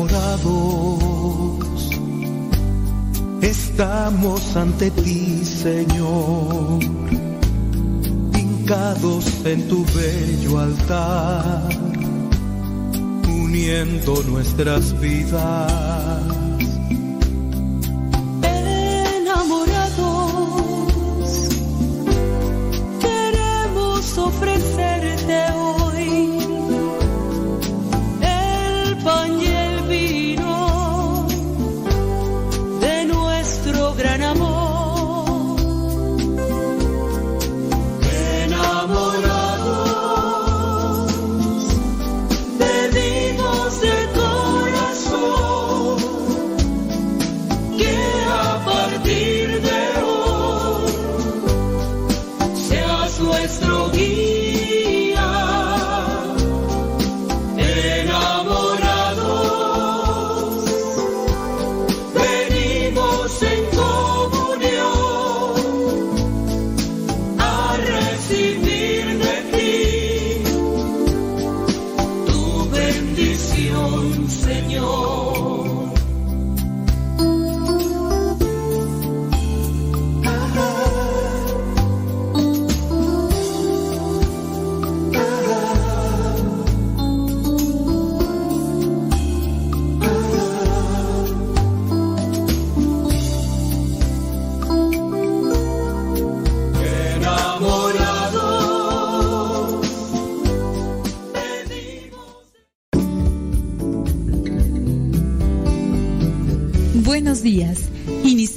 enamorados, estamos ante ti, Señor, hincados en tu bello altar, uniendo nuestras vidas. Enamorados, queremos ofrecerte hoy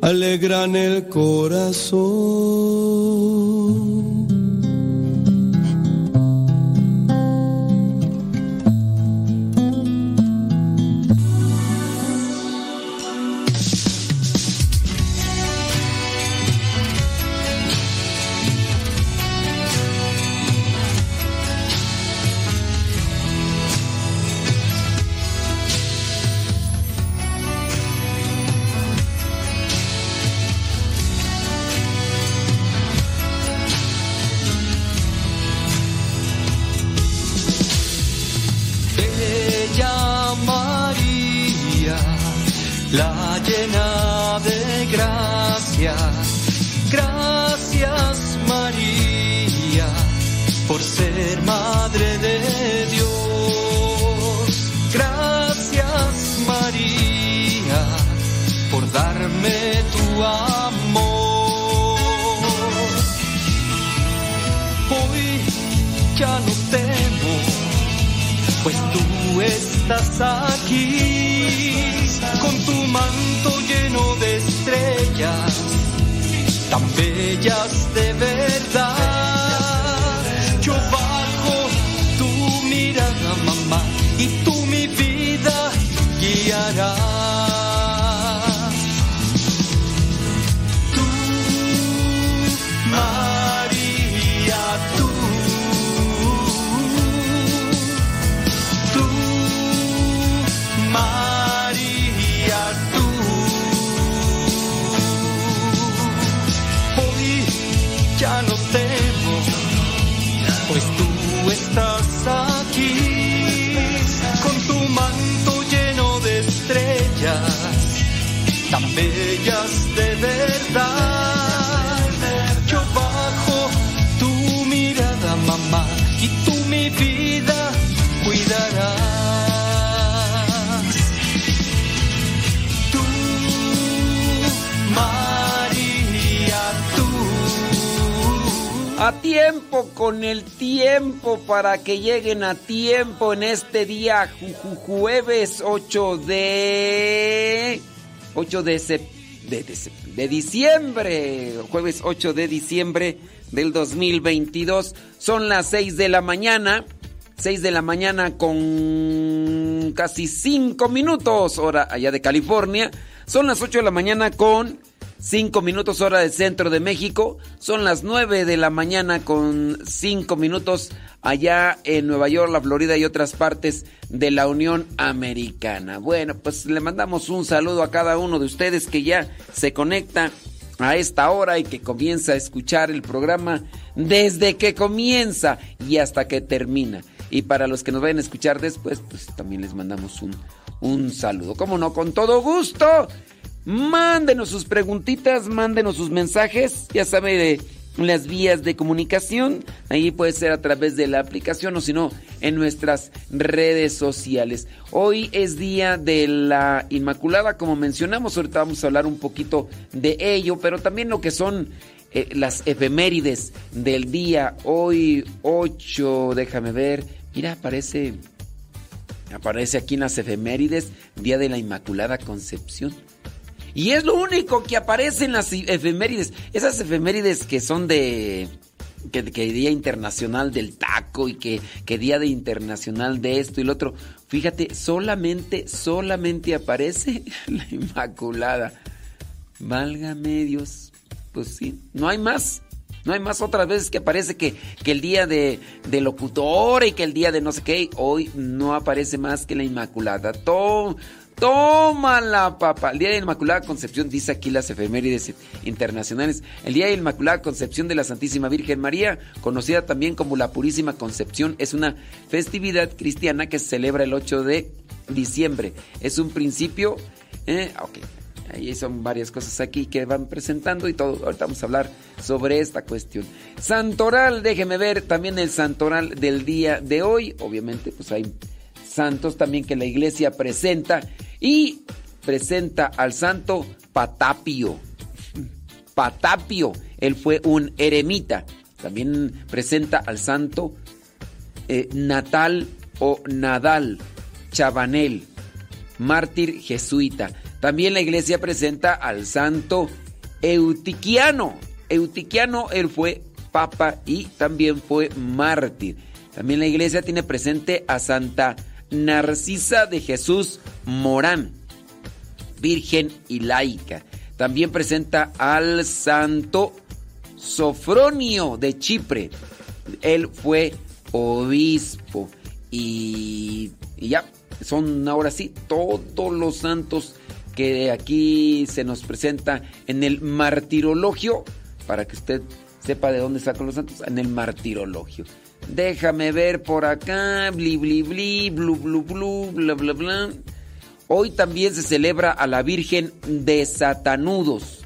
alegran el corazón. la llena de gracia. Gracias María por ser Madre de Dios. Gracias María por darme tu amor. Hoy ya no temo, pues tú estás aquí estrellas, tan bellas de ver. Para que lleguen a tiempo en este día jueves 8 de 8 de, de, diciembre, jueves 8 de diciembre del 2022. Son las 6 de la mañana, 6 de la mañana con casi 5 minutos hora allá de California. Son las 8 de la mañana con 5 minutos hora del centro de México. Son las 9 de la mañana con 5 minutos allá en Nueva York, la Florida y otras partes de la Unión Americana. Bueno, pues le mandamos un saludo a cada uno de ustedes que ya se conecta a esta hora y que comienza a escuchar el programa desde que comienza y hasta que termina. Y para los que nos vayan a escuchar después, pues también les mandamos un, un saludo. Como no, con todo gusto. Mándenos sus preguntitas, mándenos sus mensajes. Ya sabe de las vías de comunicación. Ahí puede ser a través de la aplicación o si no, en nuestras redes sociales. Hoy es día de la Inmaculada, como mencionamos. Ahorita vamos a hablar un poquito de ello, pero también lo que son eh, las efemérides del día. Hoy 8, déjame ver. Mira, aparece, aparece aquí en las efemérides, Día de la Inmaculada Concepción. Y es lo único que aparece en las efemérides. Esas efemérides que son de... Que, Día Internacional del Taco y que, que Día de Internacional de esto y lo otro. Fíjate, solamente, solamente aparece la Inmaculada. Válgame Dios. Pues sí, no hay más. No hay más otras veces que aparece que, que el día de, de, locutor y que el día de no sé qué. Hoy no aparece más que la Inmaculada. Todo, Tómala, papá. El Día de la Inmaculada Concepción, dice aquí las efemérides internacionales. El Día de la Inmaculada Concepción de la Santísima Virgen María, conocida también como la Purísima Concepción, es una festividad cristiana que se celebra el 8 de diciembre. Es un principio. Eh, ok. Ahí son varias cosas aquí que van presentando y todo. Ahorita vamos a hablar sobre esta cuestión. Santoral, déjeme ver también el santoral del día de hoy. Obviamente, pues hay santos también que la iglesia presenta y presenta al santo Patapio. Patapio, él fue un eremita También presenta al santo eh, Natal o Nadal Chabanel, mártir jesuita. También la iglesia presenta al santo Eutiquiano. Eutiquiano, él fue papa y también fue mártir. También la iglesia tiene presente a Santa Narcisa de Jesús Morán, virgen y laica. También presenta al santo Sofronio de Chipre. Él fue obispo. Y, ya, son ahora sí todos los santos que aquí se nos presenta en el martirologio, para que usted sepa de dónde sacan los santos, en el martirologio. Déjame ver por acá, bli bli bli, blu blu blu, bla bla bla. Hoy también se celebra a la Virgen de Satanudos,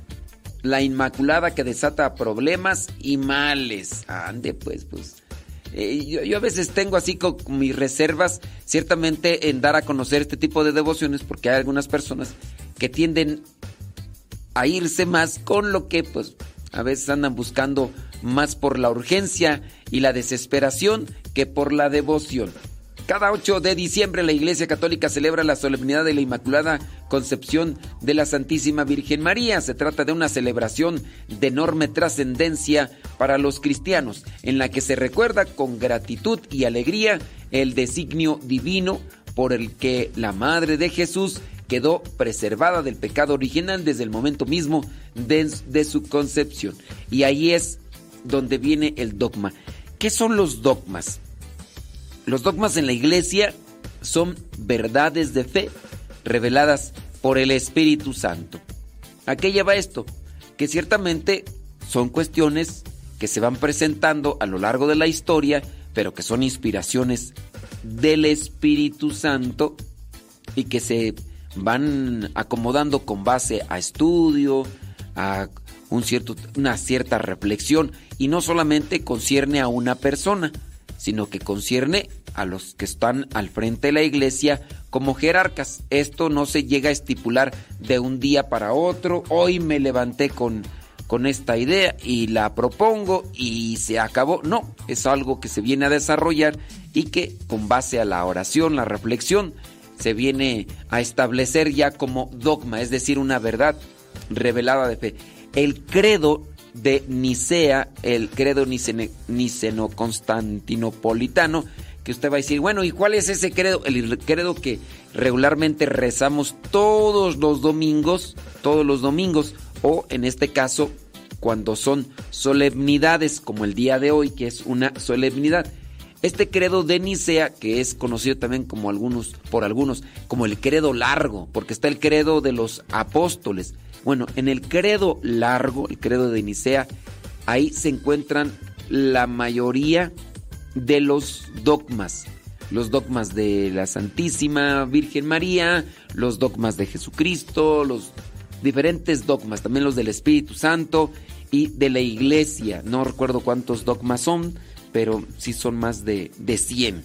la Inmaculada que desata problemas y males. Ande pues, pues. Eh, yo, yo, a veces tengo así con mis reservas, ciertamente en dar a conocer este tipo de devociones, porque hay algunas personas que tienden a irse más con lo que pues a veces andan buscando más por la urgencia y la desesperación que por la devoción. Cada 8 de diciembre la Iglesia Católica celebra la solemnidad de la Inmaculada Concepción de la Santísima Virgen María. Se trata de una celebración de enorme trascendencia para los cristianos, en la que se recuerda con gratitud y alegría el designio divino por el que la Madre de Jesús quedó preservada del pecado original desde el momento mismo de, su concepción. Y ahí es donde viene el dogma. ¿Qué son los dogmas? Los dogmas en la iglesia son verdades de fe reveladas por el Espíritu Santo. ¿A qué lleva esto? Que ciertamente son cuestiones que se van presentando a lo largo de la historia, pero que son inspiraciones del Espíritu Santo y que se van acomodando con base a estudio, a un cierto, una cierta reflexión y no solamente concierne a una persona, sino que concierne a los que están al frente de la iglesia como jerarcas. Esto no se llega a estipular de un día para otro. Hoy me levanté con, con esta idea y la propongo y se acabó. No, es algo que se viene a desarrollar y que con base a la oración, la reflexión, se viene a establecer ya como dogma, es decir, una verdad revelada de fe. El credo de Nicea, el credo niceno-constantinopolitano, que usted va a decir, bueno, ¿y cuál es ese credo? El credo que regularmente rezamos todos los domingos, todos los domingos, o en este caso, cuando son solemnidades, como el día de hoy, que es una solemnidad. Este credo de Nicea, que es conocido también como algunos, por algunos, como el credo largo, porque está el credo de los apóstoles, bueno, en el credo largo, el credo de Nicea, ahí se encuentran la mayoría de los dogmas. Los dogmas de la Santísima Virgen María, los dogmas de Jesucristo, los diferentes dogmas, también los del Espíritu Santo y de la Iglesia. No recuerdo cuántos dogmas son, pero sí son más de, de 100.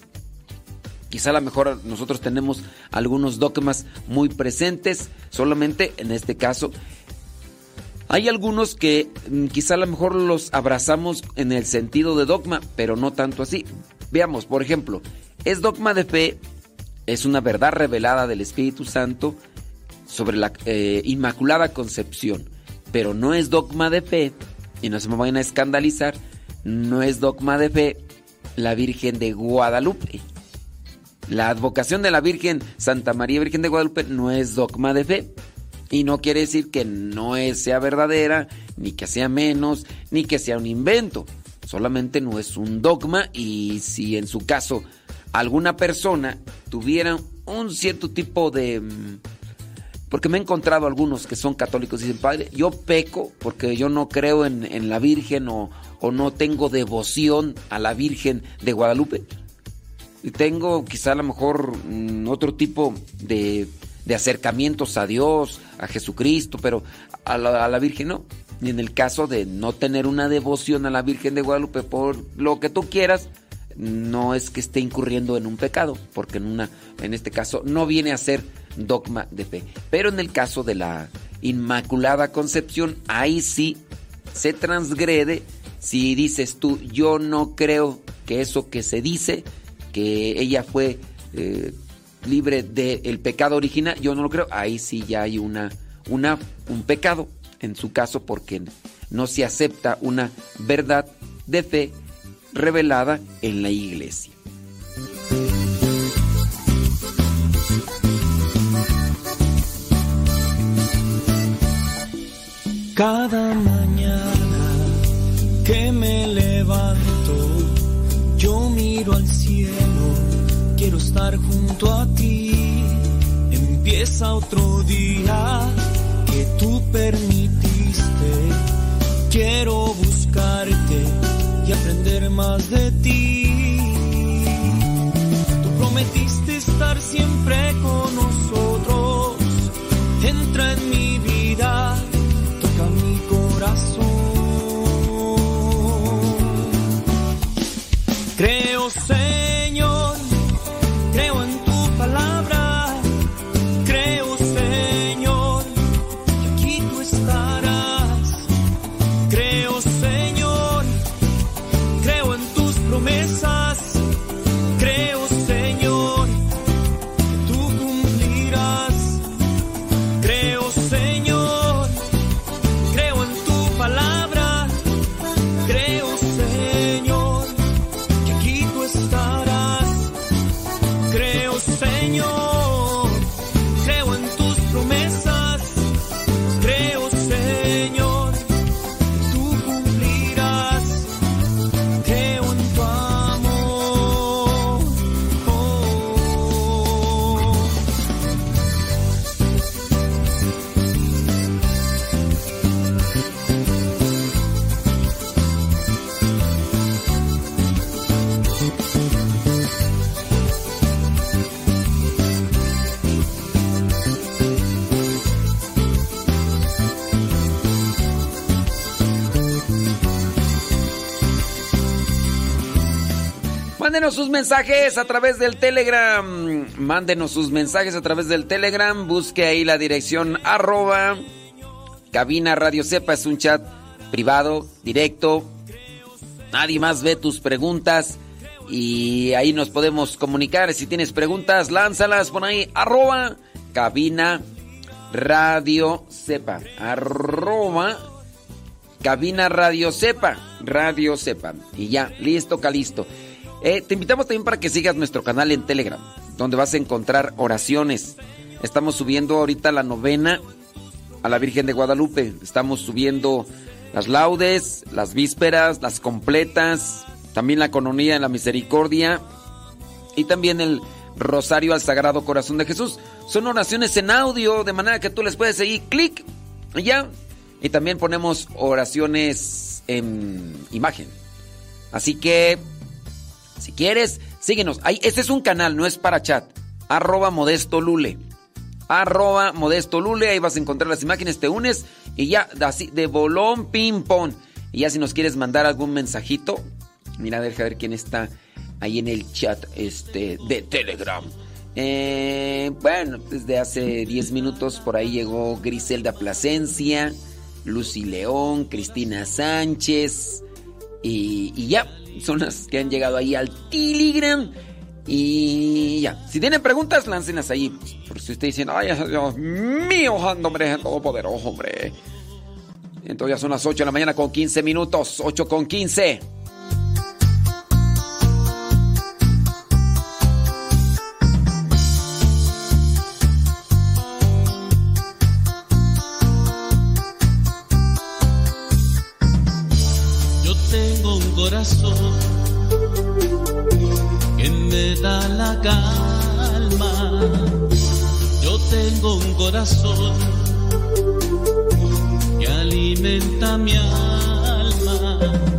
Quizá a lo mejor nosotros tenemos algunos dogmas muy presentes, solamente en este caso. Hay algunos que mm, quizá a lo mejor los abrazamos en el sentido de dogma, pero no tanto así. Veamos, por ejemplo, es dogma de fe, es una verdad revelada del Espíritu Santo sobre la eh, Inmaculada Concepción, pero no es dogma de fe, y no se me vayan a escandalizar, no es dogma de fe la Virgen de Guadalupe. La advocación de la Virgen Santa María Virgen de Guadalupe no es dogma de fe. Y no quiere decir que no sea verdadera, ni que sea menos, ni que sea un invento. Solamente no es un dogma y si en su caso alguna persona tuviera un cierto tipo de... Mm, porque me he encontrado algunos que son católicos y dicen, padre, yo peco porque yo no creo en, la Virgen o, o no tengo devoción a la Virgen de Guadalupe tengo quizá a lo mejor mm, otro tipo de, de, acercamientos a Dios, a Jesucristo, pero a la, a la, Virgen no. Y en el caso de no tener una devoción a la Virgen de Guadalupe por lo que tú quieras, no es que esté incurriendo en un pecado, porque en, una, en este caso no viene a ser dogma de fe. Pero en el caso de la Inmaculada Concepción, ahí sí se transgrede Si dices tú, yo no creo que eso que se dice, que ella fue eh, libre del pecado original, yo no lo creo, ahí sí ya hay una, una, un pecado en su caso porque no se acepta una verdad de fe revelada en la iglesia. Cada mañana que me levanto, yo miro al cielo, quiero estar junto a ti. Empieza otro día que tú permitiste, quiero buscarte y aprender más de ti. Tú prometiste estar siempre con nosotros, entra en mi vida corazón. Creo, Señor, Mándenos sus mensajes a través del Telegram. Mándenos sus mensajes a través del Telegram. Busque ahí la dirección arroba cabina radio sepa. Es un chat privado, directo. Nadie más ve tus preguntas. Y ahí nos podemos comunicar. Si tienes preguntas, lánzalas por ahí. Arroba cabina radio sepa. Arroba cabina radio sepa. Radio sepa. Y ya, listo, calisto. Eh, te invitamos también para que sigas nuestro canal en Telegram, donde vas a encontrar oraciones. Estamos subiendo ahorita la novena a la Virgen de Guadalupe. Estamos subiendo las laudes, las vísperas, las completas, también la cononía en la misericordia y también el rosario al Sagrado Corazón de Jesús. Son oraciones en audio, de manera que tú les puedes seguir clic y ya. Y también ponemos oraciones en imagen. Así que si quieres, síguenos. Este es un canal, no es para chat. Arroba Modesto Lule. Arroba Modesto Lule. Ahí vas a encontrar las imágenes, te unes y ya, así, de bolón ping pong. Y ya si nos quieres mandar algún mensajito, mira, deja ver quién está ahí en el chat este, de Telegram. Eh, bueno, desde hace 10 minutos por ahí llegó Griselda Plasencia, Lucy León, Cristina Sánchez. Y, y ya, son las que han llegado ahí al Telegram. Y ya, si tienen preguntas, láncenlas ahí. Por si usted diciendo, ay, Dios mío, hombre, todopoderoso, hombre. Entonces ya son las 8 de la mañana con 15 minutos, 8 con 15. La calma. Yo tengo un corazón que alimenta mi alma.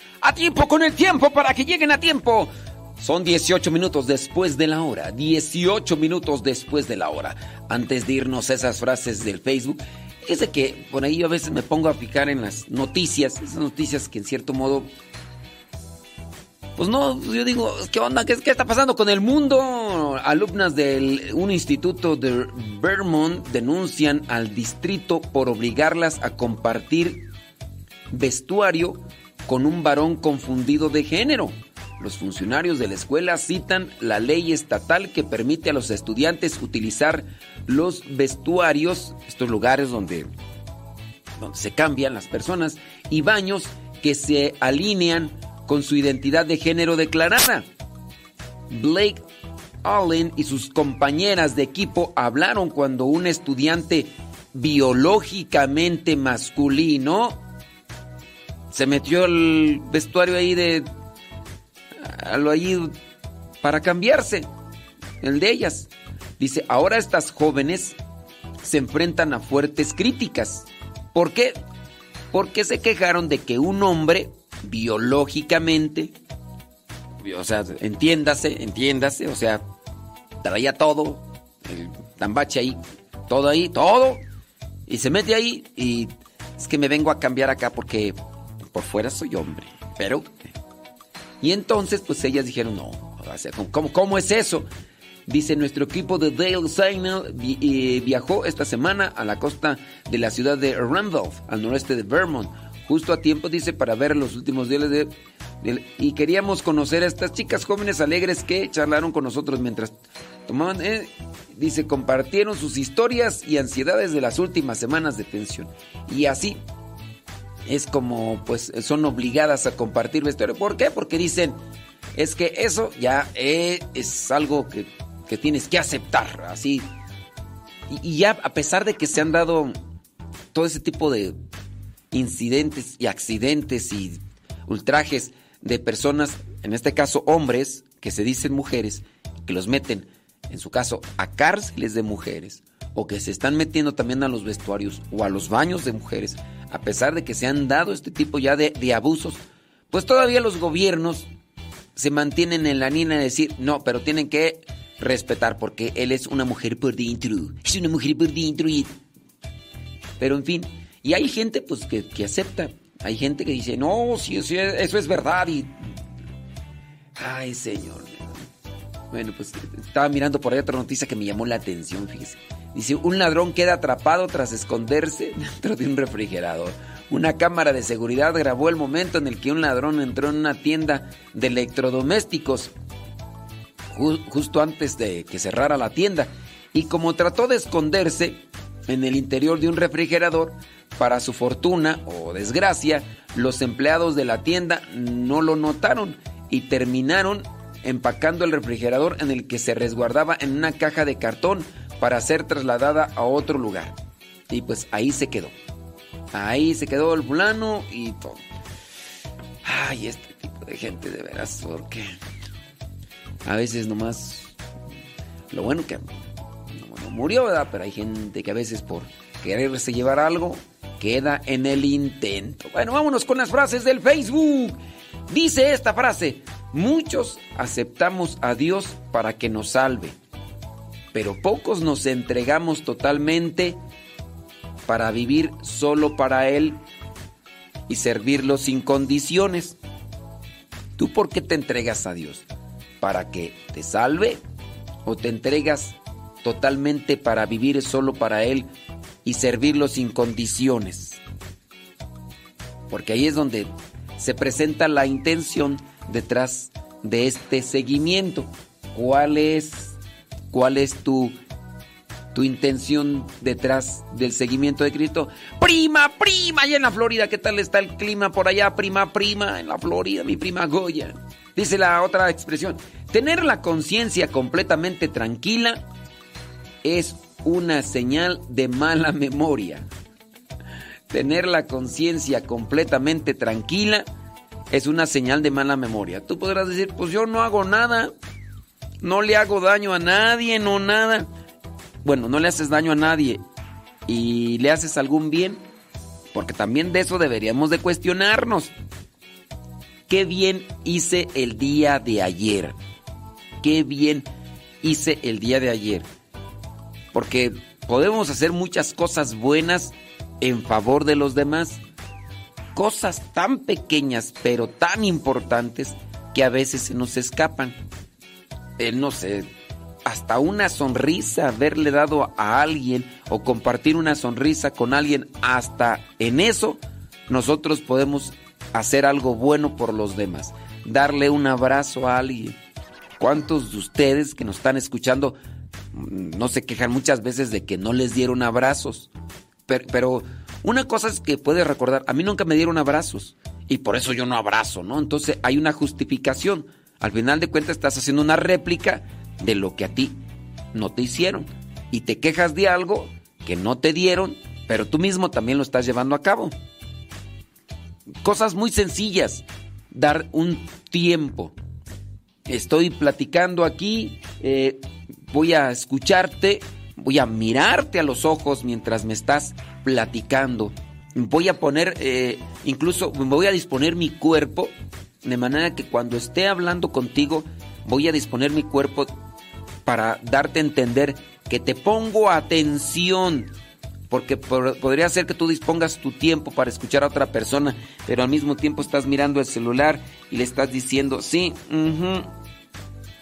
a tiempo con el tiempo para que lleguen a tiempo. Son 18 minutos después de la hora, 18 minutos después de la hora. Antes de irnos esas frases del Facebook, es de que por ahí yo a veces me pongo a fijar en las noticias, esas noticias que en cierto modo pues no, yo digo, ¿qué onda? ¿Qué, ¿Qué, está pasando con el mundo? Alumnas de un instituto de Vermont denuncian al distrito por obligarlas a compartir vestuario con un varón confundido de género. Los funcionarios de la escuela citan la ley estatal que permite a los estudiantes utilizar los vestuarios, estos lugares donde, se cambian las personas, y baños que se alinean con su identidad de género declarada. Blake Allen y sus compañeras de equipo hablaron cuando un estudiante biológicamente masculino se metió el vestuario ahí de a lo allí para cambiarse el de ellas. Dice, "Ahora estas jóvenes se enfrentan a fuertes críticas. ¿Por qué? Porque se quejaron de que un hombre biológicamente, o sea, entiéndase, entiéndase, o sea, traía todo, el tambache ahí, todo ahí, todo, y se mete ahí y es que me vengo a cambiar acá porque por fuera soy hombre, pero... Y entonces, pues ellas dijeron, no, ¿cómo, cómo es eso? Dice, nuestro equipo de Dale Signal viajó esta semana a la costa de la ciudad de Randolph, al noreste de Vermont, justo a tiempo, dice, para ver los últimos días de, de, Y queríamos conocer a estas chicas jóvenes alegres que charlaron con nosotros mientras tomaban... Eh, dice, compartieron sus historias y ansiedades de las últimas semanas de tensión. Y así es como, pues, son obligadas a compartir vestuario. ¿Por qué? Porque dicen, es que eso ya eh, es algo que, que, tienes que aceptar, así. Y, y ya a pesar de que se han dado todo ese tipo de incidentes y accidentes y ultrajes de personas, en este caso hombres, que se dicen mujeres, que los meten, en su caso, a cárceles de mujeres, o que se están metiendo también a los vestuarios o a los baños de mujeres, a pesar de que se han dado este tipo ya de, abusos, pues todavía los gobiernos se mantienen en la línea de decir, no, pero tienen que respetar, porque él es una mujer por dentro, es una mujer por dentro. Y... Pero en fin, y hay gente pues que, que acepta. Hay gente que dice, no, sí, sí, eso es verdad. Y. Ay, señor. Bueno, pues estaba mirando por ahí otra noticia que me llamó la atención, fíjese. Dice, un ladrón queda atrapado tras esconderse dentro de un refrigerador. Una cámara de seguridad grabó el momento en el que un ladrón entró en una tienda de electrodomésticos justo antes de que cerrara la tienda. Y como trató de esconderse en el interior de un refrigerador, para su fortuna o desgracia, los empleados de la tienda no lo notaron y terminaron empacando el refrigerador en el que se resguardaba en una caja de cartón para ser trasladada a otro lugar. Y pues ahí se quedó. Ahí se quedó el fulano y todo. Ay, este tipo de gente de veras, porque a veces nomás lo bueno que no, murió, ¿verdad? Pero hay gente que a veces por quererse llevar algo queda en el intento. Bueno, vámonos con las frases del Facebook. Dice esta frase, muchos aceptamos a Dios para que nos salve, pero pocos nos entregamos totalmente para vivir solo para Él y servirlo sin condiciones. ¿Tú por qué te entregas a Dios? ¿Para que te salve? ¿O te entregas totalmente para vivir solo para Él y servirlo sin condiciones. Porque ahí es donde se presenta la intención detrás de este seguimiento. ¿Cuál es, cuál es tu, tu intención detrás del seguimiento de Cristo? Prima, prima, allá en la Florida, ¿qué tal está el clima por allá? Prima, prima, en la Florida, mi prima Goya. Dice la otra expresión, tener la conciencia completamente tranquila es una señal de mala memoria. Tener la conciencia completamente tranquila es una señal de mala memoria. Tú podrás decir, pues yo no hago nada, no le hago daño a nadie, no nada. Bueno, no le haces daño a nadie y le haces algún bien, porque también de eso deberíamos de cuestionarnos. Qué bien hice el día de ayer. Qué bien hice el día de ayer. Porque podemos hacer muchas cosas buenas en favor de los demás. Cosas tan pequeñas pero tan importantes que a veces se nos escapan. Eh, no sé, hasta una sonrisa, haberle dado a alguien o compartir una sonrisa con alguien, hasta en eso nosotros podemos hacer algo bueno por los demás. Darle un abrazo a alguien. ¿Cuántos de ustedes que nos están escuchando mm, no se quejan muchas veces de que no les dieron abrazos? Pero, una cosa es que puedes recordar, a mí nunca me dieron abrazos y por eso yo no abrazo, ¿no? Entonces hay una justificación. Al final de cuentas estás haciendo una réplica de lo que a ti no te hicieron y te quejas de algo que no te dieron, pero tú mismo también lo estás llevando a cabo. Cosas muy sencillas, dar un tiempo. Estoy platicando aquí, eh, voy a escucharte, voy a mirarte a los ojos mientras me estás platicando. Voy a poner, eh, incluso me voy a disponer mi cuerpo, de manera que cuando esté hablando contigo, voy a disponer mi cuerpo para darte a entender que te pongo atención. Porque podría ser que tú dispongas tu tiempo para escuchar a otra persona, pero al mismo tiempo estás mirando el celular y le estás diciendo, sí,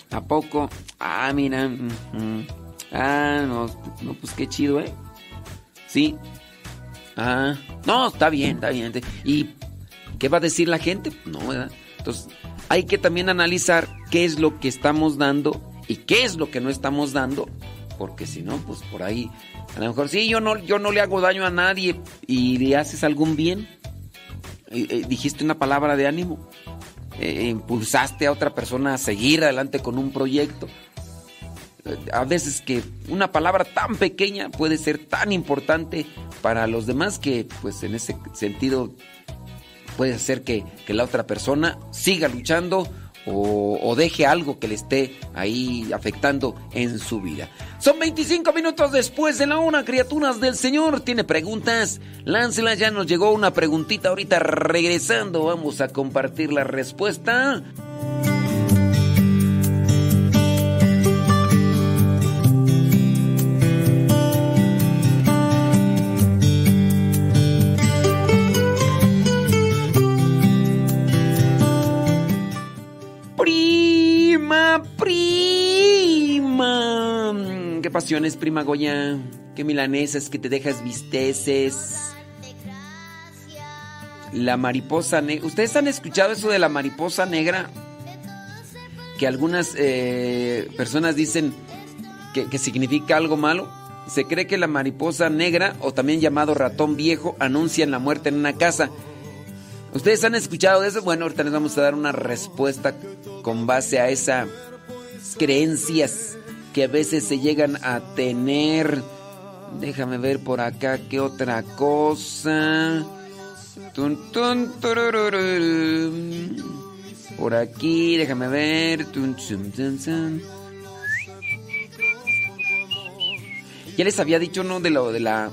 ¿a poco? Ah, mira, ah, no, no, pues qué chido, ¿eh? Sí, ah, no, está bien, está bien. ¿Y qué va a decir la gente? No, ¿verdad? Entonces, hay que también analizar qué es lo que estamos dando y qué es lo que no estamos dando, porque si no, pues por ahí, a lo mejor sí, yo no, yo no le hago daño a nadie y le haces algún bien, eh, dijiste una palabra de ánimo, eh, impulsaste a otra persona a seguir adelante con un proyecto. A veces que una palabra tan pequeña puede ser tan importante para los demás que pues en ese sentido puede hacer que, que la otra persona siga luchando o, deje algo que le esté ahí afectando en su vida. Son 25 minutos después de la una, criaturas del Señor. ¿Tiene preguntas? Láncela, ya nos llegó una preguntita ahorita regresando. Vamos a compartir la respuesta. Pasiones, prima Goya. Qué milanesas que te dejas visteces. La mariposa negra. ¿Ustedes han escuchado eso de la mariposa negra? Que algunas eh, personas dicen que, que significa algo malo. Se cree que la mariposa negra, o también llamado ratón viejo, anuncian la muerte en una casa. ¿Ustedes han escuchado de eso? Bueno, ahorita les vamos a dar una respuesta con base a esas creencias que a veces se llegan a tener. Déjame ver por acá qué otra cosa. por aquí, déjame ver. ya les había dicho, ¿no? De lo de la.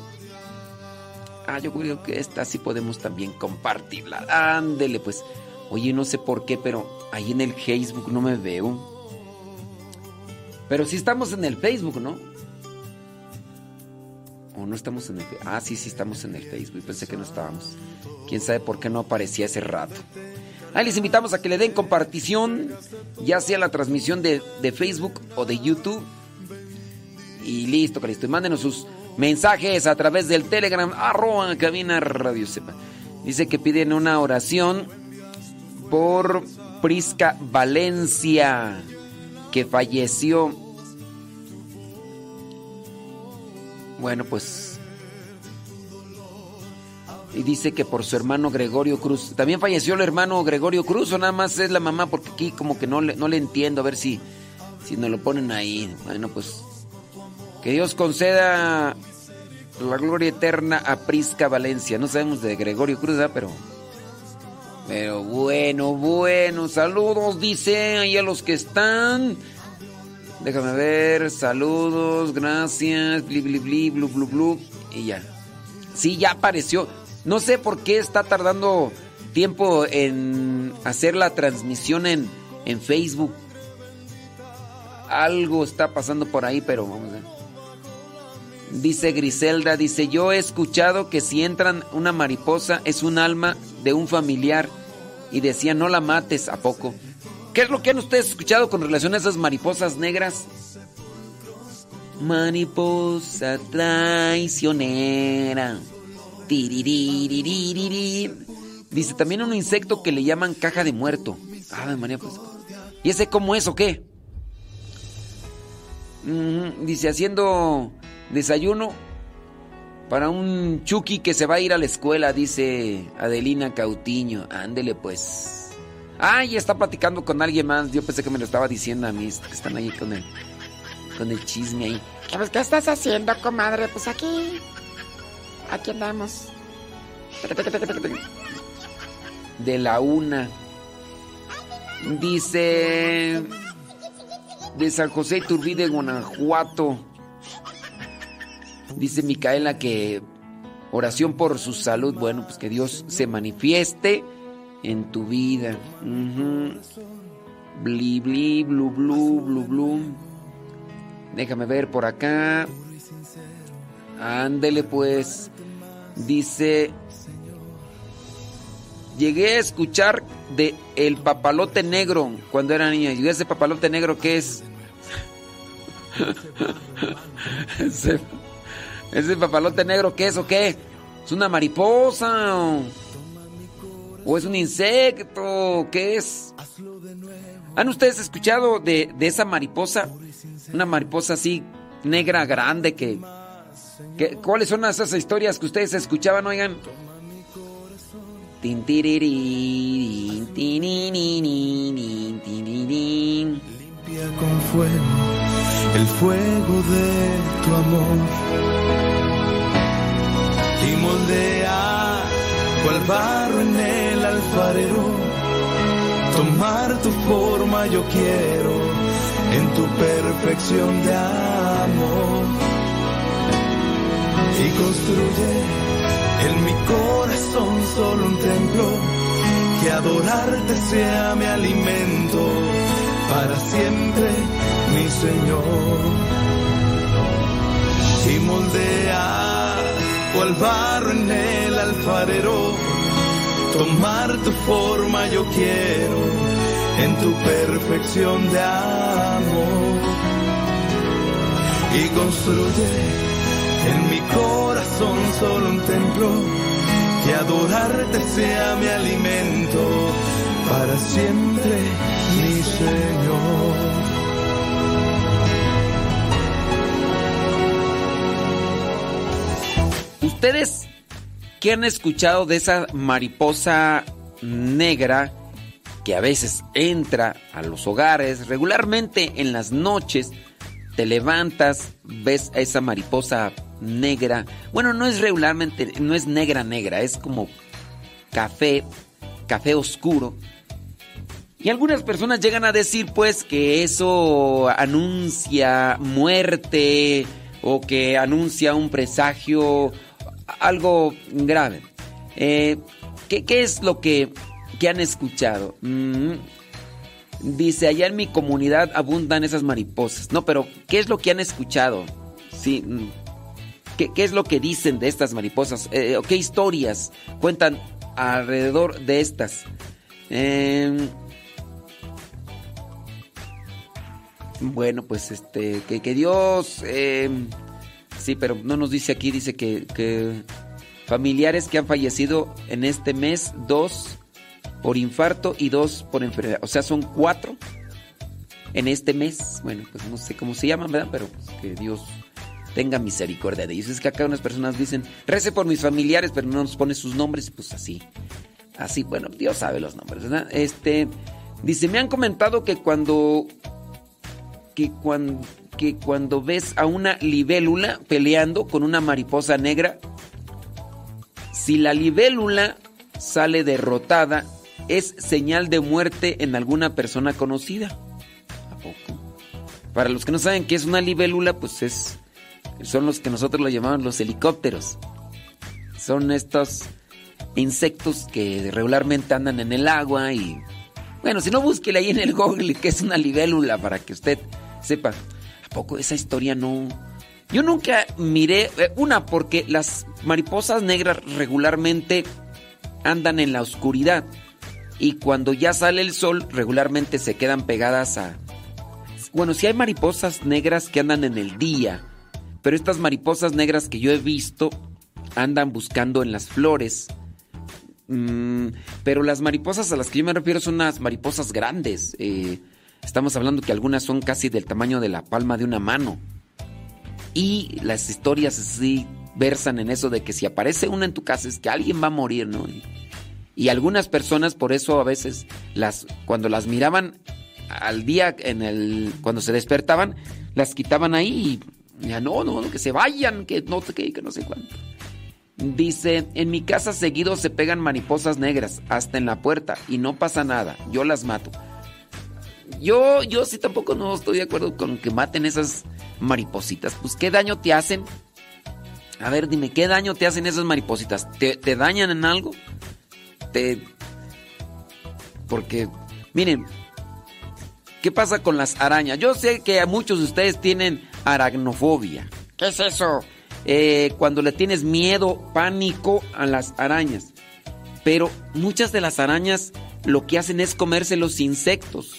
Ah, yo creo que esta sí podemos también compartirla. Ándele, pues. Oye, no sé por qué, pero ahí en el Facebook no me veo. Pero si estamos en el Facebook, ¿no? ¿O no estamos en el Facebook? Ah, sí, sí estamos en el Facebook. Pensé que no estábamos. Quién sabe por qué no aparecía ese rato. Ahí les invitamos a que le den compartición, ya sea la transmisión de, Facebook o de YouTube. Y listo, Cristo. Y mándenos sus mensajes a través del Telegram, arroba cabina radio sepa. Dice que piden una oración por Prisca Valencia que falleció. Bueno, pues Y dice que por su hermano Gregorio Cruz. ¿También falleció el hermano Gregorio Cruz o nada más es la mamá? Porque aquí como que no le, no le entiendo. A ver si, si nos lo ponen ahí. Bueno, pues que Dios conceda la gloria eterna a Prisca Valencia. No sabemos de Gregorio Cruz, ¿verdad? Pero, pero bueno, bueno. Saludos, dice ahí a los que están. Déjame ver. Saludos, gracias. Bli, bli, bli, blu, blu, blu. Y ya. Sí, ya apareció. No sé por qué está tardando tiempo en hacer la transmisión en, en Facebook. Algo está pasando por ahí, pero vamos a ver. Dice Griselda, dice, yo he escuchado que si entran una mariposa es un alma de un familiar y decía, no la mates, ¿a poco? ¿Qué es lo que han ustedes escuchado con relación a esas mariposas negras? Mariposa traicionera. Dice también un insecto que le llaman caja de muerto. Ah, María, pues. ¿Y ese cómo es o qué? dice haciendo desayuno para un Chucky que se va a ir a la escuela, dice Adelina Cautiño. Ándele pues. Ay, está platicando con alguien más. Yo pensé que me lo estaba diciendo a mí, que están ahí con el, con el chisme ahí. ¿Qué estás haciendo, comadre? Pues aquí. Aquí andamos. De la una. Dice. De San José Iturbide, Guanajuato. Dice Micaela que oración por su salud. Bueno, pues que Dios se manifieste en tu vida. Bli, bli, blu, blu, blu, blu. Déjame ver por acá. Ándele pues. Dice. Llegué a escuchar de el papalote negro cuando era niña. ¿Y ese papalote negro qué es? ese, papalote negro qué es o qué? ¿Es una mariposa? ¿O, es un insecto? ¿Qué es? ¿Han ustedes escuchado de, de esa mariposa? Una mariposa así negra, grande, que, que, ¿Cuáles son esas historias que ustedes escuchaban, oigan? Con fuego el fuego de tu amor. Y moldea cual barro en el alfarero. Tomar tu forma yo quiero en tu perfección de amor. Y construye en mi corazón solo un templo, que adorarte sea mi alimento para siempre, mi Señor. Y moldear cual barro en el alfarero, tomar tu forma yo quiero en tu perfección de amor. Y construye en mi corazón solo un templo, que adorarte sea mi alimento para siempre, mi Señor. ¿Ustedes qué han escuchado de esa mariposa negra que a veces entra a los hogares regularmente en las noches? Te levantas, ves a esa mariposa negra. Bueno, no es regularmente, no es negra negra, es como café, café oscuro. Y algunas personas llegan a decir pues que eso anuncia muerte o que anuncia un presagio, algo grave. Eh, ¿qué, es lo que, han escuchado? Mm, dice, allá en mi comunidad abundan esas mariposas. No, pero ¿qué es lo que han escuchado? Sí, mm, ¿Qué, es lo que dicen de estas mariposas? Eh, ¿Qué historias cuentan alrededor de estas? Em, bueno, pues este, que, Dios... Em, sí, pero no nos dice aquí, dice que, que familiares que han fallecido en este mes, dos por infarto y dos por enfermedad. O sea, son cuatro en este mes. Bueno, pues no sé cómo se llaman, ¿verdad? Pero pues, que Dios tenga misericordia de ellos. Es que acá unas personas dicen, rece por mis familiares, pero no nos pone sus nombres, pues así. Así, bueno, Dios sabe los nombres, ¿verdad? Este, dice, me han comentado que cuando, que cuando, que cuando ves a una libélula peleando con una mariposa negra, si la libélula sale derrotada, es señal de muerte en alguna persona conocida. ¿A poco? Para los que no saben qué es una libélula, pues es son los que nosotros lo llamamos los helicópteros. Son estos insectos que regularmente andan en el agua y bueno, si no búsquele ahí en el Google que es una libélula para que usted sepa. ¿A poco esa historia no? Yo nunca miré eh, una porque las mariposas negras regularmente andan en la oscuridad y cuando ya sale el sol regularmente se quedan pegadas a bueno, si hay mariposas negras que andan en el día, pero estas mariposas negras que yo he visto andan buscando en las flores. Mm, pero las mariposas a las que yo me refiero son unas mariposas grandes. Eh, estamos hablando que algunas son casi del tamaño de la palma de una mano. Y las historias así versan en eso de que si aparece una en tu casa es que alguien va a morir, ¿no? Y algunas personas por eso a veces las cuando las miraban al día en el cuando se despertaban las quitaban ahí y ya no, no, que se vayan, que no, que, que no sé cuánto. Dice, en mi casa seguido se pegan mariposas negras hasta en la puerta y no pasa nada, yo las mato. Yo, yo sí tampoco no estoy de acuerdo con que maten esas maripositas. Pues, ¿qué daño te hacen? A ver, dime, ¿qué daño te hacen esas maripositas? ¿Te, te dañan en algo? Te... Porque, miren, ¿qué pasa con las arañas? Yo sé que muchos de ustedes tienen aracnofobia. ¿Qué es eso? Eh, cuando le tienes miedo, pánico a las arañas. Pero muchas de las arañas lo que hacen es comerse los insectos.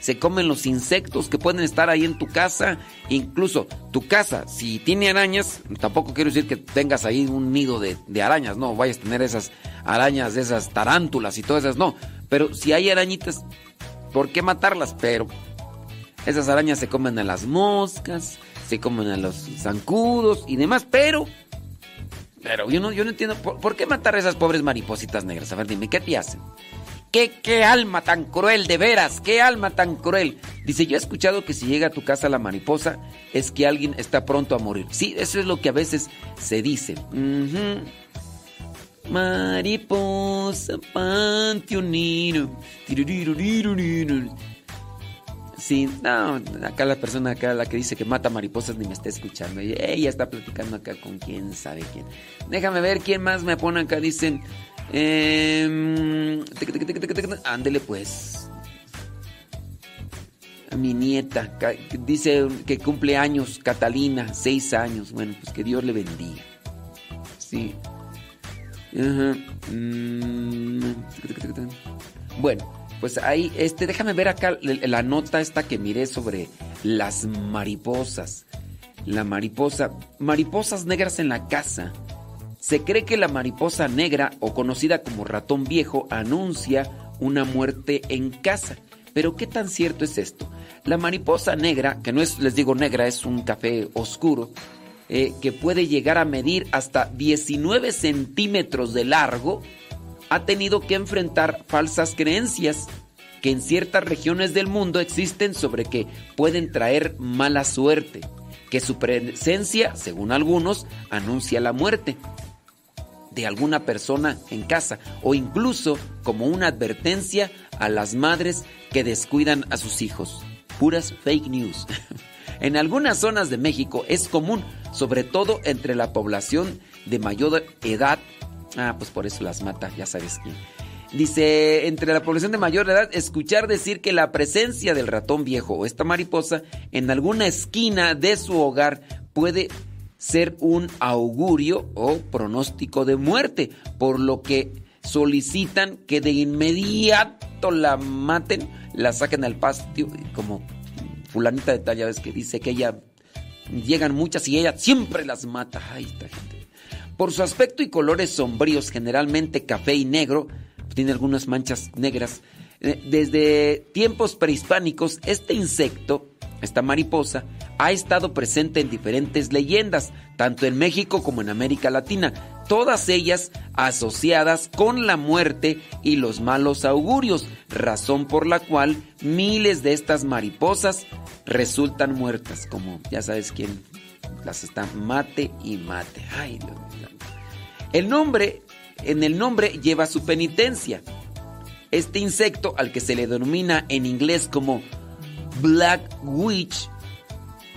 Se comen los insectos que pueden estar ahí en tu casa. Incluso tu casa, si tiene arañas, tampoco quiero decir que tengas ahí un nido de, de arañas. No, vayas a tener esas arañas, esas tarántulas y todas esas. No, pero si hay arañitas, ¿por qué matarlas? Pero esas arañas se comen a las moscas, se comen a los zancudos y demás, pero... Pero yo no, yo no entiendo, ¿por, qué matar a esas pobres maripositas negras? A ver, dime, ¿qué te hacen? ¿Qué, ¿Qué alma tan cruel, de veras? ¿Qué alma tan cruel? Dice, yo he escuchado que si llega a tu casa la mariposa es que alguien está pronto a morir. Sí, eso es lo que a veces se dice. Mariposa, panteonino. Sí, no, acá la persona acá, la que dice que mata mariposas ni me está escuchando. Ella está platicando acá con quién sabe quién. Déjame ver quién más me pone acá. Dicen, eh, ándele pues. A mi nieta, dice que cumple años, Catalina, seis años. Bueno, pues que Dios le bendiga. Sí. Bueno, pues ahí, este, déjame ver acá la nota esta que miré sobre las mariposas. La mariposa, mariposas negras en la casa. Se cree que la mariposa negra, o conocida como ratón viejo, anuncia una muerte en casa. Pero ¿qué tan cierto es esto? La mariposa negra, que no es, les digo negra, es un café oscuro, eh, que puede llegar a medir hasta 19 centímetros de largo, ha tenido que enfrentar falsas creencias que en ciertas regiones del mundo existen sobre que pueden traer mala suerte, que su presencia, según algunos, anuncia la muerte de alguna persona en casa o incluso como una advertencia a las madres que descuidan a sus hijos. Puras fake news. en algunas zonas de México es común, sobre todo entre la población de mayor edad, Ah, pues por eso las mata, ya sabes quién. Dice, entre la población de mayor edad, escuchar decir que la presencia del ratón viejo o esta mariposa en alguna esquina de su hogar puede ser un augurio o pronóstico de muerte, por lo que solicitan que de inmediato la maten, la saquen al patio, como fulanita de tal, ya ves que dice que ella llegan muchas y ella siempre las mata. Ay, esta gente. Por su aspecto y colores sombríos, generalmente café y negro, tiene algunas manchas negras. Eh, desde tiempos prehispánicos, este insecto esta mariposa, ha estado presente en diferentes leyendas, tanto en México como en América Latina, todas ellas asociadas con la muerte y los malos augurios, razón por la cual miles de estas mariposas resultan muertas, como ya sabes quién las está mate y mate. Ay, Dios mío. El nombre, en el nombre lleva su penitencia. Este insecto, al que se le denomina en inglés como Black Witch,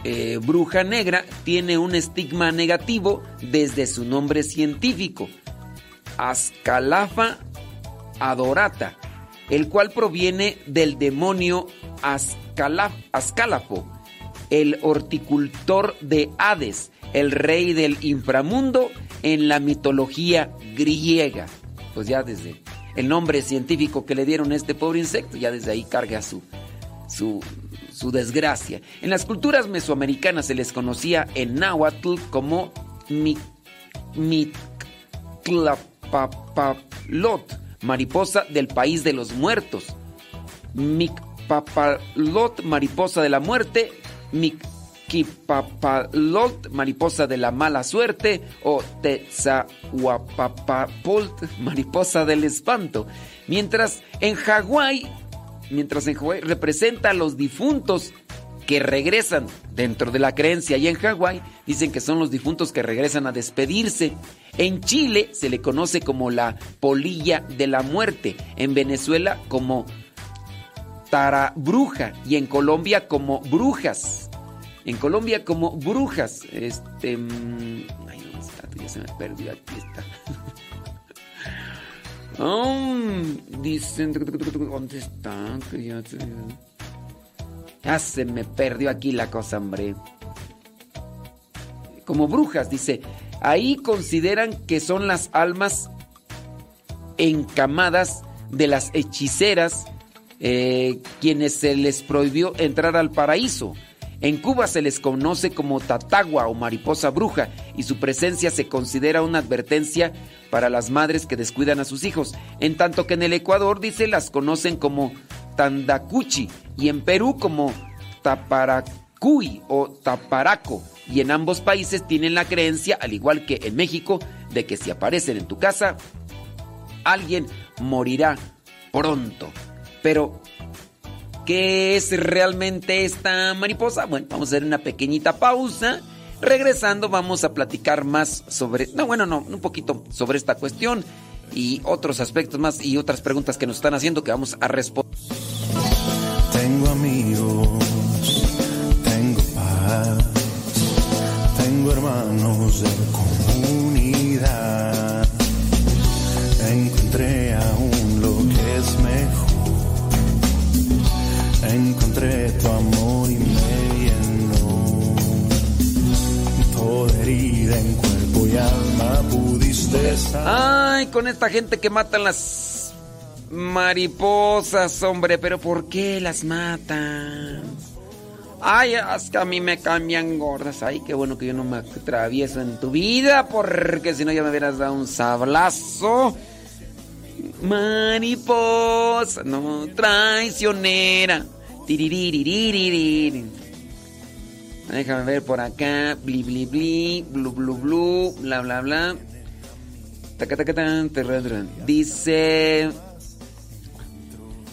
eh, bruja negra, tiene un estigma negativo desde su nombre científico, Ascalafa adorata, el cual proviene del demonio Ascalaf, Ascalafo, el horticultor de Hades, el rey del inframundo en la mitología griega. Pues ya desde el nombre científico que le dieron a este pobre insecto, ya desde ahí carga su, su, su desgracia. En las culturas mesoamericanas se les conocía en náhuatl como Mictlapapalot, mariposa del país de los muertos. Micpapalot, mariposa de la muerte. Mikipapalot, mariposa de la mala suerte. O Tetzahuapapapult, mariposa del espanto. Mientras en Hawái mientras en Hawái representa a los difuntos que regresan dentro de la creencia y en Hawái dicen que son los difuntos que regresan a despedirse. En Chile se le conoce como la polilla de la muerte, en Venezuela como tarabruja y en Colombia como brujas. En Colombia como brujas. Este. Mm, ay, ¿dónde está? Ya se me perdió. Aquí está. Oh, dicen. ¿Dónde está? Ya se me perdió aquí la cosa, hombre. Como brujas, dice. Ahí consideran que son las almas encamadas de las hechiceras eh, quienes se les prohibió entrar al paraíso. En Cuba se les conoce como tatagua o mariposa bruja y su presencia se considera una advertencia para las madres que descuidan a sus hijos, en tanto que en el Ecuador dice las conocen como tandacuchi y en Perú como taparacuy o taparaco y en ambos países tienen la creencia, al igual que en México, de que si aparecen en tu casa, alguien morirá pronto. Pero ¿Qué es realmente esta mariposa? Bueno, vamos a hacer una pequeñita pausa. Regresando vamos a platicar más sobre, no, bueno, no, un poquito sobre esta cuestión y otros aspectos más y otras preguntas que nos están haciendo que vamos a responder. Tengo amigos, tengo paz, tengo hermanos de comunidad. Encontré tu amor y me llenó. Toda herida en cuerpo y alma pudiste Ay, con esta gente que matan las mariposas, hombre, pero ¿por qué las matan? Ay, que a mí me cambian gordas. Ay, qué bueno que yo no me atravieso en tu vida, porque si no ya me hubieras dado un sablazo. Mariposa, no traicionera. Déjame ver por acá. Bli, bli, bli. Blu, blu, blu. Bla, bla, bla. Dice.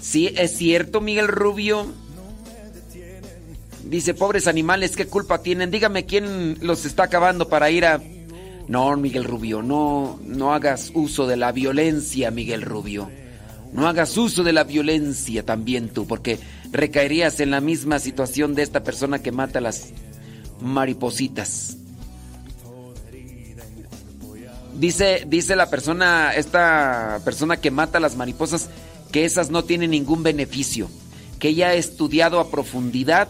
Sí, es cierto, Miguel Rubio. Dice, pobres animales, ¿qué culpa tienen? Dígame quién los está acabando para ir a no, Miguel Rubio, no, no hagas uso de la violencia, Miguel Rubio. No hagas uso de la violencia también tú, porque recaerías en la misma situación de esta persona que mata las maripositas. Dice, dice la persona, esta persona que mata las mariposas, que esas no tienen ningún beneficio, que ella ha estudiado a profundidad,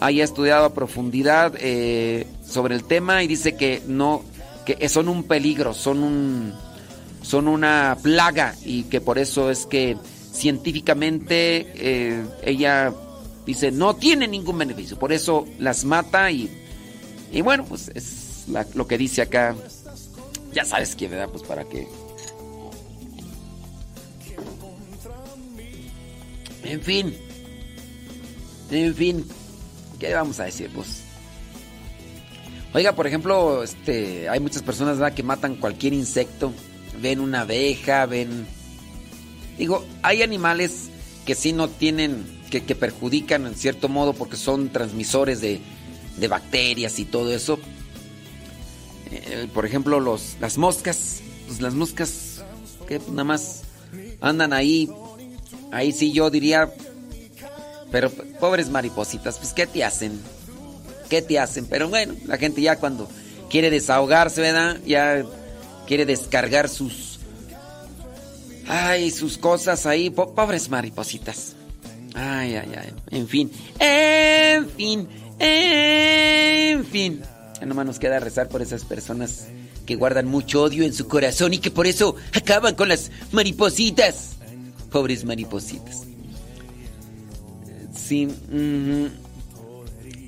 haya estudiado a profundidad eh, sobre el tema y dice que no, que son un peligro, son un son una plaga y que por eso es que científicamente eh, ella dice no tiene ningún beneficio, por eso las mata y, y bueno, pues es lo que dice acá. Ya sabes quién, ¿verdad? Pues para qué. En fin. En fin. ¿qué vamos a decir? Pues. Oiga, por ejemplo, este, hay muchas personas que matan cualquier insecto. Ven una abeja, ven. Digo, hay animales que sí no tienen, que, que perjudican en cierto modo porque son transmisores de, de bacterias y todo eso. Eh, por ejemplo, los, las moscas. Pues las moscas que nada más andan ahí. Ahí sí yo diría. Pero pobres maripositas, pues ¿qué te hacen? ¿Qué te hacen? Pero bueno, la gente ya cuando quiere desahogarse, ¿verdad? Ya quiere descargar sus... Ay, sus cosas ahí. Pobres maripositas. Ay, ay, ay. En fin. En fin. En fin. Ya nomás nos queda rezar por esas personas que guardan mucho odio en su corazón y que por eso acaban con las maripositas. Pobres maripositas. Sí.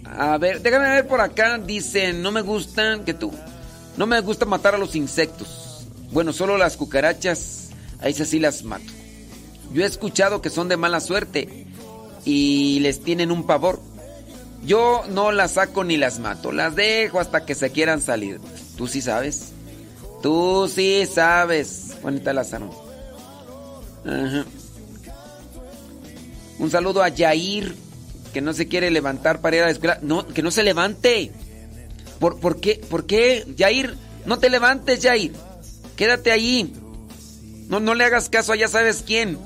A ver, déjame ver por acá. Dice, no me gusta que tú... No me gusta matar a los insectos. Bueno, solo las cucarachas. Ahí sí las mato. Yo he escuchado que son de mala suerte y les tienen un pavor. Yo no las saco ni las mato. Las dejo hasta que se quieran salir. Tú sí sabes. Tú sí sabes. Juanita Lázaro. Ajá. Un saludo a Yair, que no se quiere levantar para ir a la escuela. No, que no se levante. ¿Por, por qué? ¿Por qué? Yair, no te levantes, Yair. Quédate ahí. No, no le hagas caso a ya sabes quién.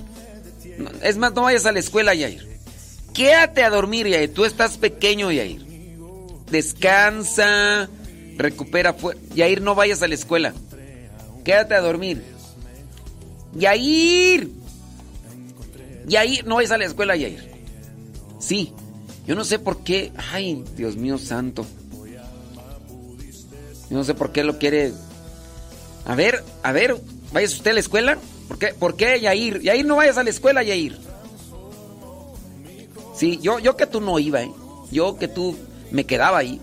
Es más, no vayas a la escuela, Yair. Quédate a dormir, Yair. Tú estás pequeño, Yair. Descansa. Recupera fuerza. Yair, no vayas a la escuela. Quédate a dormir. Yair. Yair, no vayas a la escuela, Yair. Sí. Yo no sé por qué. Ay, Dios mío santo. Yo no sé por qué lo quiere. A ver, a ver, ¿vayas usted a la escuela? ¿Por qué? ¿Por qué, Yair? Yair, no vayas a la escuela, Yair. Sí, yo, yo que tú no iba, ¿eh? Yo que tú me quedaba ahí.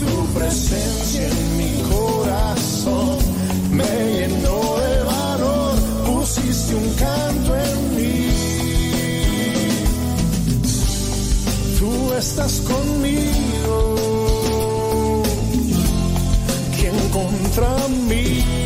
Tu presencia en mi corazón me llenó de valor, pusiste un canto en mí. Tú estás conmigo, contra mí?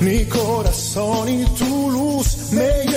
Mi corazón y tu luz me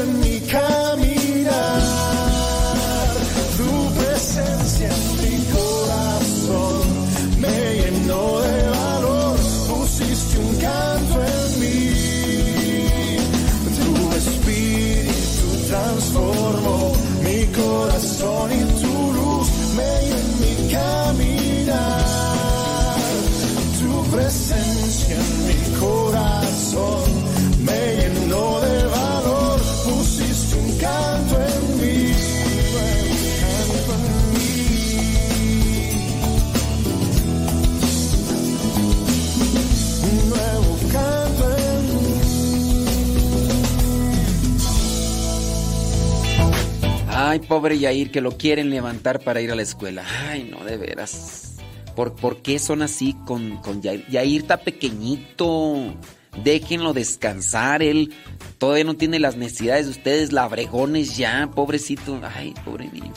Ay, pobre Yair, que lo quieren levantar para ir a la escuela. Ay, no, de veras. ¿Por, por qué son así con, con Yair? Yair está pequeñito. Déjenlo descansar. Él todavía no tiene las necesidades de ustedes, labregones ya, pobrecito. Ay, pobre niño.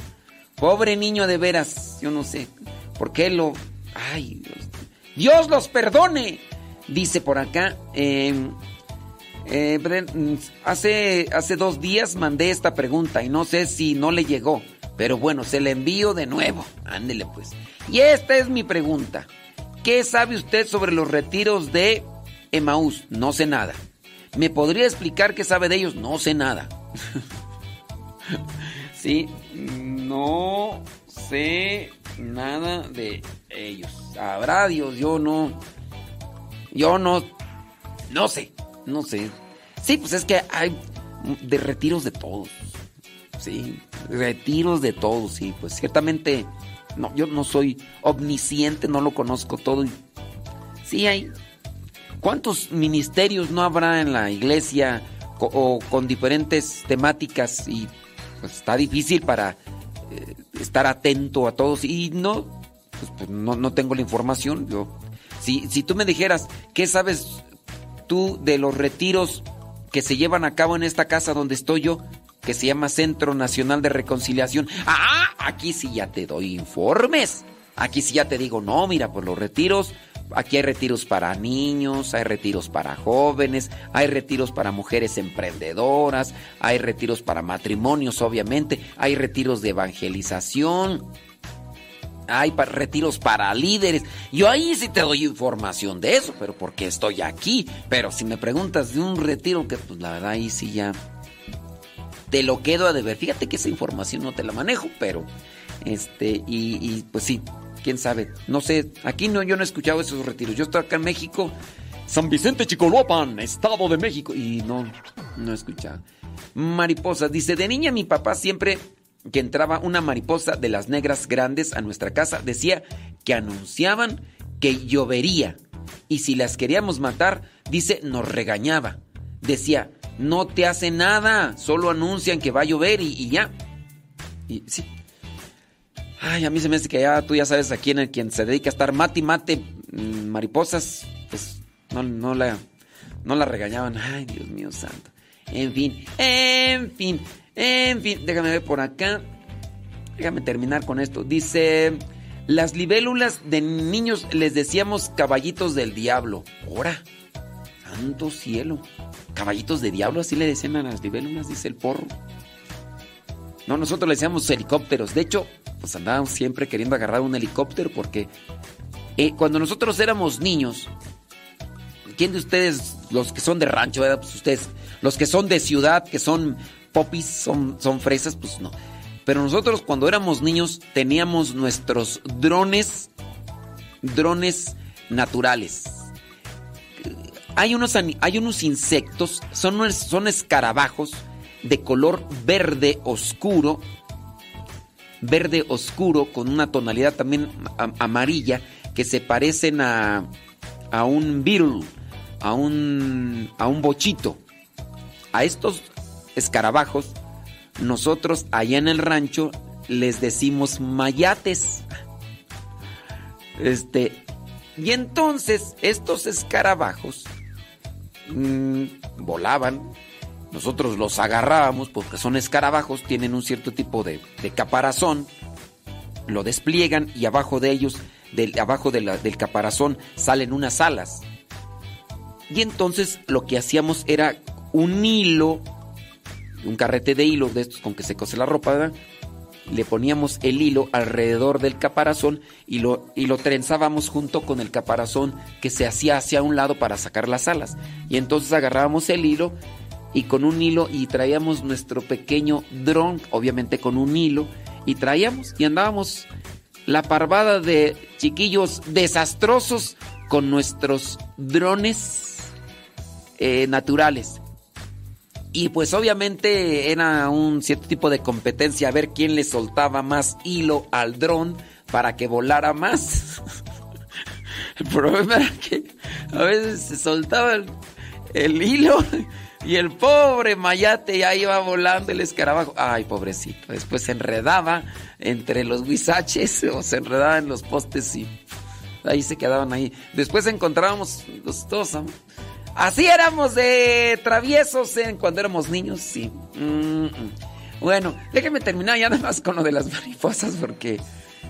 Pobre niño de veras. Yo no sé. ¿Por qué lo.? Ay, Dios. Dios los perdone. Dice por acá. eh, eh, Bren, hace, hace dos días mandé esta pregunta y no sé si no le llegó. Pero bueno, se la envío de nuevo. Ándele pues. Y esta es mi pregunta. ¿Qué sabe usted sobre los retiros de Emaús? No sé nada. ¿Me podría explicar qué sabe de ellos? No sé nada. sí, no sé nada de ellos. Sabrá Dios, yo no. Yo no. No sé, no sé. Sí, pues es que hay de retiros de todos. Sí, retiros de todos, sí. Pues ciertamente no, yo no soy omnisciente, no lo conozco todo. Sí hay. ¿Cuántos ministerios no habrá en la iglesia o con diferentes temáticas? Y pues, está difícil para eh, estar atento a todos. Y no, pues, pues, no, no, tengo la información. Yo, si, si tú me dijeras, ¿qué sabes tú de los retiros que se llevan a cabo en esta casa donde estoy yo? que se llama Centro Nacional de Reconciliación. Ah, aquí sí ya te doy informes. Aquí sí ya te digo, no, mira, por los retiros, aquí hay retiros para niños, hay retiros para jóvenes, hay retiros para mujeres emprendedoras, hay retiros para matrimonios, obviamente, hay retiros de evangelización, hay retiros para líderes. Yo ahí sí te doy información de eso, pero porque estoy aquí. Pero si me preguntas de un retiro, que pues la verdad ahí sí ya te lo quedo a deber. Fíjate que esa información no te la manejo, pero este, y, pues sí, quién sabe. No sé, aquí no, yo no he escuchado esos retiros. Yo estoy acá en México, San Vicente Chicoloapan, Estado de México, y no, no he escuchado. Mariposas, dice, de niña mi papá siempre que entraba una mariposa de las negras grandes a nuestra casa, decía que anunciaban que llovería. Y si las queríamos matar, dice, nos regañaba. Decía, no te hace nada, solo anuncian que va a llover y, ya. Y sí. Ay, a mí se me hace que ya tú ya sabes a quién, quien se dedica a estar mate y mate mm, mariposas, pues no, no, la, no la regañaban. Ay, Dios mío santo. En fin, en fin, en fin. Déjame ver por acá. Déjame terminar con esto. Dice, las libélulas de niños les decíamos caballitos del diablo. Ahora, santo cielo. Caballitos de diablo, así le decían a las libélulas, dice el porro. No, nosotros le decíamos helicópteros. De hecho, pues andábamos siempre queriendo agarrar un helicóptero porque eh, cuando nosotros éramos niños, ¿quién de ustedes, los que son de rancho, ¿verdad? Pues ustedes, los que son de ciudad, que son popis, son, son fresas, pues no. Pero nosotros cuando éramos niños teníamos nuestros drones, drones naturales hay unos, hay unos insectos, son, son escarabajos de color verde oscuro, verde oscuro con una tonalidad también amarilla que se parecen a, a un beetle, a un, a un bochito. A estos escarabajos, nosotros allá en el rancho les decimos mayates. Este, y entonces estos escarabajos Mm, volaban. Nosotros los agarrábamos porque son escarabajos, tienen un cierto tipo de, caparazón. Lo despliegan y abajo de ellos, del, abajo del caparazón, salen unas alas. Y entonces lo que hacíamos era un hilo, un carrete de hilo de estos con que se cose la ropa, le poníamos el hilo alrededor del caparazón y lo, y lo trenzábamos junto con el caparazón que se hacía hacia un lado para sacar las alas. Y entonces agarrábamos el hilo y con un hilo y traíamos nuestro pequeño dron, obviamente con un hilo, y traíamos y andábamos la parvada de chiquillos desastrosos con nuestros drones eh, naturales. Y pues obviamente era un cierto tipo de competencia a ver quién le soltaba más hilo al dron para que volara más. El problema era que a veces se soltaba el, hilo y el pobre mayate ya iba volando el escarabajo. Ay, pobrecito. Después se enredaba entre los guisaches o se enredaba en los postes y ahí se quedaban ahí. Después encontrábamos los dos Así éramos de traviesos cuando éramos niños, sí. Mm. Bueno, déjenme terminar ya nada más con lo de las mariposas porque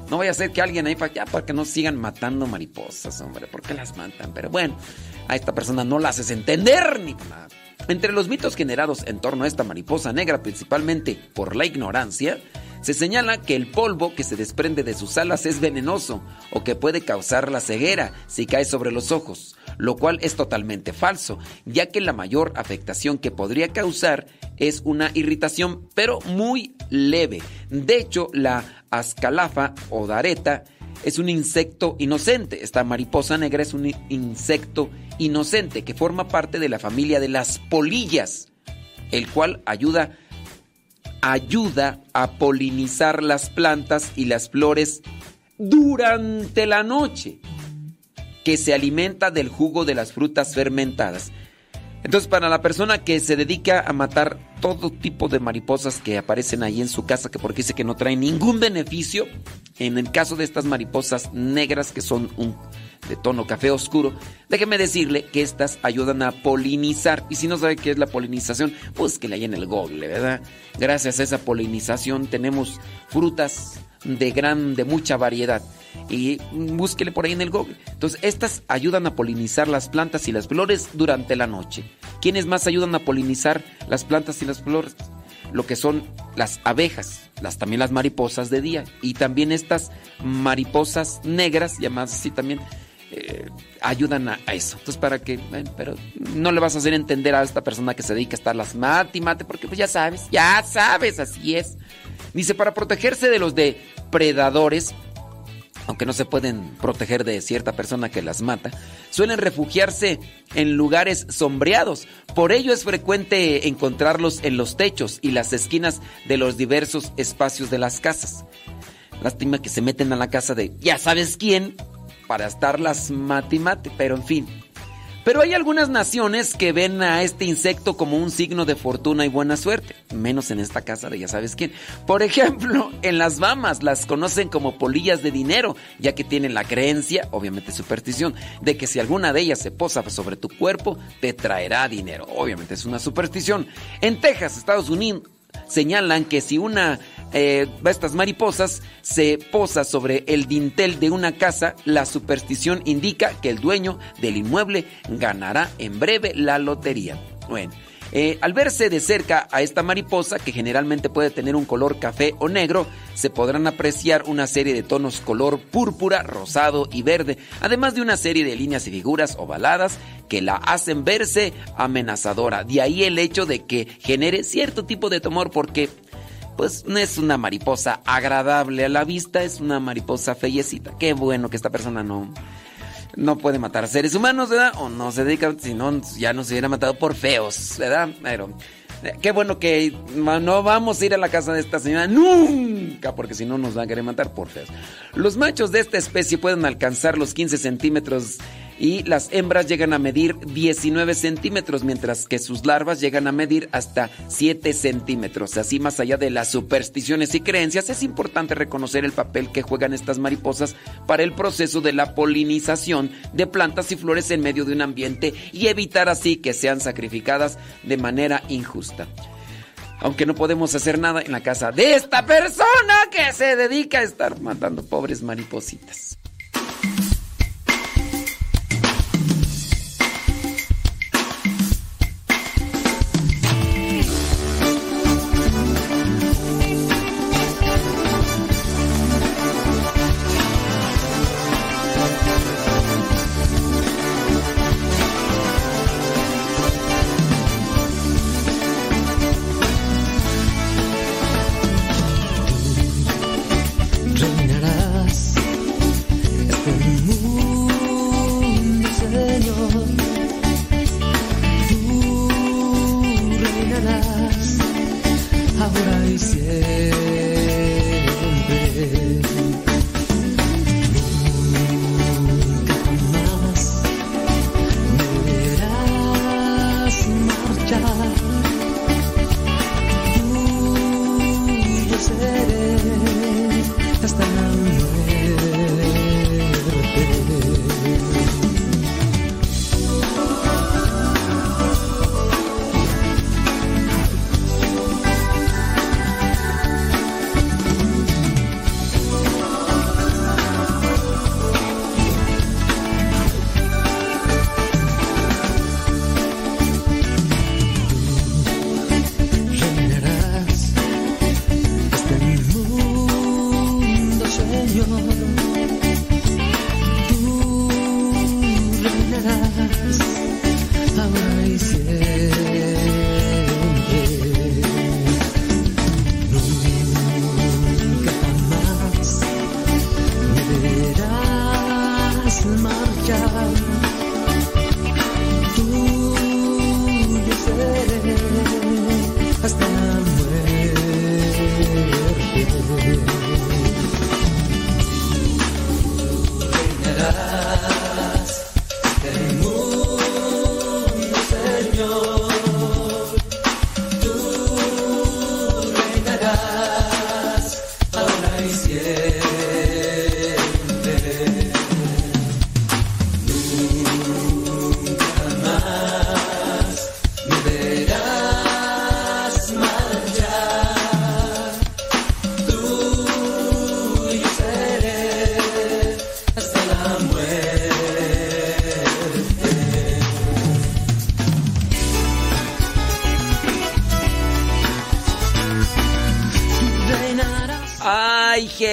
no voy a hacer que alguien ahí para para que no sigan matando mariposas, hombre, ¿por qué las matan? Pero bueno, a esta persona no la haces entender ni nada. Entre los mitos generados en torno a esta mariposa negra, principalmente por la ignorancia, se señala que el polvo que se desprende de sus alas es venenoso o que puede causar la ceguera si cae sobre los ojos, lo cual es totalmente falso, ya que la mayor afectación que podría causar es una irritación, pero muy leve. De hecho, la ascalafa o dareta es un insecto inocente. Esta mariposa negra es un insecto inocente que forma parte de la familia de las polillas, el cual ayuda ayuda a polinizar las plantas y las flores durante la noche, que se alimenta del jugo de las frutas fermentadas. Entonces, para la persona que se dedica a matar todo tipo de mariposas que aparecen ahí en su casa, que porque dice que no traen ningún beneficio, en el caso de estas mariposas negras que son un, de tono café oscuro, déjeme decirle que estas ayudan a polinizar. Y si no sabe qué es la polinización, pues que le hay en el google, ¿verdad? Gracias a esa polinización tenemos frutas de gran, de mucha variedad y búsquele por ahí en el Google. Entonces, estas ayudan a polinizar las plantas y las flores durante la noche. ¿Quiénes más ayudan a polinizar las plantas y las flores? Lo que son las abejas, las también las mariposas de día y también estas mariposas negras, llamadas así también, eh, ayudan a, eso. Entonces, para que, pero no le vas a hacer entender a esta persona que se dedica a estar las mate y mate, porque pues ya sabes, ya sabes, así es. Dice, para protegerse de los depredadores, aunque no se pueden proteger de cierta persona que las mata, suelen refugiarse en lugares sombreados. Por ello es frecuente encontrarlos en los techos y las esquinas de los diversos espacios de las casas. Lástima que se meten a la casa de ya sabes quién para estarlas mate mate, pero en fin. Pero hay algunas naciones que ven a este insecto como un signo de fortuna y buena suerte, menos en esta casa de ya sabes quién. Por ejemplo, en las Bahamas las conocen como polillas de dinero, ya que tienen la creencia, obviamente superstición, de que si alguna de ellas se posa sobre tu cuerpo, te traerá dinero. Obviamente es una superstición. En Texas, Estados Unidos, señalan que si una eh, estas mariposas se posa sobre el dintel de una casa, la superstición indica que el dueño del inmueble ganará en breve la lotería. Bueno. Eh, al verse de cerca a esta mariposa, que generalmente puede tener un color café o negro, se podrán apreciar una serie de tonos color púrpura, rosado y verde, además de una serie de líneas y figuras ovaladas que la hacen verse amenazadora. De ahí el hecho de que genere cierto tipo de temor porque pues no es una mariposa agradable a la vista, es una mariposa fellecita. Qué bueno que esta persona no, no puede matar seres humanos, ¿verdad? O no se dedica, si no, ya no se hubiera matado por feos, ¿verdad? Pero eh, qué bueno que no vamos a ir a la casa de esta señora nunca, porque si no nos van a querer matar por feos. Los machos de esta especie pueden alcanzar los 15 centímetros y las hembras llegan a medir 19 centímetros, mientras que sus larvas llegan a medir hasta 7 centímetros. Así, más allá de las supersticiones y creencias, es importante reconocer el papel que juegan estas mariposas para el proceso de la polinización de plantas y flores en medio de un ambiente y evitar así que sean sacrificadas de manera injusta aunque no podemos hacer nada en la casa de esta persona que se dedica a estar matando pobres maripositas.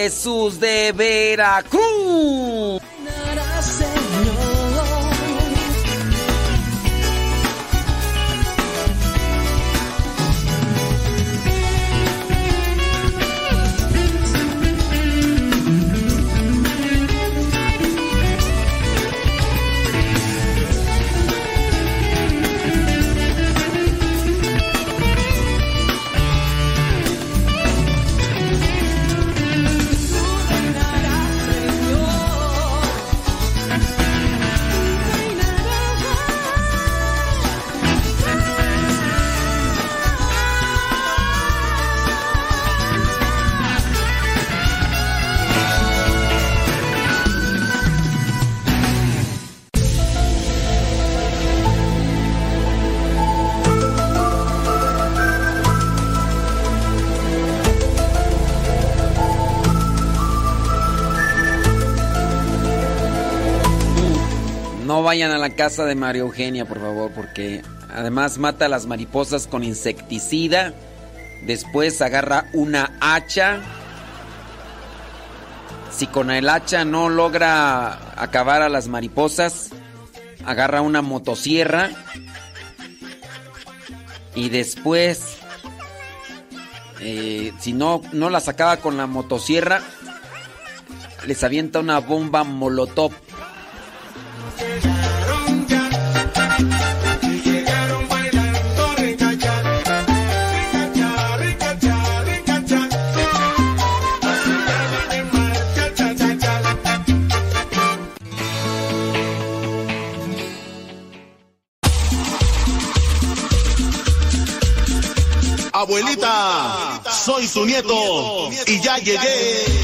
Jesús de Veracruz. Vayan a la casa de María Eugenia, por favor, porque además mata a las mariposas con insecticida. Después agarra una hacha. Si con el hacha no logra acabar a las mariposas, agarra una motosierra. Y después, eh, si no, no las acaba con la motosierra, les avienta una bomba molotov. Soy su nieto y ya llegué.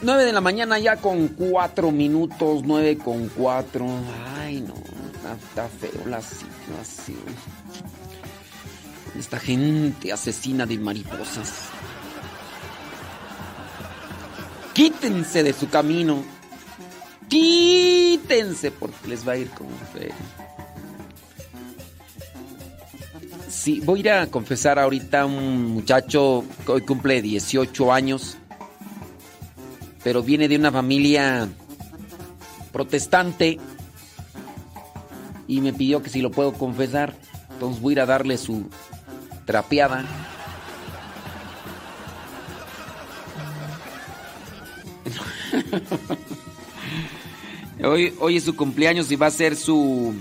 9 de la mañana ya con 4 minutos, 9 con 4. Ay, no, está, está feo la situación. Esta gente asesina de mariposas. Quítense de su camino. Quítense porque les va a ir como fe. Sí, voy a ir a confesar ahorita a un muchacho que hoy cumple 18 años, pero viene de una familia protestante y me pidió que si lo puedo confesar. Entonces voy a ir a darle su trapeada. hoy, hoy es su cumpleaños y va a ser su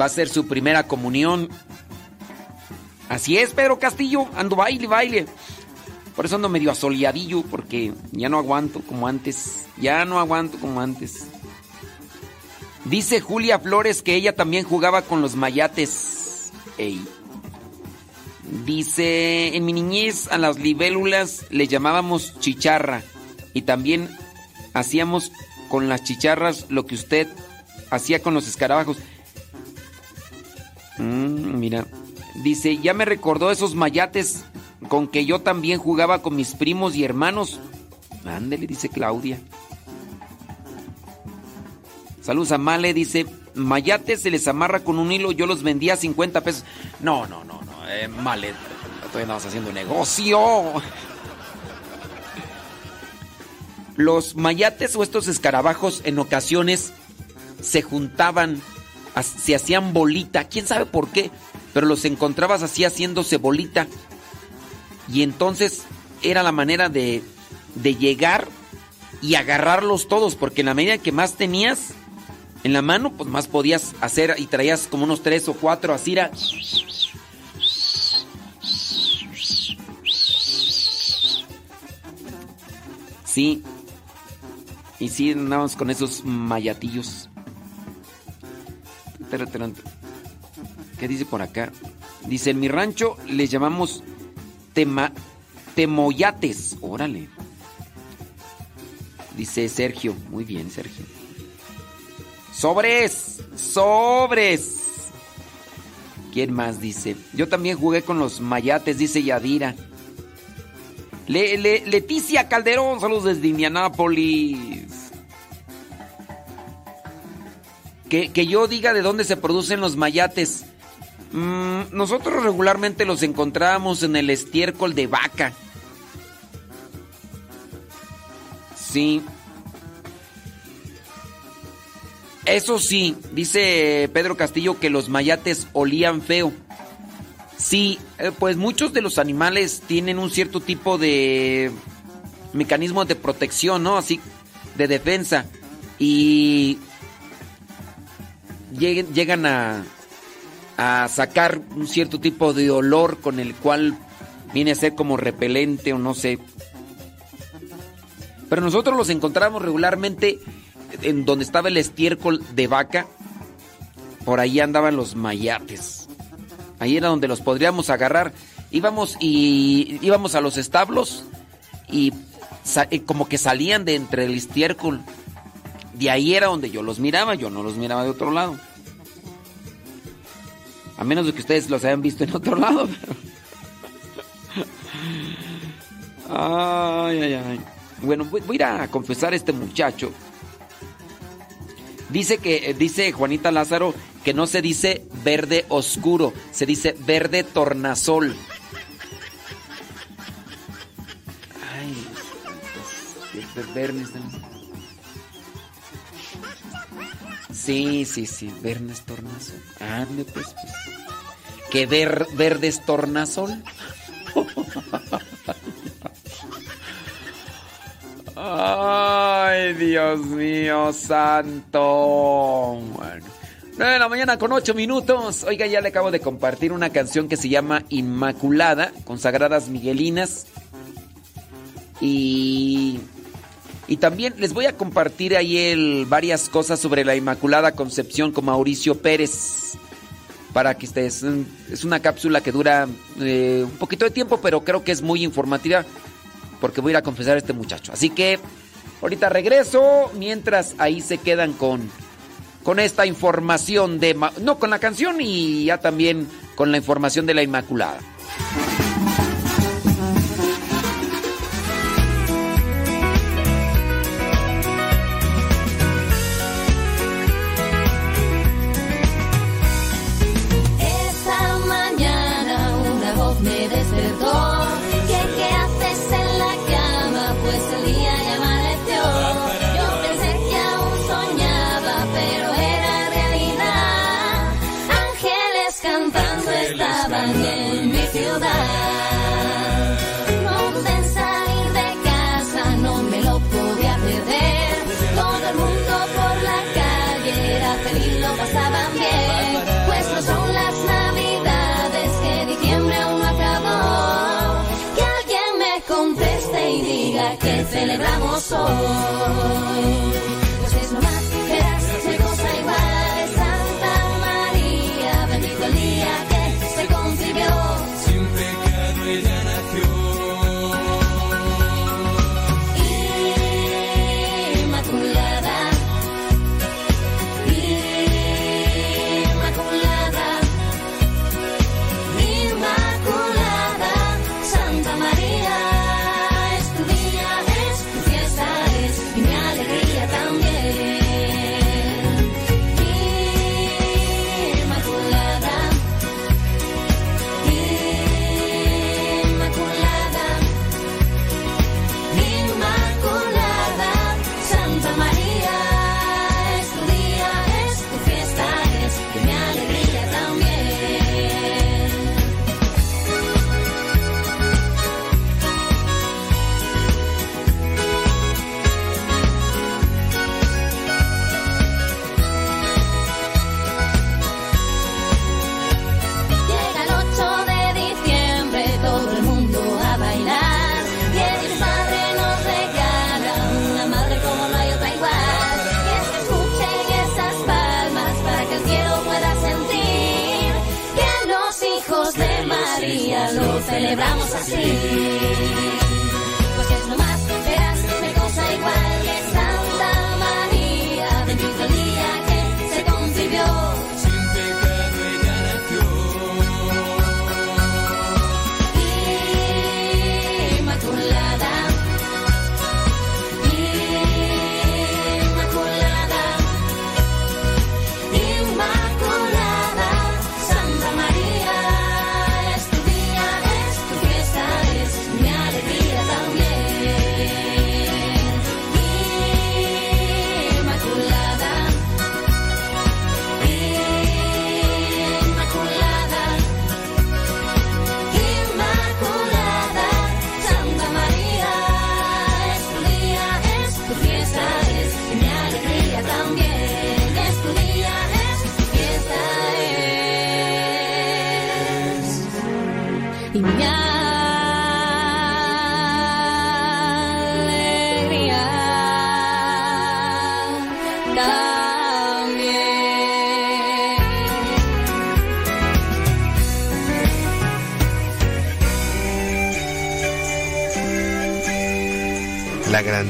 va a ser su primera comunión. Así es, Pedro Castillo, ando baile, baile. Por eso ando medio asoleadillo, porque ya no aguanto como antes. Ya no aguanto como antes. Dice Julia Flores que ella también jugaba con los mayates. Ey. Dice, en mi niñez a las libélulas le llamábamos chicharra. Y también hacíamos con las chicharras lo que usted hacía con los escarabajos. Mm, mira, dice, ya me recordó esos mayates con que yo también jugaba con mis primos y hermanos. Ándele, dice Claudia. Saludos a Male, dice, mayates se les amarra con un hilo, yo los vendía a 50 pesos. No, no, no, no, eh, Male, todavía andabas haciendo negocio. Los mayates o estos escarabajos en ocasiones se juntaban se hacían bolita, quién sabe por qué, pero los encontrabas así haciéndose bolita. Y entonces era la manera de, de llegar y agarrarlos todos, porque en la medida que más tenías en la mano, pues más podías hacer y traías como unos tres o cuatro así. Sí. Y sí, andábamos con esos mayatillos. ¿Qué dice por acá? Dice, en mi rancho les llamamos tema, temoyates. Órale. Dice Sergio. Muy bien, Sergio. Sobres. Sobres. ¿Quién más dice? Yo también jugué con los mayates, dice Yadira. Leticia Calderón, saludos desde Indianápolis. Que, yo diga de dónde se producen los mayates. Mm, nosotros regularmente los encontramos en el estiércol de vaca. Sí. Eso sí, dice Pedro Castillo que los mayates olían feo. Sí, eh, pues muchos de los animales tienen un cierto tipo de mecanismo de protección, ¿no? Así, de defensa. Y llegan a, a sacar un cierto tipo de olor con el cual viene a ser como repelente o no sé. Pero nosotros los encontramos regularmente en donde estaba el estiércol de vaca. Por ahí andaban los mayates. Ahí era donde los podríamos agarrar. Íbamos y íbamos a los establos y como que salían de entre el estiércol. De ahí era donde yo los miraba, yo no los miraba de otro lado. A menos de que ustedes los hayan visto en otro lado. Ay, ay, ay. Bueno, voy, a ir a confesar a este muchacho. Dice que, dice Juanita Lázaro, que no se dice verde oscuro, se dice verde tornasol. Ay, este viernes. Sí, sí, sí, Verdes Tornasol. Ande, pues, pues. Que ver, verdes tornasol. Ay, Dios mío, santo. Bueno. 9 de la mañana con 8 minutos. Oiga, ya le acabo de compartir una canción que se llama Inmaculada, consagradas miguelinas. Y y también les voy a compartir ahí el, varias cosas sobre la Inmaculada Concepción con Mauricio Pérez. Para que ustedes. Es una cápsula que dura eh, un poquito de tiempo, pero creo que es muy informativa. porque voy a ir a confesar a este muchacho. Así que ahorita regreso, mientras ahí se quedan con, con esta información de... No, con la canción y ya también con la información de la Inmaculada. Celebramos celebramos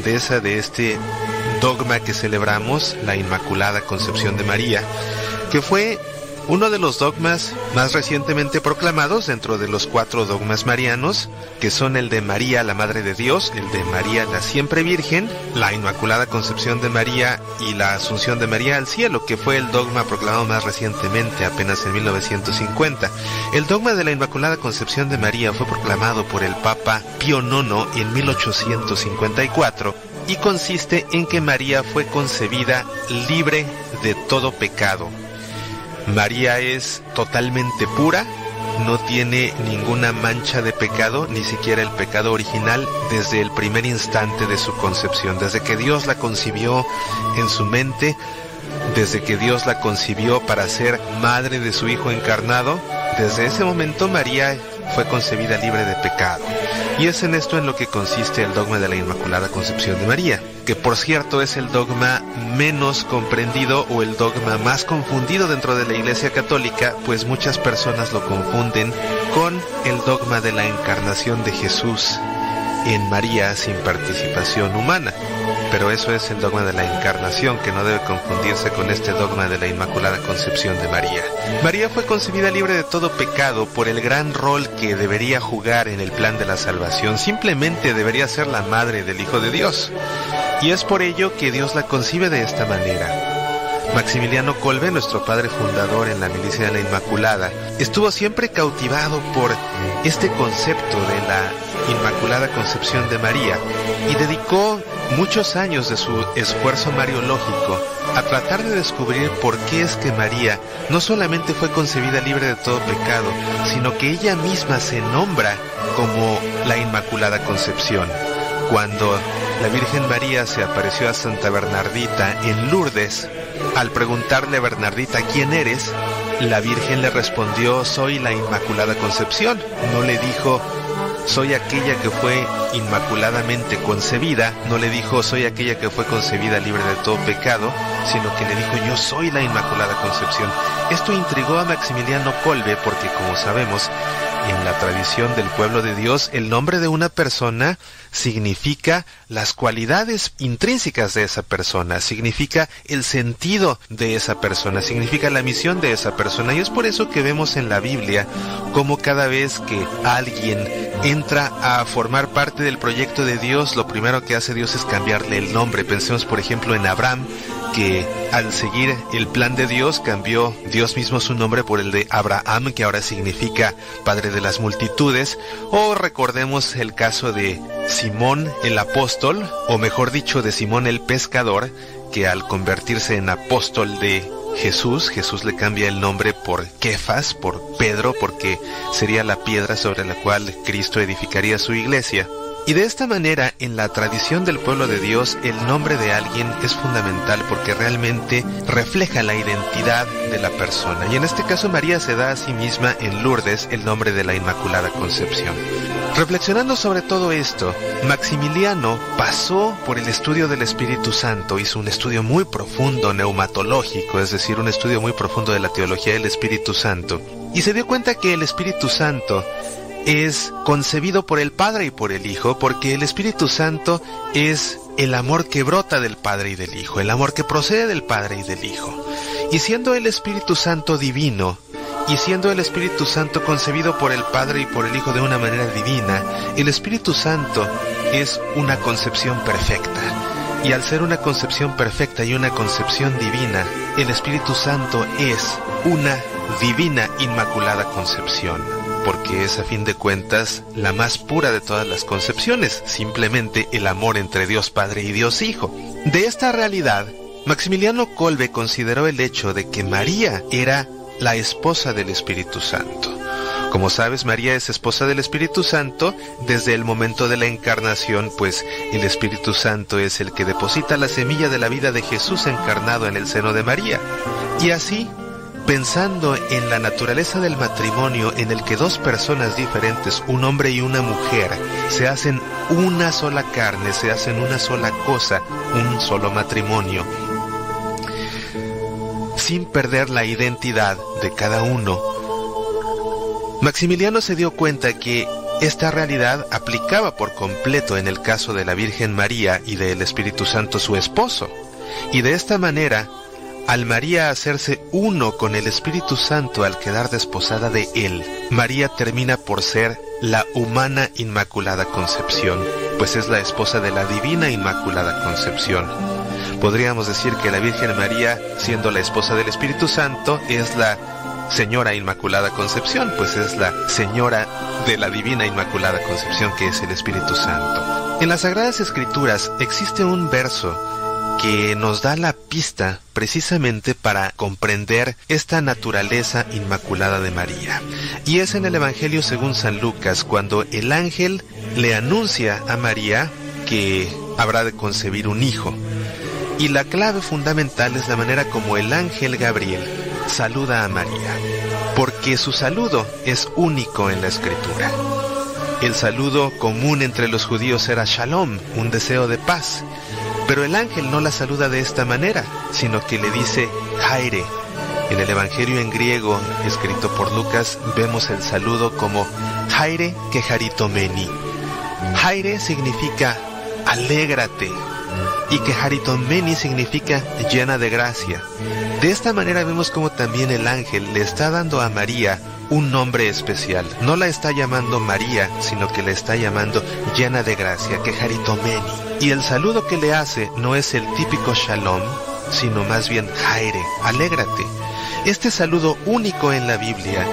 de este dogma que celebramos, la Inmaculada Concepción de María, que fue uno de los dogmas más recientemente proclamados dentro de los cuatro dogmas marianos, que son el de María, la Madre de Dios, el de María, la Siempre Virgen, la Inmaculada Concepción de María y la Asunción de María al cielo, que fue el dogma proclamado más recientemente, apenas en 1950. El dogma de la Inmaculada Concepción de María fue proclamado por el Papa Pío IX en 1854 y consiste en que María fue concebida libre de todo pecado. María es totalmente pura, no tiene ninguna mancha de pecado, ni siquiera el pecado original, desde el primer instante de su concepción, desde que Dios la concibió en su mente, desde que Dios la concibió para ser madre de su Hijo encarnado, desde ese momento María fue concebida libre de pecado. Y es en esto en lo que consiste el dogma de la Inmaculada Concepción de María, que por cierto es el dogma menos comprendido o el dogma más confundido dentro de la Iglesia Católica, pues muchas personas lo confunden con el dogma de la encarnación de Jesús en María sin participación humana. Pero eso es el dogma de la encarnación que no debe confundirse con este dogma de la Inmaculada Concepción de María. María fue concebida libre de todo pecado por el gran rol que debería jugar en el plan de la salvación. Simplemente debería ser la madre del Hijo de Dios. Y es por ello que Dios la concibe de esta manera. Maximiliano Colbe, nuestro padre fundador en la milicia de la Inmaculada, estuvo siempre cautivado por este concepto de la Inmaculada Concepción de María y dedicó muchos años de su esfuerzo mariológico a tratar de descubrir por qué es que María no solamente fue concebida libre de todo pecado, sino que ella misma se nombra como la Inmaculada Concepción. Cuando la Virgen María se apareció a Santa Bernardita en Lourdes, al preguntarle a Bernardita quién eres, la Virgen le respondió, soy la Inmaculada Concepción. No le dijo, soy aquella que fue inmaculadamente concebida, no le dijo, soy aquella que fue concebida libre de todo pecado, sino que le dijo, yo soy la Inmaculada Concepción. Esto intrigó a Maximiliano Colbe porque, como sabemos, en la tradición del pueblo de Dios, el nombre de una persona significa las cualidades intrínsecas de esa persona, significa el sentido de esa persona, significa la misión de esa persona. Y es por eso que vemos en la Biblia como cada vez que alguien entra a formar parte del proyecto de Dios, lo primero que hace Dios es cambiarle el nombre. Pensemos por ejemplo en Abraham, que al seguir el plan de Dios cambió Dios mismo su nombre por el de Abraham, que ahora significa Padre de las multitudes, o recordemos el caso de Simón el apóstol, o mejor dicho de Simón el pescador, que al convertirse en apóstol de Jesús, Jesús le cambia el nombre por Kefas, por Pedro, porque sería la piedra sobre la cual Cristo edificaría su iglesia. Y de esta manera, en la tradición del pueblo de Dios, el nombre de alguien es fundamental porque realmente refleja la identidad de la persona. Y en este caso María se da a sí misma en Lourdes el nombre de la Inmaculada Concepción. Reflexionando sobre todo esto, Maximiliano pasó por el estudio del Espíritu Santo, hizo un estudio muy profundo, neumatológico, es decir, un estudio muy profundo de la teología del Espíritu Santo, y se dio cuenta que el Espíritu Santo es concebido por el Padre y por el Hijo, porque el Espíritu Santo es el amor que brota del Padre y del Hijo, el amor que procede del Padre y del Hijo. Y siendo el Espíritu Santo divino, y siendo el Espíritu Santo concebido por el Padre y por el Hijo de una manera divina, el Espíritu Santo es una concepción perfecta. Y al ser una concepción perfecta y una concepción divina, el Espíritu Santo es una divina inmaculada concepción porque es a fin de cuentas la más pura de todas las concepciones, simplemente el amor entre Dios Padre y Dios Hijo. De esta realidad, Maximiliano Colbe consideró el hecho de que María era la esposa del Espíritu Santo. Como sabes, María es esposa del Espíritu Santo desde el momento de la encarnación, pues el Espíritu Santo es el que deposita la semilla de la vida de Jesús encarnado en el seno de María. Y así, pensando en la naturaleza del matrimonio en el que dos personas diferentes, un hombre y una mujer, se hacen una sola carne, se hacen una sola cosa, un solo matrimonio, sin perder la identidad de cada uno, Maximiliano se dio cuenta que esta realidad aplicaba por completo en el caso de la Virgen María y del Espíritu Santo su esposo, y de esta manera al María hacerse uno con el Espíritu Santo al quedar desposada de Él, María termina por ser la humana Inmaculada Concepción, pues es la esposa de la Divina Inmaculada Concepción. Podríamos decir que la Virgen María, siendo la esposa del Espíritu Santo, es la Señora Inmaculada Concepción, pues es la Señora de la Divina Inmaculada Concepción que es el Espíritu Santo. En las Sagradas Escrituras existe un verso que nos da la pista precisamente para comprender esta naturaleza inmaculada de María. Y es en el Evangelio según San Lucas cuando el ángel le anuncia a María que habrá de concebir un hijo. Y la clave fundamental es la manera como el ángel Gabriel saluda a María, porque su saludo es único en la escritura. El saludo común entre los judíos era shalom, un deseo de paz, pero el ángel no la saluda de esta manera, sino que le dice Jaire. En el Evangelio en griego, escrito por Lucas, vemos el saludo como Jaire que Meni. Jaire significa alégrate y que Haritomeni significa llena de gracia. De esta manera vemos como también el ángel le está dando a María un nombre especial. No la está llamando María, sino que la está llamando llena de gracia, que Haritomeni. Y el saludo que le hace no es el típico shalom, sino más bien Jaire, alégrate. Este saludo único en la Biblia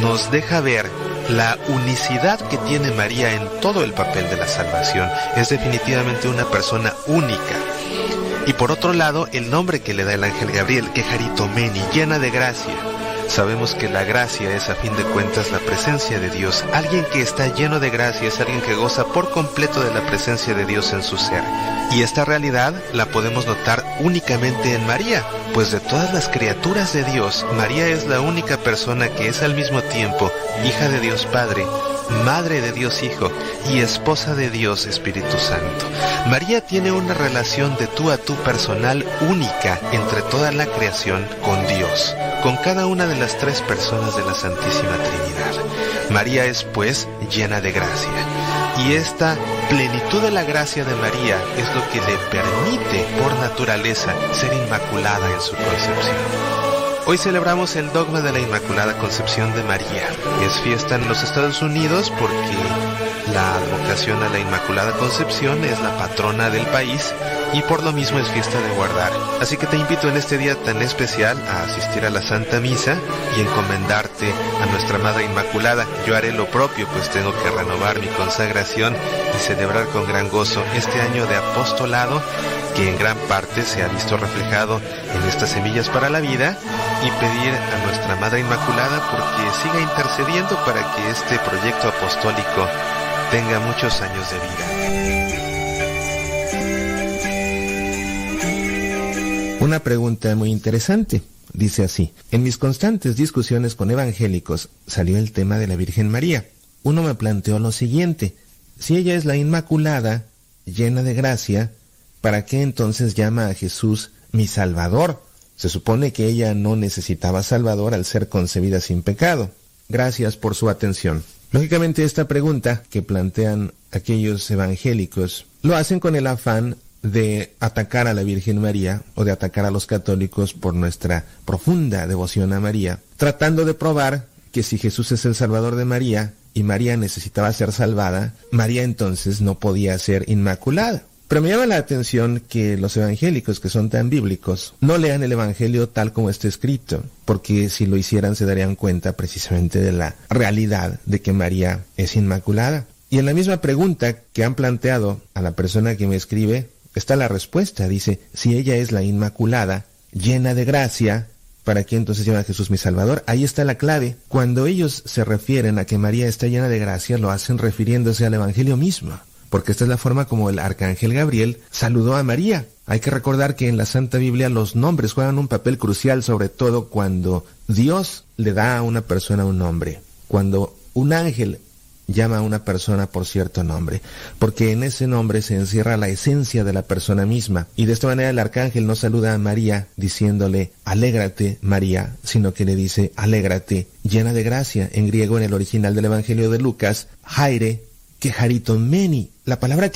nos deja ver la unicidad que tiene María en todo el papel de la salvación. Es definitivamente una persona única. Y por otro lado, el nombre que le da el ángel Gabriel, que Jaritomeni, llena de gracia. Sabemos que la gracia es a fin de cuentas la presencia de Dios. Alguien que está lleno de gracia es alguien que goza por completo de la presencia de Dios en su ser. Y esta realidad la podemos notar únicamente en María, pues de todas las criaturas de Dios, María es la única persona que es al mismo tiempo hija de Dios Padre, madre de Dios Hijo y esposa de Dios Espíritu Santo. María tiene una relación de tú a tú personal única entre toda la creación con Dios, con cada una de las tres personas de la Santísima Trinidad. María es pues llena de gracia. Y esta plenitud de la gracia de María es lo que le permite por naturaleza ser inmaculada en su concepción. Hoy celebramos el dogma de la Inmaculada Concepción de María. Es fiesta en los Estados Unidos porque la advocación a la Inmaculada Concepción es la patrona del país y por lo mismo es fiesta de guardar. Así que te invito en este día tan especial a asistir a la Santa Misa y encomendarte a nuestra Madre Inmaculada. Yo haré lo propio, pues tengo que renovar mi consagración y celebrar con gran gozo este año de apostolado que en gran parte se ha visto reflejado en estas semillas para la vida y pedir a nuestra Madre Inmaculada porque siga intercediendo para que este proyecto apostólico tenga muchos años de vida. Una pregunta muy interesante. Dice así, en mis constantes discusiones con evangélicos salió el tema de la Virgen María. Uno me planteó lo siguiente, si ella es la Inmaculada, llena de gracia, ¿para qué entonces llama a Jesús mi Salvador? Se supone que ella no necesitaba Salvador al ser concebida sin pecado. Gracias por su atención. Lógicamente esta pregunta que plantean aquellos evangélicos lo hacen con el afán de atacar a la Virgen María o de atacar a los católicos por nuestra profunda devoción a María, tratando de probar que si Jesús es el Salvador de María y María necesitaba ser salvada, María entonces no podía ser inmaculada. Pero me llama la atención que los evangélicos que son tan bíblicos no lean el Evangelio tal como está escrito, porque si lo hicieran se darían cuenta precisamente de la realidad de que María es inmaculada. Y en la misma pregunta que han planteado a la persona que me escribe, está la respuesta. Dice, si ella es la Inmaculada, llena de gracia, ¿para qué entonces llama a Jesús mi Salvador? Ahí está la clave. Cuando ellos se refieren a que María está llena de gracia, lo hacen refiriéndose al Evangelio mismo porque esta es la forma como el arcángel Gabriel saludó a María. Hay que recordar que en la Santa Biblia los nombres juegan un papel crucial, sobre todo cuando Dios le da a una persona un nombre, cuando un ángel llama a una persona por cierto nombre, porque en ese nombre se encierra la esencia de la persona misma. Y de esta manera el arcángel no saluda a María diciéndole, alégrate María, sino que le dice, alégrate, llena de gracia. En griego, en el original del Evangelio de Lucas, Jaire Meni. La palabra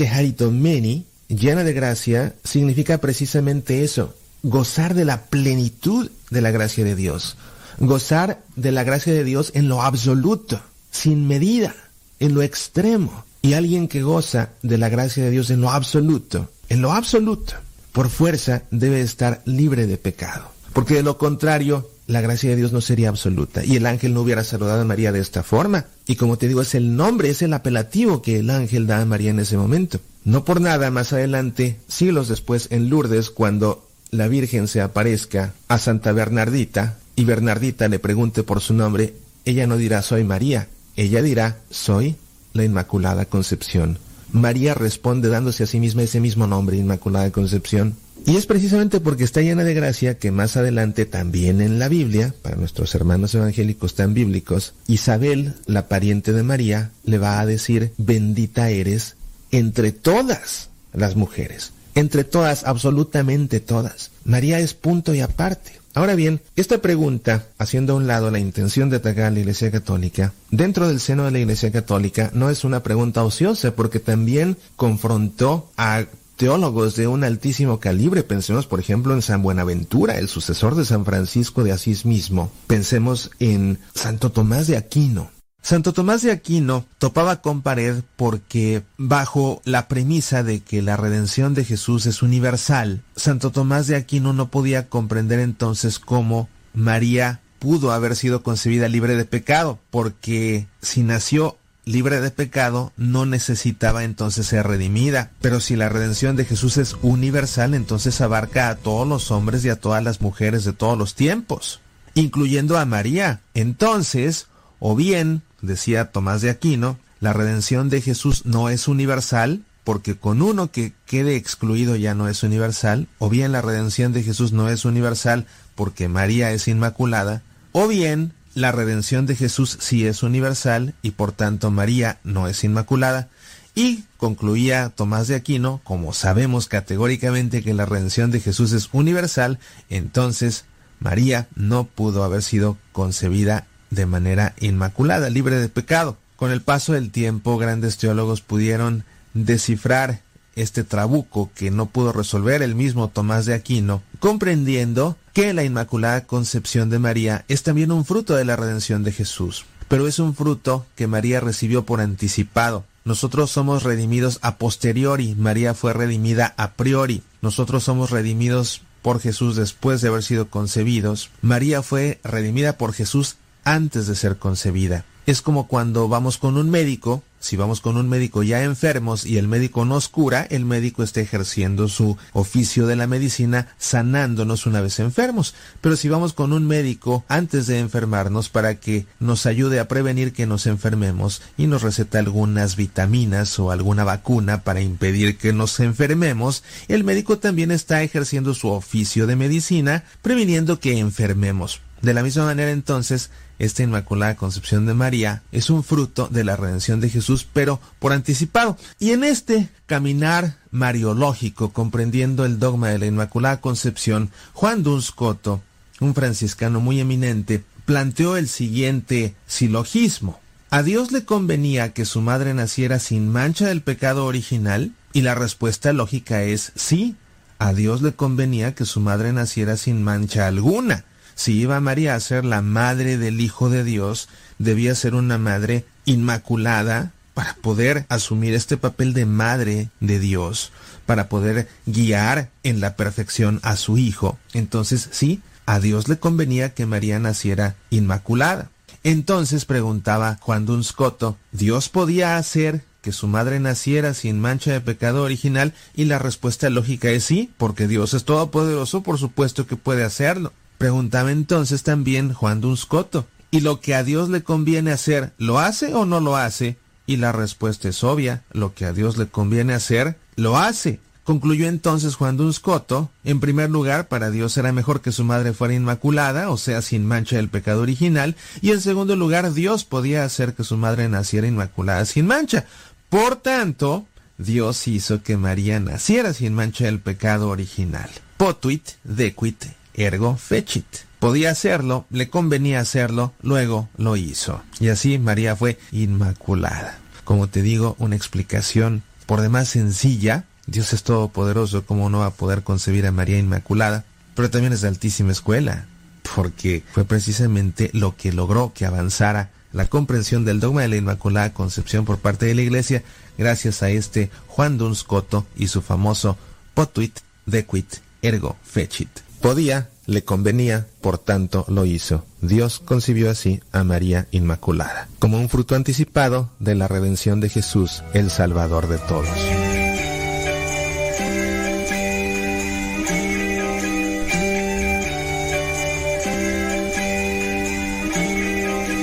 Meni, llena de gracia, significa precisamente eso, gozar de la plenitud de la gracia de Dios, gozar de la gracia de Dios en lo absoluto, sin medida, en lo extremo. Y alguien que goza de la gracia de Dios en lo absoluto, en lo absoluto, por fuerza debe estar libre de pecado. Porque de lo contrario, la gracia de Dios no sería absoluta y el ángel no hubiera saludado a María de esta forma. Y como te digo, es el nombre, es el apelativo que el ángel da a María en ese momento. No por nada, más adelante, siglos después, en Lourdes, cuando la Virgen se aparezca a Santa Bernardita y Bernardita le pregunte por su nombre, ella no dirá soy María, ella dirá soy la Inmaculada Concepción. María responde dándose a sí misma ese mismo nombre, Inmaculada Concepción. Y es precisamente porque está llena de gracia que más adelante también en la Biblia, para nuestros hermanos evangélicos tan bíblicos, Isabel, la pariente de María, le va a decir, bendita eres entre todas las mujeres, entre todas, absolutamente todas. María es punto y aparte. Ahora bien, esta pregunta, haciendo a un lado la intención de atacar a la Iglesia Católica, dentro del seno de la Iglesia Católica no es una pregunta ociosa porque también confrontó a teólogos de un altísimo calibre. Pensemos, por ejemplo, en San Buenaventura, el sucesor de San Francisco de Asís mismo. Pensemos en Santo Tomás de Aquino. Santo Tomás de Aquino topaba con pared porque bajo la premisa de que la redención de Jesús es universal, Santo Tomás de Aquino no podía comprender entonces cómo María pudo haber sido concebida libre de pecado, porque si nació libre de pecado no necesitaba entonces ser redimida. Pero si la redención de Jesús es universal, entonces abarca a todos los hombres y a todas las mujeres de todos los tiempos, incluyendo a María. Entonces, o bien decía Tomás de Aquino, la redención de Jesús no es universal, porque con uno que quede excluido ya no es universal, o bien la redención de Jesús no es universal porque María es inmaculada, o bien la redención de Jesús sí es universal y por tanto María no es inmaculada. Y concluía Tomás de Aquino, como sabemos categóricamente que la redención de Jesús es universal, entonces María no pudo haber sido concebida de manera inmaculada, libre de pecado. Con el paso del tiempo, grandes teólogos pudieron descifrar este trabuco que no pudo resolver el mismo Tomás de Aquino, comprendiendo que la Inmaculada Concepción de María es también un fruto de la redención de Jesús, pero es un fruto que María recibió por anticipado. Nosotros somos redimidos a posteriori, María fue redimida a priori. Nosotros somos redimidos por Jesús después de haber sido concebidos. María fue redimida por Jesús antes de ser concebida. Es como cuando vamos con un médico, si vamos con un médico ya enfermos y el médico nos cura, el médico está ejerciendo su oficio de la medicina sanándonos una vez enfermos. Pero si vamos con un médico antes de enfermarnos para que nos ayude a prevenir que nos enfermemos y nos receta algunas vitaminas o alguna vacuna para impedir que nos enfermemos, el médico también está ejerciendo su oficio de medicina previniendo que enfermemos. De la misma manera entonces, esta Inmaculada Concepción de María es un fruto de la redención de Jesús, pero por anticipado. Y en este caminar mariológico, comprendiendo el dogma de la Inmaculada Concepción, Juan Duns Coto, un franciscano muy eminente, planteó el siguiente silogismo. ¿A Dios le convenía que su madre naciera sin mancha del pecado original? Y la respuesta lógica es sí. A Dios le convenía que su madre naciera sin mancha alguna. Si iba María a ser la madre del Hijo de Dios, debía ser una madre inmaculada para poder asumir este papel de madre de Dios, para poder guiar en la perfección a su Hijo. Entonces, sí, a Dios le convenía que María naciera inmaculada. Entonces preguntaba Juan Dunscoto, ¿Dios podía hacer que su madre naciera sin mancha de pecado original? Y la respuesta lógica es sí, porque Dios es todopoderoso, por supuesto que puede hacerlo. Preguntaba entonces también Juan Dunscoto, ¿y lo que a Dios le conviene hacer, lo hace o no lo hace? Y la respuesta es obvia, lo que a Dios le conviene hacer, lo hace. Concluyó entonces Juan Dunscoto, en primer lugar, para Dios era mejor que su madre fuera inmaculada, o sea, sin mancha del pecado original, y en segundo lugar, Dios podía hacer que su madre naciera inmaculada sin mancha. Por tanto, Dios hizo que María naciera sin mancha del pecado original. Potuit dequit ergo fecit. Podía hacerlo, le convenía hacerlo, luego lo hizo. Y así María fue inmaculada. Como te digo, una explicación por demás sencilla. Dios es todopoderoso, ¿cómo no va a poder concebir a María Inmaculada? Pero también es de altísima escuela, porque fue precisamente lo que logró que avanzara la comprensión del dogma de la Inmaculada Concepción por parte de la Iglesia, gracias a este Juan Duns Coto y su famoso potuit dequit ergo fecit. Podía, le convenía, por tanto lo hizo. Dios concibió así a María Inmaculada, como un fruto anticipado de la redención de Jesús, el Salvador de todos.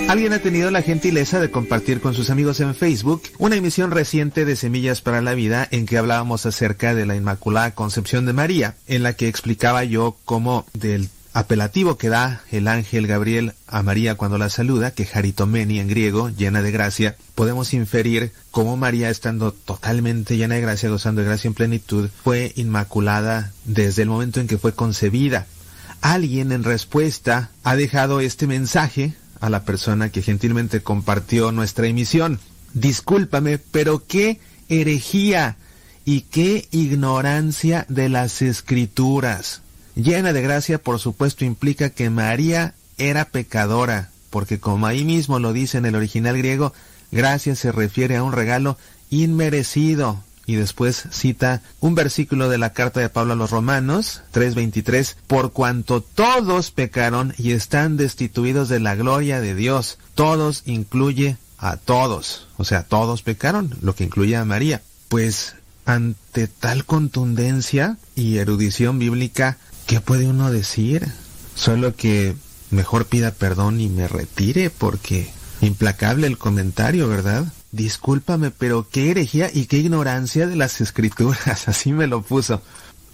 Alguien ha tenido la gentileza de compartir con sus amigos en Facebook una emisión reciente de Semillas para la Vida en que hablábamos acerca de la Inmaculada Concepción de María, en la que explicaba yo cómo del apelativo que da el ángel Gabriel a María cuando la saluda, que Haritomeni en griego, llena de gracia, podemos inferir cómo María, estando totalmente llena de gracia, gozando de gracia en plenitud, fue inmaculada desde el momento en que fue concebida. Alguien en respuesta ha dejado este mensaje a la persona que gentilmente compartió nuestra emisión. Discúlpame, pero qué herejía y qué ignorancia de las escrituras. Llena de gracia, por supuesto, implica que María era pecadora, porque como ahí mismo lo dice en el original griego, gracia se refiere a un regalo inmerecido. Y después cita un versículo de la carta de Pablo a los Romanos 3:23, por cuanto todos pecaron y están destituidos de la gloria de Dios. Todos incluye a todos, o sea, todos pecaron, lo que incluye a María. Pues ante tal contundencia y erudición bíblica, ¿qué puede uno decir? Solo que mejor pida perdón y me retire porque implacable el comentario, ¿verdad? Discúlpame, pero qué herejía y qué ignorancia de las escrituras, así me lo puso.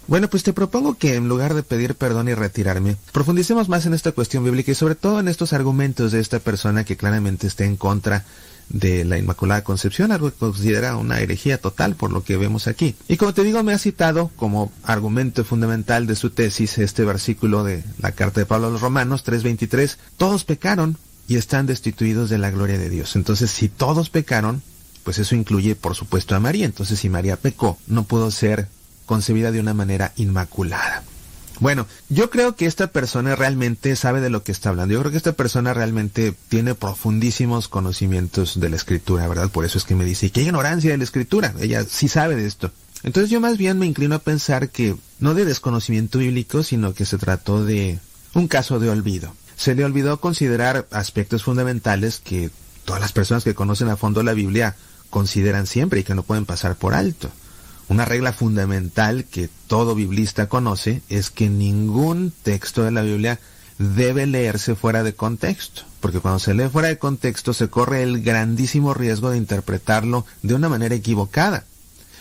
Bueno, pues te propongo que en lugar de pedir perdón y retirarme, profundicemos más en esta cuestión bíblica y sobre todo en estos argumentos de esta persona que claramente está en contra de la Inmaculada Concepción, algo que considera una herejía total por lo que vemos aquí. Y como te digo, me ha citado como argumento fundamental de su tesis este versículo de la carta de Pablo a los Romanos 3:23, todos pecaron y están destituidos de la gloria de Dios. Entonces, si todos pecaron, pues eso incluye por supuesto a María. Entonces, si María pecó, no pudo ser concebida de una manera inmaculada. Bueno, yo creo que esta persona realmente sabe de lo que está hablando. Yo creo que esta persona realmente tiene profundísimos conocimientos de la escritura, ¿verdad? Por eso es que me dice, qué ignorancia de la escritura. Ella sí sabe de esto. Entonces yo más bien me inclino a pensar que no de desconocimiento bíblico, sino que se trató de un caso de olvido. Se le olvidó considerar aspectos fundamentales que todas las personas que conocen a fondo la Biblia consideran siempre y que no pueden pasar por alto. Una regla fundamental que todo biblista conoce es que ningún texto de la Biblia debe leerse fuera de contexto, porque cuando se lee fuera de contexto se corre el grandísimo riesgo de interpretarlo de una manera equivocada.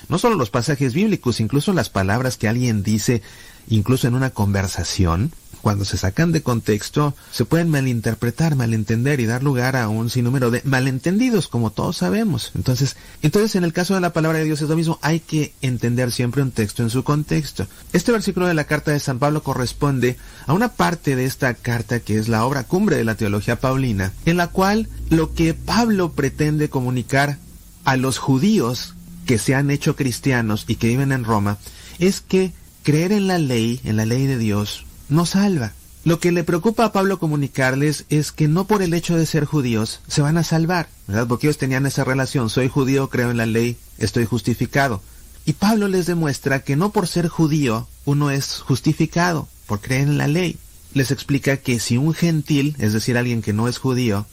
No solo los pasajes bíblicos, incluso las palabras que alguien dice, incluso en una conversación, cuando se sacan de contexto, se pueden malinterpretar, malentender y dar lugar a un sinnúmero de malentendidos, como todos sabemos. Entonces, entonces en el caso de la palabra de Dios es lo mismo, hay que entender siempre un texto en su contexto. Este versículo de la carta de San Pablo corresponde a una parte de esta carta que es la obra cumbre de la teología paulina, en la cual lo que Pablo pretende comunicar a los judíos que se han hecho cristianos y que viven en Roma es que creer en la ley, en la ley de Dios, no salva. Lo que le preocupa a Pablo comunicarles es que no por el hecho de ser judíos se van a salvar, ¿verdad? Porque ellos tenían esa relación, soy judío, creo en la ley, estoy justificado. Y Pablo les demuestra que no por ser judío uno es justificado, por creer en la ley. Les explica que si un gentil, es decir, alguien que no es judío,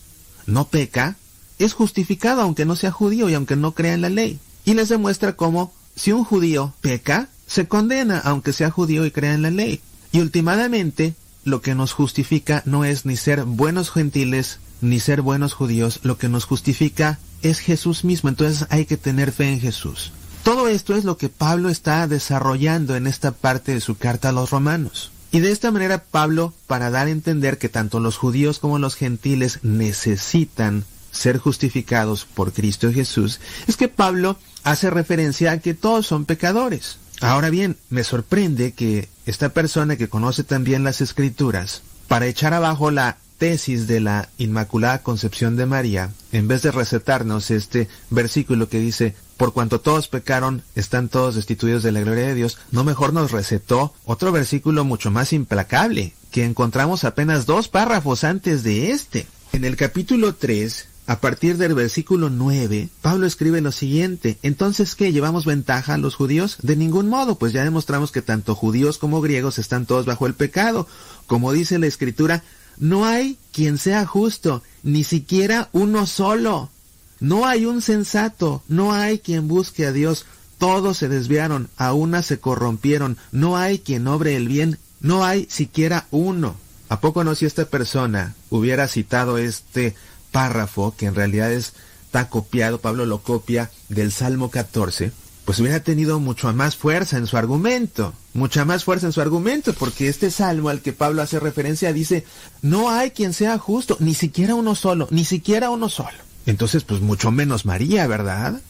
no peca, es justificado aunque no sea judío y aunque no crea en la ley. Y les demuestra cómo si un judío peca, se condena aunque sea judío y crea en la ley. Y últimamente, lo que nos justifica no es ni ser buenos gentiles, ni ser buenos judíos, lo que nos justifica es Jesús mismo, entonces hay que tener fe en Jesús. Todo esto es lo que Pablo está desarrollando en esta parte de su carta a los romanos. Y de esta manera Pablo, para dar a entender que tanto los judíos como los gentiles necesitan ser justificados por Cristo Jesús, es que Pablo hace referencia a que todos son pecadores. Ahora bien, me sorprende que esta persona que conoce también las escrituras, para echar abajo la tesis de la Inmaculada Concepción de María, en vez de recetarnos este versículo que dice, por cuanto todos pecaron, están todos destituidos de la gloria de Dios, no mejor nos recetó otro versículo mucho más implacable, que encontramos apenas dos párrafos antes de este. En el capítulo 3, a partir del versículo 9, Pablo escribe lo siguiente, entonces ¿qué? ¿Llevamos ventaja a los judíos? De ningún modo, pues ya demostramos que tanto judíos como griegos están todos bajo el pecado. Como dice la escritura, no hay quien sea justo, ni siquiera uno solo. No hay un sensato, no hay quien busque a Dios. Todos se desviaron, a una se corrompieron, no hay quien obre el bien, no hay siquiera uno. ¿A poco no si esta persona hubiera citado este párrafo, que en realidad está copiado, Pablo lo copia del Salmo 14, pues hubiera tenido mucho más fuerza en su argumento, mucha más fuerza en su argumento, porque este salmo al que Pablo hace referencia dice, no hay quien sea justo, ni siquiera uno solo, ni siquiera uno solo. Entonces, pues mucho menos María, ¿verdad?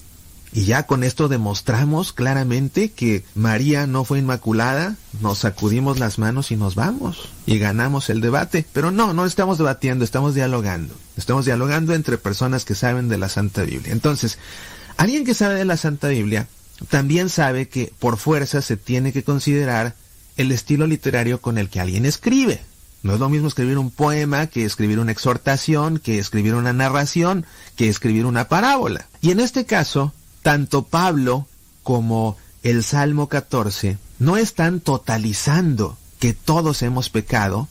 Y ya con esto demostramos claramente que María no fue inmaculada, nos sacudimos las manos y nos vamos y ganamos el debate. Pero no, no estamos debatiendo, estamos dialogando. Estamos dialogando entre personas que saben de la Santa Biblia. Entonces, alguien que sabe de la Santa Biblia también sabe que por fuerza se tiene que considerar el estilo literario con el que alguien escribe. No es lo mismo escribir un poema que escribir una exhortación, que escribir una narración, que escribir una parábola. Y en este caso, tanto Pablo como el Salmo 14 no están totalizando que todos hemos pecado,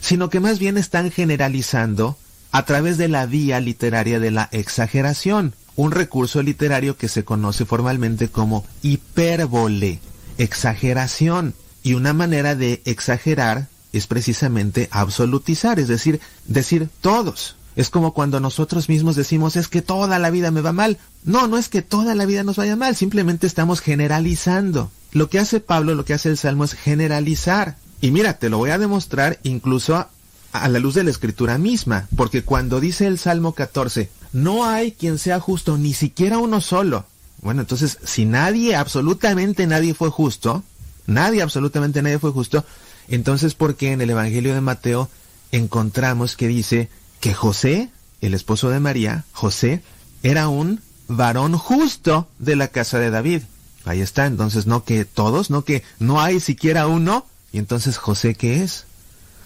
sino que más bien están generalizando a través de la vía literaria de la exageración, un recurso literario que se conoce formalmente como hipérbole, exageración, y una manera de exagerar es precisamente absolutizar, es decir, decir todos. Es como cuando nosotros mismos decimos es que toda la vida me va mal. No, no es que toda la vida nos vaya mal, simplemente estamos generalizando. Lo que hace Pablo, lo que hace el Salmo es generalizar. Y mira, te lo voy a demostrar incluso a, la luz de la escritura misma, porque cuando dice el Salmo 14, no hay quien sea justo, ni siquiera uno solo. Bueno, entonces, si nadie, absolutamente nadie fue justo, nadie, absolutamente nadie fue justo, entonces, ¿por qué en el Evangelio de Mateo encontramos que dice que José, el esposo de María, José, era un varón justo de la casa de David? Ahí está, entonces no que todos, no que no hay siquiera uno, y entonces José, ¿qué es?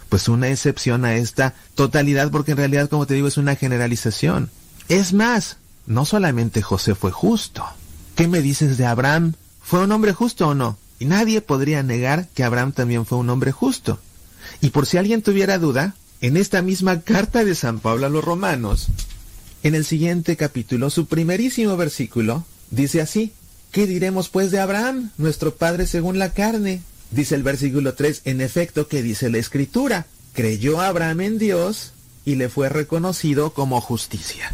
Pues una excepción a esta totalidad, porque en realidad, como te digo, es una generalización. Es más, no solamente José fue justo. ¿Qué me dices de Abraham? ¿Fue un hombre justo o no? Y nadie podría negar que Abraham también fue un hombre justo. Y por si alguien tuviera duda, en esta misma carta de San Pablo a los romanos, en el siguiente capítulo, su primerísimo versículo, dice así, ¿qué diremos pues de Abraham, nuestro padre según la carne? Dice el versículo 3, en efecto, que dice la escritura, creyó Abraham en Dios y le fue reconocido como justicia.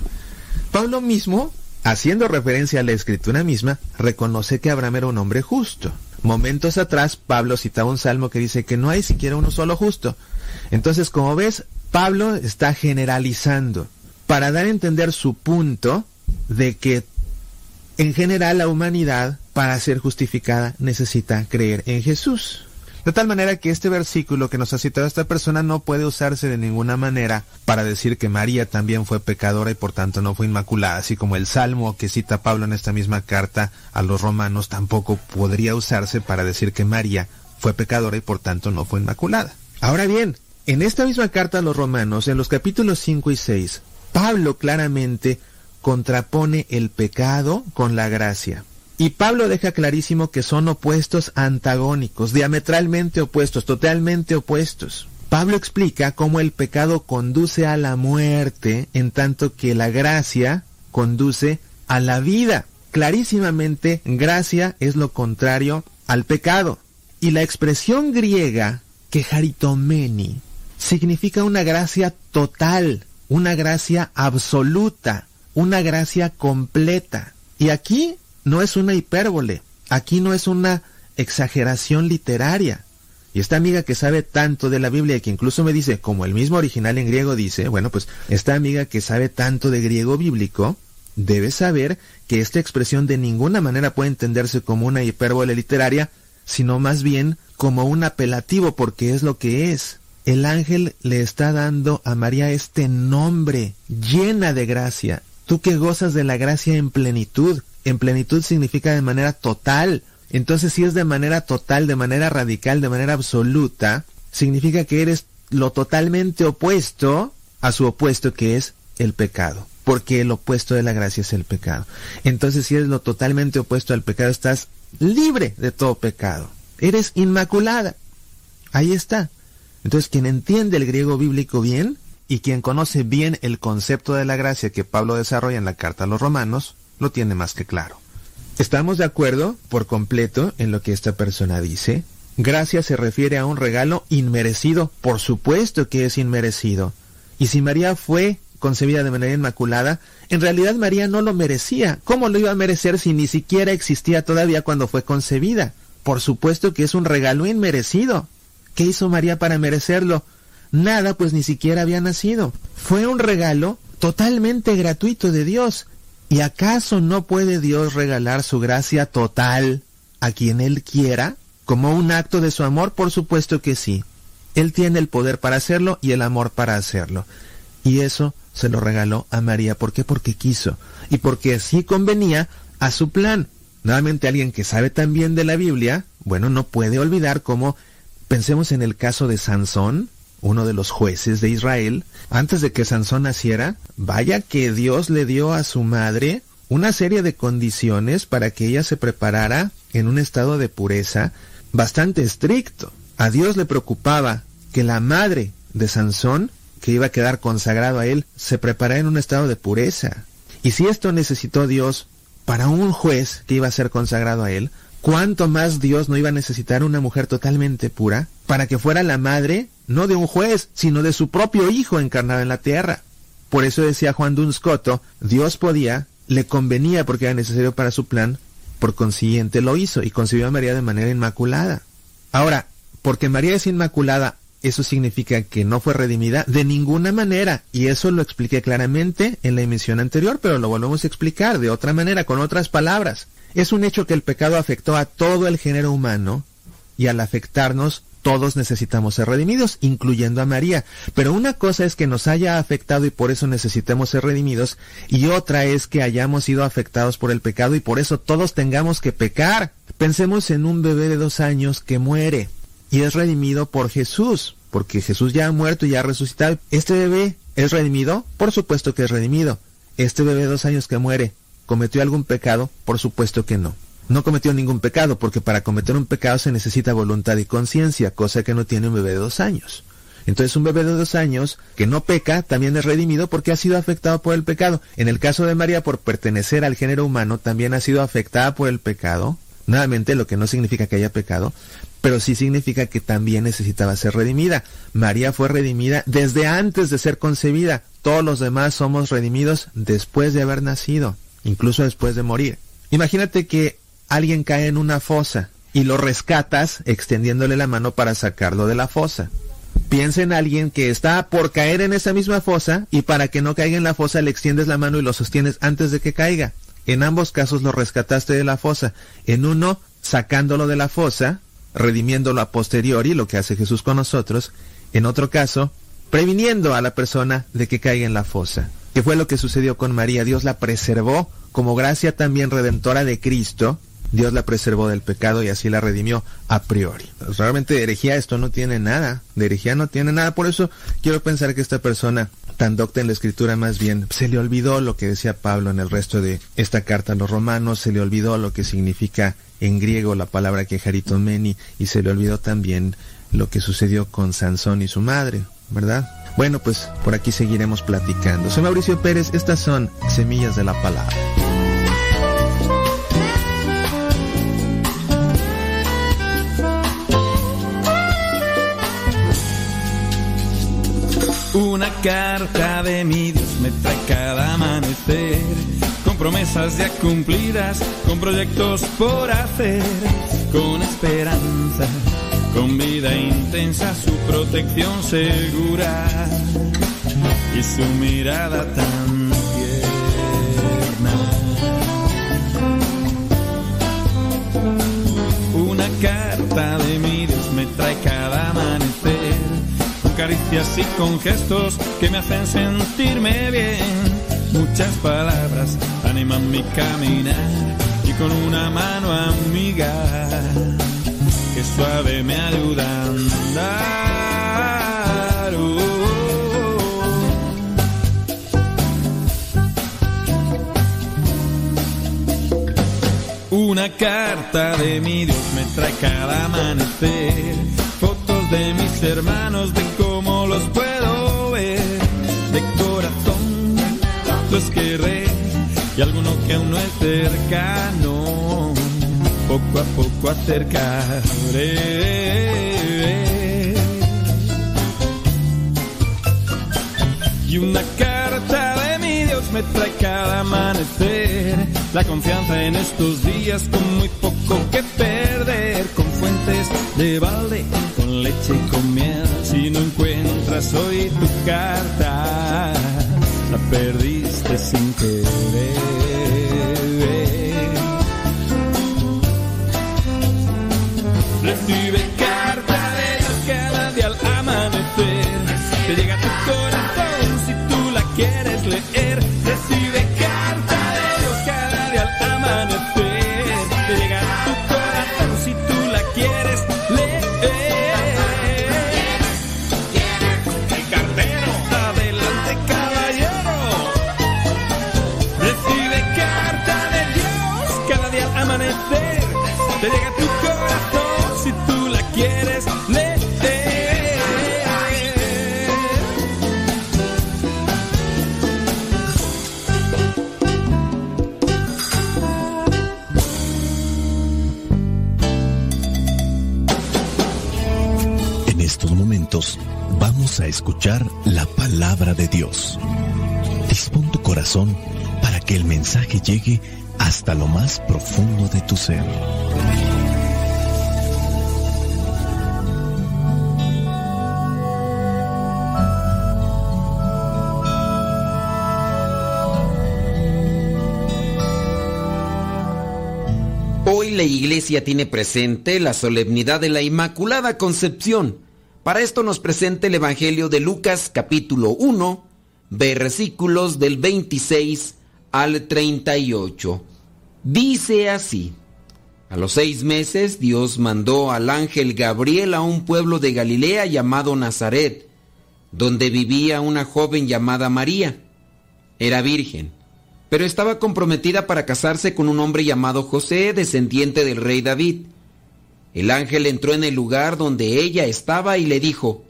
Pablo mismo, haciendo referencia a la escritura misma, reconoce que Abraham era un hombre justo. Momentos atrás, Pablo citaba un salmo que dice que no hay siquiera uno solo justo. Entonces, como ves, Pablo está generalizando para dar a entender su punto de que en general la humanidad, para ser justificada, necesita creer en Jesús. De tal manera que este versículo que nos ha citado esta persona no puede usarse de ninguna manera para decir que María también fue pecadora y por tanto no fue inmaculada, así como el salmo que cita Pablo en esta misma carta a los romanos tampoco podría usarse para decir que María fue pecadora y por tanto no fue inmaculada. Ahora bien, en esta misma carta a los romanos, en los capítulos 5 y 6, Pablo claramente contrapone el pecado con la gracia. Y Pablo deja clarísimo que son opuestos antagónicos, diametralmente opuestos, totalmente opuestos. Pablo explica cómo el pecado conduce a la muerte, en tanto que la gracia conduce a la vida. Clarísimamente, gracia es lo contrario al pecado. Y la expresión griega que haritomeni significa una gracia total, una gracia absoluta, una gracia completa. Y aquí no es una hipérbole, aquí no es una exageración literaria. Y esta amiga que sabe tanto de la Biblia y que incluso me dice, como el mismo original en griego dice, bueno, pues esta amiga que sabe tanto de griego bíblico, debe saber que esta expresión de ninguna manera puede entenderse como una hipérbole literaria, sino más bien como un apelativo porque es lo que es. El ángel le está dando a María este nombre llena de gracia. Tú que gozas de la gracia en plenitud, en plenitud significa de manera total. Entonces, si es de manera total, de manera radical, de manera absoluta, significa que eres lo totalmente opuesto a su opuesto que es el pecado. Porque el opuesto de la gracia es el pecado. Entonces, si eres lo totalmente opuesto al pecado, estás libre de todo pecado. Eres inmaculada. Ahí está. Entonces, quien entiende el griego bíblico bien y quien conoce bien el concepto de la gracia que Pablo desarrolla en la carta a los romanos, lo tiene más que claro. ¿Estamos de acuerdo por completo en lo que esta persona dice? Gracia se refiere a un regalo inmerecido, por supuesto que es inmerecido. Y si María fue concebida de manera inmaculada, en realidad María no lo merecía. ¿Cómo lo iba a merecer si ni siquiera existía todavía cuando fue concebida? Por supuesto que es un regalo inmerecido. ¿Qué hizo María para merecerlo? Nada, pues ni siquiera había nacido. Fue un regalo totalmente gratuito de Dios ¿Y acaso no puede Dios regalar su gracia total a quien Él quiera? Como un acto de su amor, por supuesto que sí. Él tiene el poder para hacerlo y el amor para hacerlo. Y eso se lo regaló a María. ¿Por qué? Porque quiso. Y porque así convenía a su plan. Nuevamente alguien que sabe también de la Biblia, bueno, no puede olvidar cómo pensemos en el caso de Sansón, uno de los jueces de Israel, antes de que Sansón naciera, vaya que Dios le dio a su madre una serie de condiciones para que ella se preparara en un estado de pureza bastante estricto. A Dios le preocupaba que la madre de Sansón, que iba a quedar consagrado a él, se preparara en un estado de pureza. Y si esto necesitó Dios para un juez que iba a ser consagrado a él, ¿cuánto más Dios no iba a necesitar una mujer totalmente pura para que fuera la madre no de un juez, sino de su propio hijo encarnado en la tierra? Por eso decía Juan Dunscoto, Dios podía, le convenía porque era necesario para su plan, por consiguiente lo hizo y concibió a María de manera inmaculada. Ahora, porque María es inmaculada, ¿eso significa que no fue redimida? De ninguna manera, y eso lo expliqué claramente en la emisión anterior, pero lo volvemos a explicar de otra manera, con otras palabras. Es un hecho que el pecado afectó a todo el género humano, y al afectarnos, todos necesitamos ser redimidos, incluyendo a María. Pero una cosa es que nos haya afectado y por eso necesitemos ser redimidos, y otra es que hayamos sido afectados por el pecado y por eso todos tengamos que pecar. Pensemos en un bebé de dos años que muere y es redimido por Jesús, porque Jesús ya ha muerto y ya ha resucitado. ¿Este bebé es redimido? Por supuesto que es redimido. ¿Este bebé de dos años que muere cometió algún pecado? Por supuesto que no no cometió ningún pecado, porque para cometer un pecado se necesita voluntad y conciencia, cosa que no tiene un bebé de dos años. Entonces un bebé de dos años que no peca también es redimido porque ha sido afectado por el pecado. En el caso de María, por pertenecer al género humano, también ha sido afectada por el pecado. Nuevamente, lo que no significa que haya pecado, pero sí significa que también necesitaba ser redimida. María fue redimida desde antes de ser concebida. Todos los demás somos redimidos después de haber nacido, incluso después de morir. Imagínate que alguien cae en una fosa y lo rescatas extendiéndole la mano para sacarlo de la fosa. Piensa en alguien que está por caer en esa misma fosa y para que no caiga en la fosa le extiendes la mano y lo sostienes antes de que caiga. En ambos casos lo rescataste de la fosa. En uno, sacándolo de la fosa, redimiéndolo a posteriori, lo que hace Jesús con nosotros. En otro caso, previniendo a la persona de que caiga en la fosa. Que fue lo que sucedió con María. Dios la preservó como gracia también redentora de Cristo Dios la preservó del pecado y así la redimió a priori. Realmente de herejía esto no tiene nada, de herejía no tiene nada, por eso quiero pensar que esta persona tan docta en la escritura más bien se le olvidó lo que decía Pablo en el resto de esta carta a los romanos, se le olvidó lo que significa en griego la palabra quejaritomeni y se le olvidó también lo que sucedió con Sansón y su madre, ¿verdad? Bueno, pues por aquí seguiremos platicando. Soy Mauricio Pérez, estas son Semillas de la Palabra. Una carta de mi Dios me trae cada amanecer, con promesas ya cumplidas, con proyectos por hacer, con esperanza, con vida intensa, su protección segura y su mirada tan tierna. Una carta de mi Dios me trae cada amanecer caricias y con gestos que me hacen sentirme bien. Muchas palabras animan mi caminar y con una mano amiga que suave me ayuda a andar. Oh. Una carta de mi Dios me trae cada amanecer, fotos de mis hermanos de los puedo ver de corazón, los querré y alguno que aún no es cercano, poco a poco acercaré. Y una carta de mi Dios me trae cada amanecer, la confianza en estos días con muy poco que perder, con fuentes de balde, con leche y con miel si no encuentras hoy tu carta, la perdiste sin querer. Escuchar la palabra de Dios. Dispón tu corazón para que el mensaje llegue hasta lo más profundo de tu ser. Hoy la iglesia tiene presente la solemnidad de la Inmaculada Concepción. Para esto nos presenta el Evangelio de Lucas capítulo 1, versículos del 26 al 38. Dice así. A los seis meses Dios mandó al ángel Gabriel a un pueblo de Galilea llamado Nazaret, donde vivía una joven llamada María. Era virgen, pero estaba comprometida para casarse con un hombre llamado José, descendiente del rey David. El ángel entró en el lugar donde ella estaba y le dijo,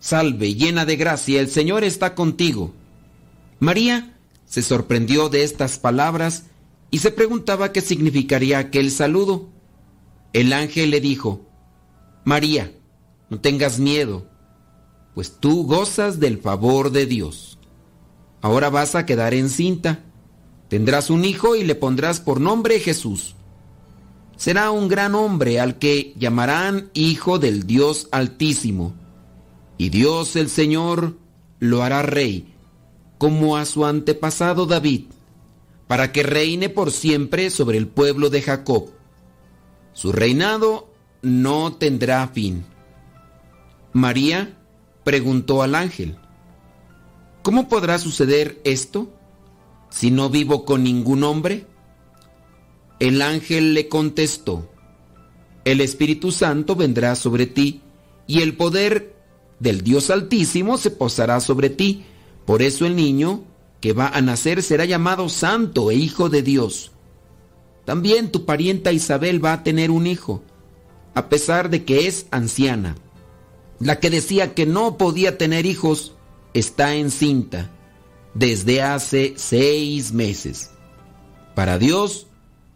Salve, llena de gracia, el Señor está contigo. María se sorprendió de estas palabras y se preguntaba qué significaría aquel saludo. El ángel le dijo, María, no tengas miedo, pues tú gozas del favor de Dios. Ahora vas a quedar encinta, tendrás un hijo y le pondrás por nombre Jesús. Será un gran hombre al que llamarán Hijo del Dios Altísimo, y Dios el Señor lo hará rey, como a su antepasado David para que reine por siempre sobre el pueblo de Jacob. Su reinado no tendrá fin. María preguntó al ángel, ¿cómo podrá suceder esto si no vivo con ningún hombre? El ángel le contestó, el Espíritu Santo vendrá sobre ti y el poder del Dios Altísimo se posará sobre ti. Por eso el niño que va a nacer será llamado Santo e Hijo de Dios. También tu parienta Isabel va a tener un hijo, a pesar de que es anciana. La que decía que no podía tener hijos está encinta desde hace seis meses. Para Dios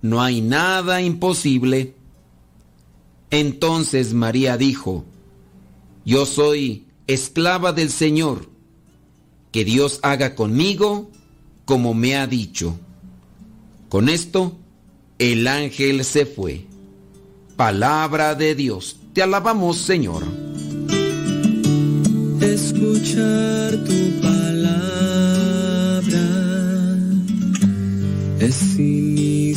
no hay nada imposible. Entonces María dijo, Yo soy esclava del Señor que Dios haga conmigo como me ha dicho. Con esto, el ángel se fue. Palabra de Dios. Te alabamos, Señor. Escuchar tu palabra es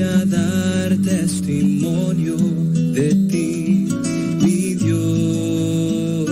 es ya dar testimonio de ti, mi Dios.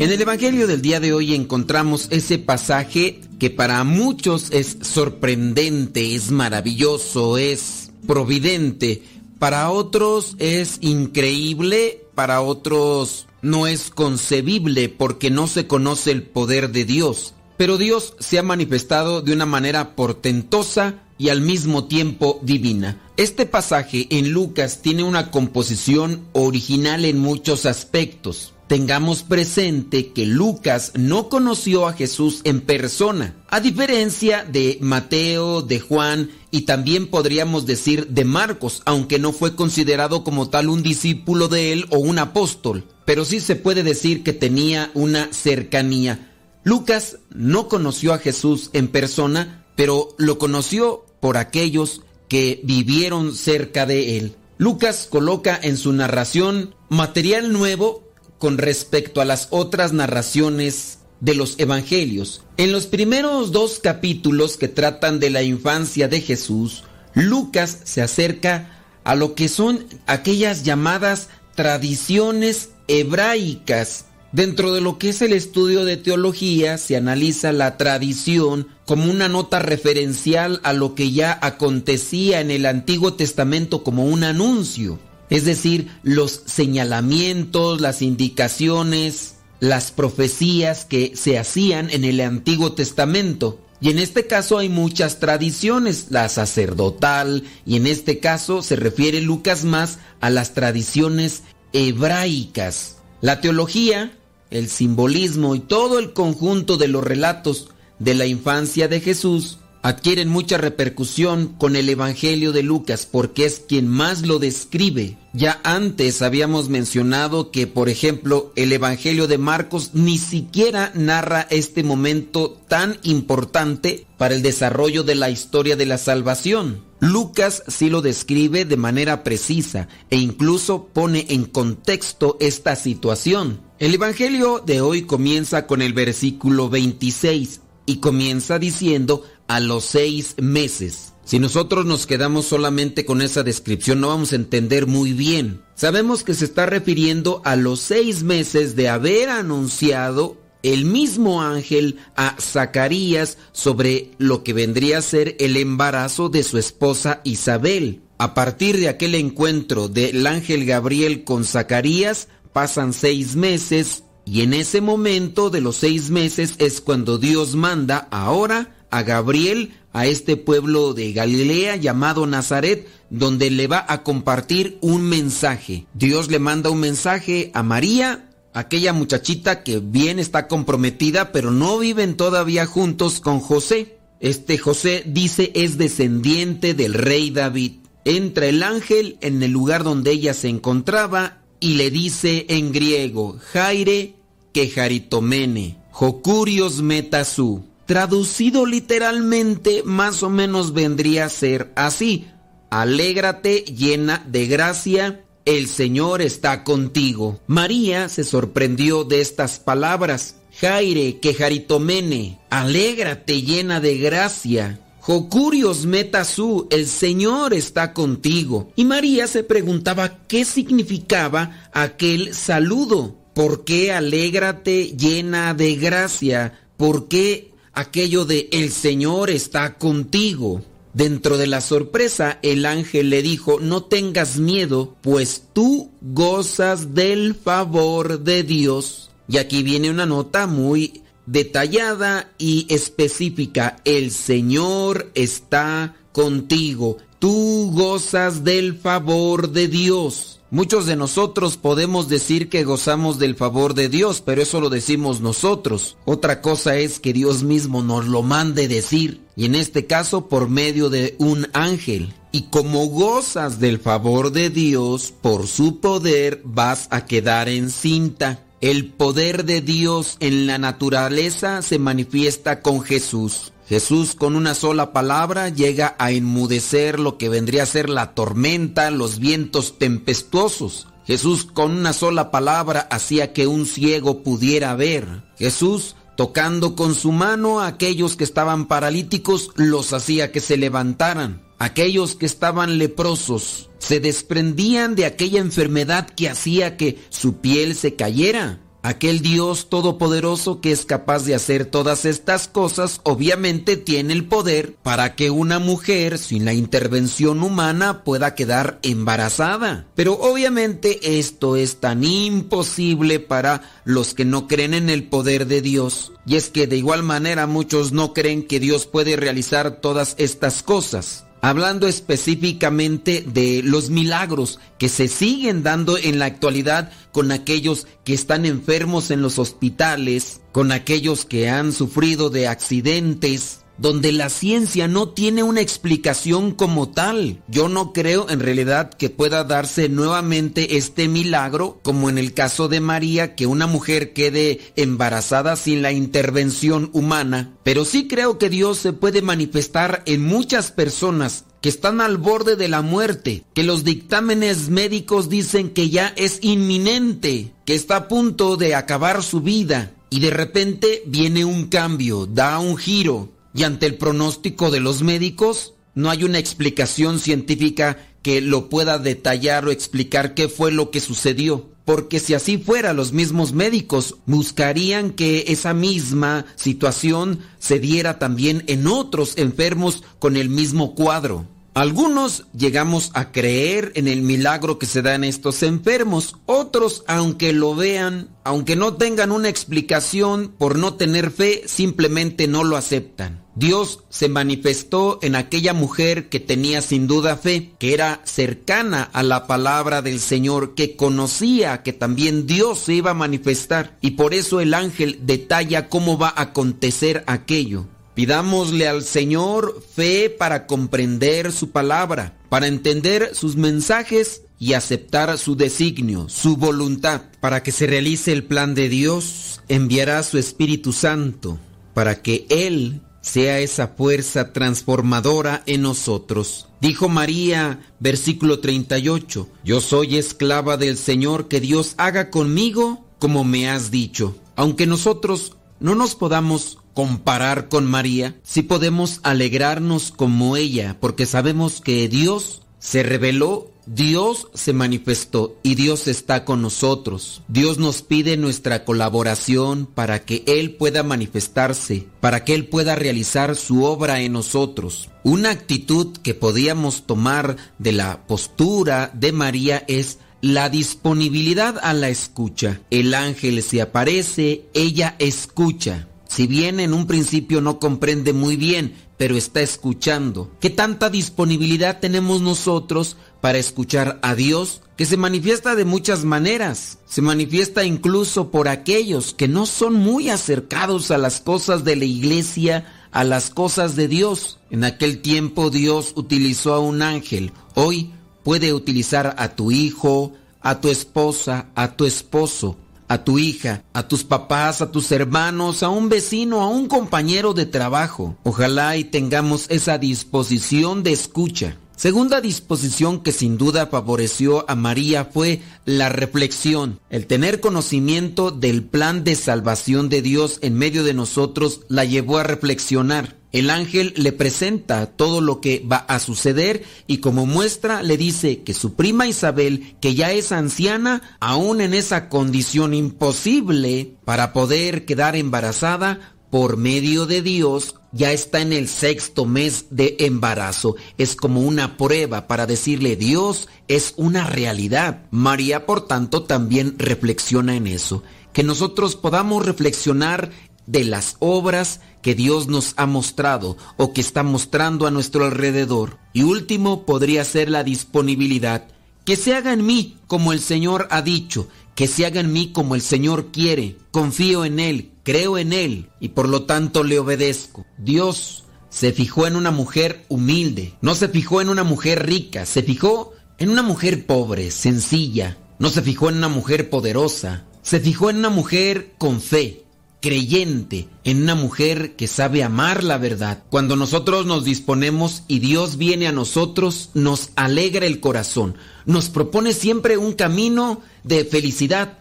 En el Evangelio del día de hoy encontramos ese pasaje que para muchos es sorprendente, es maravilloso, es providente, para otros es increíble, para otros no es concebible porque no se conoce el poder de Dios. Pero Dios se ha manifestado de una manera portentosa y al mismo tiempo divina. Este pasaje en Lucas tiene una composición original en muchos aspectos. Tengamos presente que Lucas no conoció a Jesús en persona, a diferencia de Mateo, de Juan y también podríamos decir de Marcos, aunque no fue considerado como tal un discípulo de él o un apóstol, pero sí se puede decir que tenía una cercanía. Lucas no conoció a Jesús en persona, pero lo conoció por aquellos que vivieron cerca de él. Lucas coloca en su narración material nuevo con respecto a las otras narraciones de los evangelios. En los primeros dos capítulos que tratan de la infancia de Jesús, Lucas se acerca a lo que son aquellas llamadas tradiciones hebraicas. Dentro de lo que es el estudio de teología se analiza la tradición como una nota referencial a lo que ya acontecía en el Antiguo Testamento como un anuncio es decir, los señalamientos, las indicaciones, las profecías que se hacían en el Antiguo Testamento. Y en este caso hay muchas tradiciones, la sacerdotal, y en este caso se refiere Lucas más a las tradiciones hebraicas. La teología, el simbolismo y todo el conjunto de los relatos de la infancia de Jesús adquieren mucha repercusión con el Evangelio de Lucas porque es quien más lo describe. Ya antes habíamos mencionado que, por ejemplo, el Evangelio de Marcos ni siquiera narra este momento tan importante para el desarrollo de la historia de la salvación. Lucas sí lo describe de manera precisa e incluso pone en contexto esta situación. El Evangelio de hoy comienza con el versículo 26 y comienza diciendo a los seis meses. Si nosotros nos quedamos solamente con esa descripción no vamos a entender muy bien. Sabemos que se está refiriendo a los seis meses de haber anunciado el mismo ángel a Zacarías sobre lo que vendría a ser el embarazo de su esposa Isabel. A partir de aquel encuentro del ángel Gabriel con Zacarías pasan seis meses y en ese momento de los seis meses es cuando Dios manda ahora a Gabriel a este pueblo de Galilea llamado Nazaret, donde le va a compartir un mensaje. Dios le manda un mensaje a María, aquella muchachita que bien está comprometida, pero no viven todavía juntos con José. Este José dice es descendiente del rey David. Entra el ángel en el lugar donde ella se encontraba y le dice en griego, Jaire que jaritomene, jocurios metasú Traducido literalmente, más o menos vendría a ser así. Alégrate llena de gracia, el Señor está contigo. María se sorprendió de estas palabras. Jaire, quejaritomene, alégrate llena de gracia. Jocurios metasú, el Señor está contigo. Y María se preguntaba qué significaba aquel saludo. ¿Por qué alégrate llena de gracia? ¿Por qué aquello de el Señor está contigo. Dentro de la sorpresa, el ángel le dijo, no tengas miedo, pues tú gozas del favor de Dios. Y aquí viene una nota muy detallada y específica. El Señor está contigo. Tú gozas del favor de Dios. Muchos de nosotros podemos decir que gozamos del favor de Dios, pero eso lo decimos nosotros. Otra cosa es que Dios mismo nos lo mande decir, y en este caso por medio de un ángel. Y como gozas del favor de Dios, por su poder vas a quedar encinta. El poder de Dios en la naturaleza se manifiesta con Jesús. Jesús con una sola palabra llega a enmudecer lo que vendría a ser la tormenta, los vientos tempestuosos. Jesús con una sola palabra hacía que un ciego pudiera ver. Jesús tocando con su mano a aquellos que estaban paralíticos los hacía que se levantaran. Aquellos que estaban leprosos se desprendían de aquella enfermedad que hacía que su piel se cayera. Aquel Dios todopoderoso que es capaz de hacer todas estas cosas, obviamente tiene el poder para que una mujer sin la intervención humana pueda quedar embarazada. Pero obviamente esto es tan imposible para los que no creen en el poder de Dios. Y es que de igual manera muchos no creen que Dios puede realizar todas estas cosas hablando específicamente de los milagros que se siguen dando en la actualidad con aquellos que están enfermos en los hospitales, con aquellos que han sufrido de accidentes, donde la ciencia no tiene una explicación como tal. Yo no creo en realidad que pueda darse nuevamente este milagro, como en el caso de María, que una mujer quede embarazada sin la intervención humana. Pero sí creo que Dios se puede manifestar en muchas personas que están al borde de la muerte, que los dictámenes médicos dicen que ya es inminente, que está a punto de acabar su vida. Y de repente viene un cambio, da un giro, y ante el pronóstico de los médicos, no hay una explicación científica que lo pueda detallar o explicar qué fue lo que sucedió. Porque si así fuera, los mismos médicos buscarían que esa misma situación se diera también en otros enfermos con el mismo cuadro. Algunos llegamos a creer en el milagro que se da en estos enfermos, otros, aunque lo vean, aunque no tengan una explicación por no tener fe, simplemente no lo aceptan. Dios se manifestó en aquella mujer que tenía sin duda fe, que era cercana a la palabra del Señor, que conocía que también Dios se iba a manifestar y por eso el ángel detalla cómo va a acontecer aquello. Pidámosle al Señor fe para comprender su palabra, para entender sus mensajes y aceptar su designio, su voluntad. Para que se realice el plan de Dios, enviará su Espíritu Santo, para que Él sea esa fuerza transformadora en nosotros. Dijo María, versículo 38, Yo soy esclava del Señor, que Dios haga conmigo como me has dicho. Aunque nosotros no nos podamos comparar con María, si podemos alegrarnos como ella, porque sabemos que Dios se reveló, Dios se manifestó y Dios está con nosotros. Dios nos pide nuestra colaboración para que Él pueda manifestarse, para que Él pueda realizar su obra en nosotros. Una actitud que podíamos tomar de la postura de María es la disponibilidad a la escucha. El ángel se aparece, ella escucha. Si bien en un principio no comprende muy bien, pero está escuchando. ¿Qué tanta disponibilidad tenemos nosotros para escuchar a Dios? Que se manifiesta de muchas maneras. Se manifiesta incluso por aquellos que no son muy acercados a las cosas de la iglesia, a las cosas de Dios. En aquel tiempo Dios utilizó a un ángel. Hoy puede utilizar a tu hijo, a tu esposa, a tu esposo a tu hija, a tus papás, a tus hermanos, a un vecino, a un compañero de trabajo. Ojalá y tengamos esa disposición de escucha. Segunda disposición que sin duda favoreció a María fue la reflexión. El tener conocimiento del plan de salvación de Dios en medio de nosotros la llevó a reflexionar. El ángel le presenta todo lo que va a suceder y como muestra le dice que su prima Isabel, que ya es anciana, aún en esa condición imposible para poder quedar embarazada, por medio de Dios ya está en el sexto mes de embarazo. Es como una prueba para decirle Dios es una realidad. María, por tanto, también reflexiona en eso. Que nosotros podamos reflexionar de las obras que Dios nos ha mostrado o que está mostrando a nuestro alrededor. Y último podría ser la disponibilidad. Que se haga en mí como el Señor ha dicho, que se haga en mí como el Señor quiere. Confío en Él, creo en Él y por lo tanto le obedezco. Dios se fijó en una mujer humilde, no se fijó en una mujer rica, se fijó en una mujer pobre, sencilla, no se fijó en una mujer poderosa, se fijó en una mujer con fe, creyente, en una mujer que sabe amar la verdad. Cuando nosotros nos disponemos y Dios viene a nosotros, nos alegra el corazón, nos propone siempre un camino de felicidad,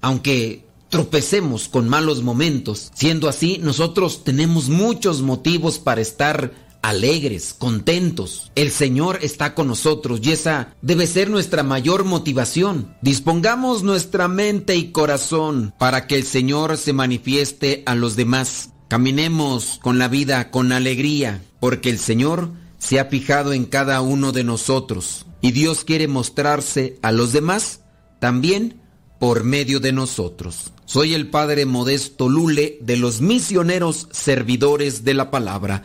aunque tropecemos con malos momentos. Siendo así, nosotros tenemos muchos motivos para estar alegres, contentos. El Señor está con nosotros y esa debe ser nuestra mayor motivación. Dispongamos nuestra mente y corazón para que el Señor se manifieste a los demás. Caminemos con la vida con alegría, porque el Señor se ha fijado en cada uno de nosotros y Dios quiere mostrarse a los demás también por medio de nosotros. Soy el Padre Modesto Lule de los misioneros servidores de la palabra.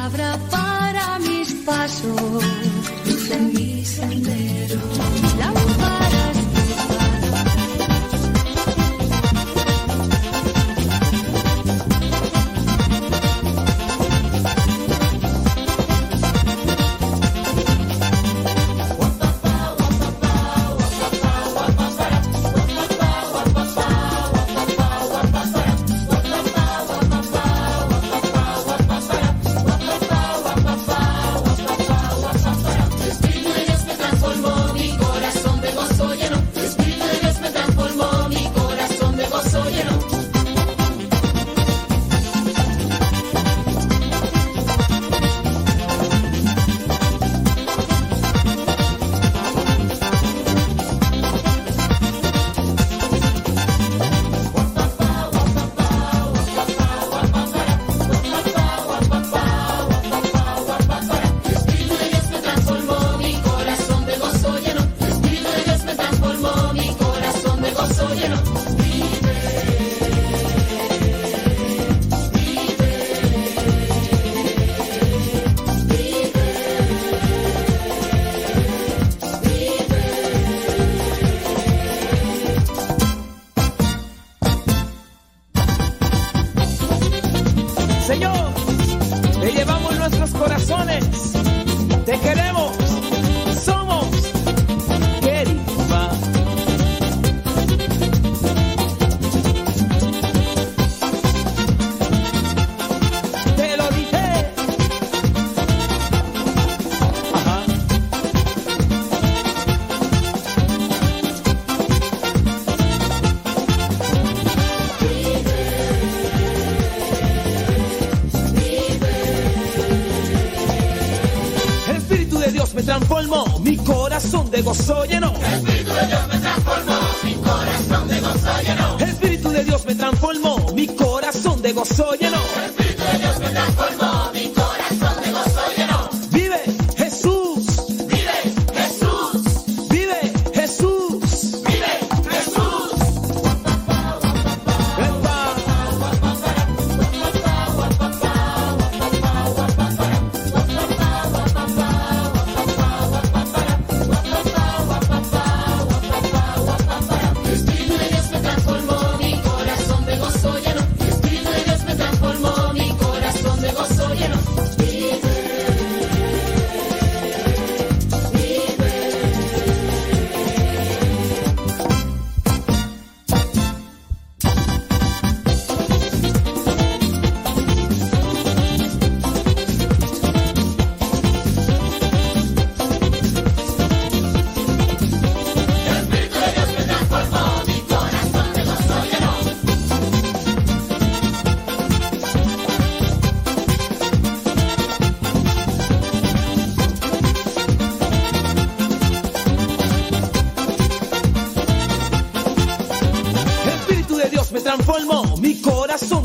pasos, luz en Señor, te llevamos nuestros corazones. Te queremos. Gozo llenó. Espíritu de Dios me transformó, mi corazón de gozo lleno. Espíritu de Dios me transformó, mi corazón de gozo llenó.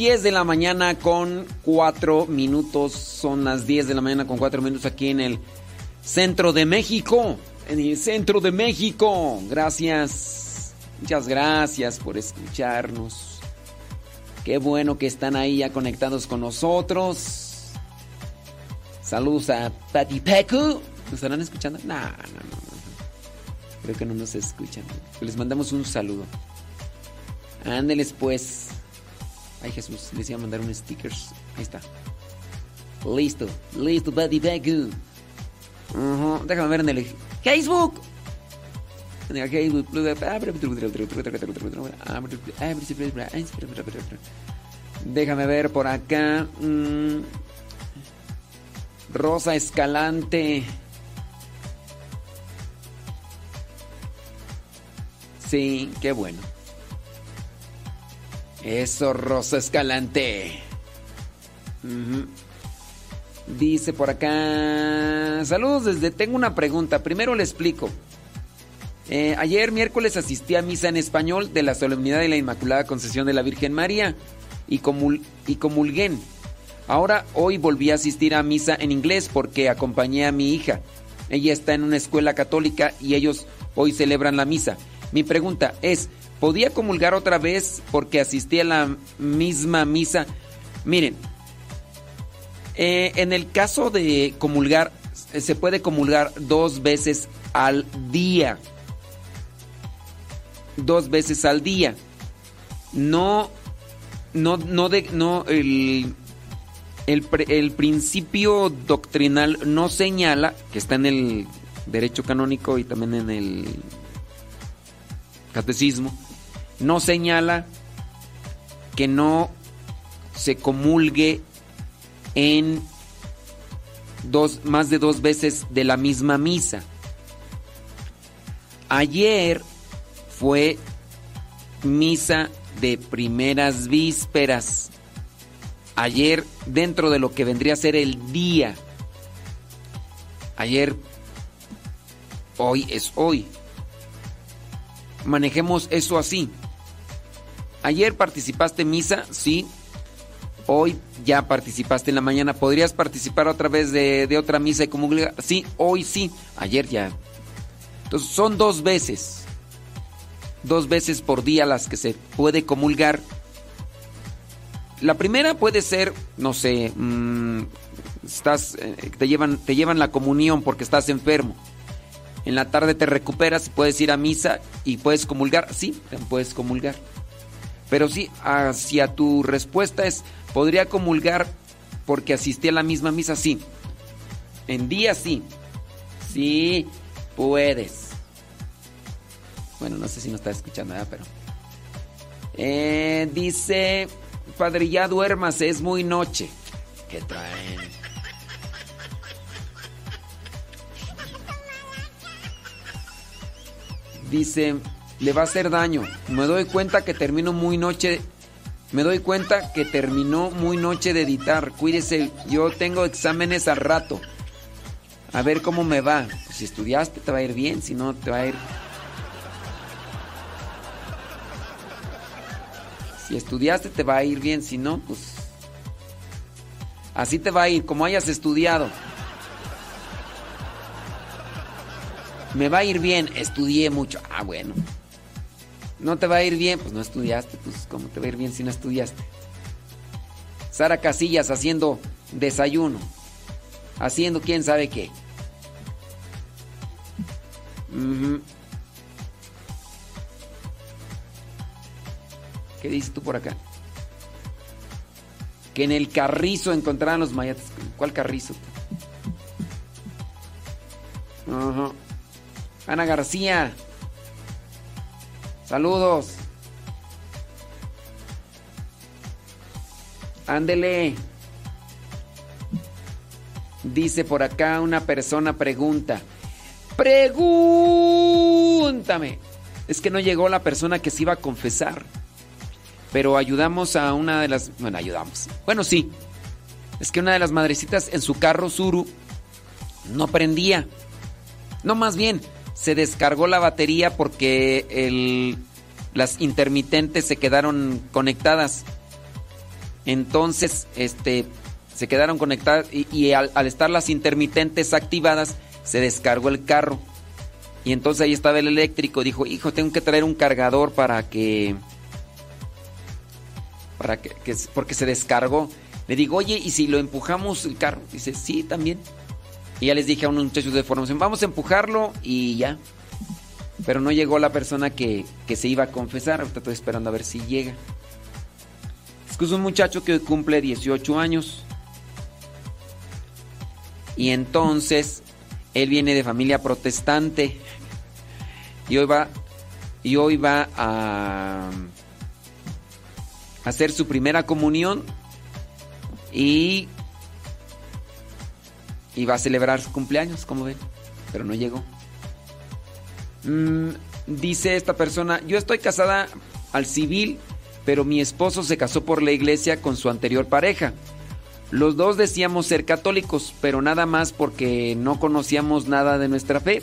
10 de la mañana con 4 minutos. Son las 10 de la mañana con 4 minutos aquí en el centro de México. En el centro de México. Gracias. Muchas gracias por escucharnos. Qué bueno que están ahí ya conectados con nosotros. Saludos a Pati Peku. ¿Nos estarán escuchando? No, no, no. Creo que no nos escuchan. Les mandamos un saludo. Ándeles pues. Ay Jesús, les iba a mandar unos stickers. Ahí está. Listo, listo, Buddy Bagu. Ujú, Déjame ver en el Facebook. En el Facebook. Déjame ver por acá. Mm. Rosa Escalante. Sí, qué bueno. Eso, Rosa Escalante. Dice por acá. Saludos desde. Tengo una pregunta. Primero le explico. Eh, ayer miércoles asistí a misa en español de la solemnidad de la Inmaculada Concesión de la Virgen María y, comul y comulgué. Ahora hoy volví a asistir a misa en inglés porque acompañé a mi hija. Ella está en una escuela católica y ellos hoy celebran la misa. Mi pregunta es, ¿podía comulgar otra vez porque asistí a la misma misa? Miren, eh, en el caso de comulgar, eh, se puede comulgar dos veces al día. Dos veces al día. No, no, no, el, el principio doctrinal no señala, que está en el derecho canónico y también en el catecismo, no señala que no se comulgue en dos, más de dos veces de la misma misa. Ayer fue misa de primeras vísperas. Ayer dentro de lo que vendría a ser el día. Ayer, hoy es hoy. Manejemos eso así. Ayer participaste en misa, sí. Hoy ya participaste en la mañana. ¿Podrías participar otra vez de, de otra misa y comulgar? Sí, hoy sí. Ayer ya. Entonces son dos veces. Dos veces por día las que se puede comulgar. La primera puede ser, no sé, mm, estás, eh, te llevan, te llevan la comunión porque estás enfermo. En la tarde te recuperas, puedes ir a misa y puedes comulgar. Sí, puedes comulgar. Pero sí, hacia tu respuesta es, ¿podría comulgar porque asistí a la misma misa? Sí. En día sí. Sí, puedes. Bueno, no sé si no está escuchando, ¿verdad? Pero... Eh, dice, padre, ya duérmase, es muy noche. ¿Qué traen? Dice, le va a hacer daño. Me doy cuenta que termino muy noche. Me doy cuenta que terminó muy noche de editar. Cuídese, yo tengo exámenes al rato. A ver cómo me va. Si estudiaste te va a ir bien, si no te va a ir. Si estudiaste te va a ir bien, si no, pues. Así te va a ir, como hayas estudiado. Me va a ir bien, estudié mucho. Ah, bueno. No te va a ir bien, pues no estudiaste. Pues, ¿cómo te va a ir bien si no estudiaste? Sara Casillas haciendo desayuno, haciendo quién sabe qué. ¿Qué dices tú por acá? Que en el carrizo encontraran los mayates. ¿Cuál carrizo? Ana García. Saludos. Ándele. Dice por acá una persona pregunta. Pregúntame. Es que no llegó la persona que se iba a confesar. Pero ayudamos a una de las... Bueno, ayudamos. Bueno, sí. Es que una de las madrecitas en su carro Suru no prendía. No, más bien, se descargó la batería porque el, las intermitentes se quedaron conectadas. Entonces, este, se quedaron conectadas y, al, al estar las intermitentes activadas, se descargó el carro. Y entonces ahí estaba el eléctrico. Dijo, hijo, tengo que traer un cargador para que... Para que, que- porque se descargó. Le digo, oye, ¿y si lo empujamos el carro? Dice, sí, también. Y ya les dije a unos muchachos de formación, vamos a empujarlo y ya. Pero no llegó la persona que, que se iba a confesar. Ahorita estoy esperando a ver si llega. Es que es un muchacho que hoy cumple 18 años. Y entonces, él viene de familia protestante. Y hoy va, y hoy va a hacer su primera comunión. Y va a celebrar su cumpleaños, como ven, pero no llegó. Mm, dice esta persona, yo estoy casada al civil, pero mi esposo se casó por la iglesia con su anterior pareja. Los dos decíamos ser católicos, pero nada más porque no conocíamos nada de nuestra fe.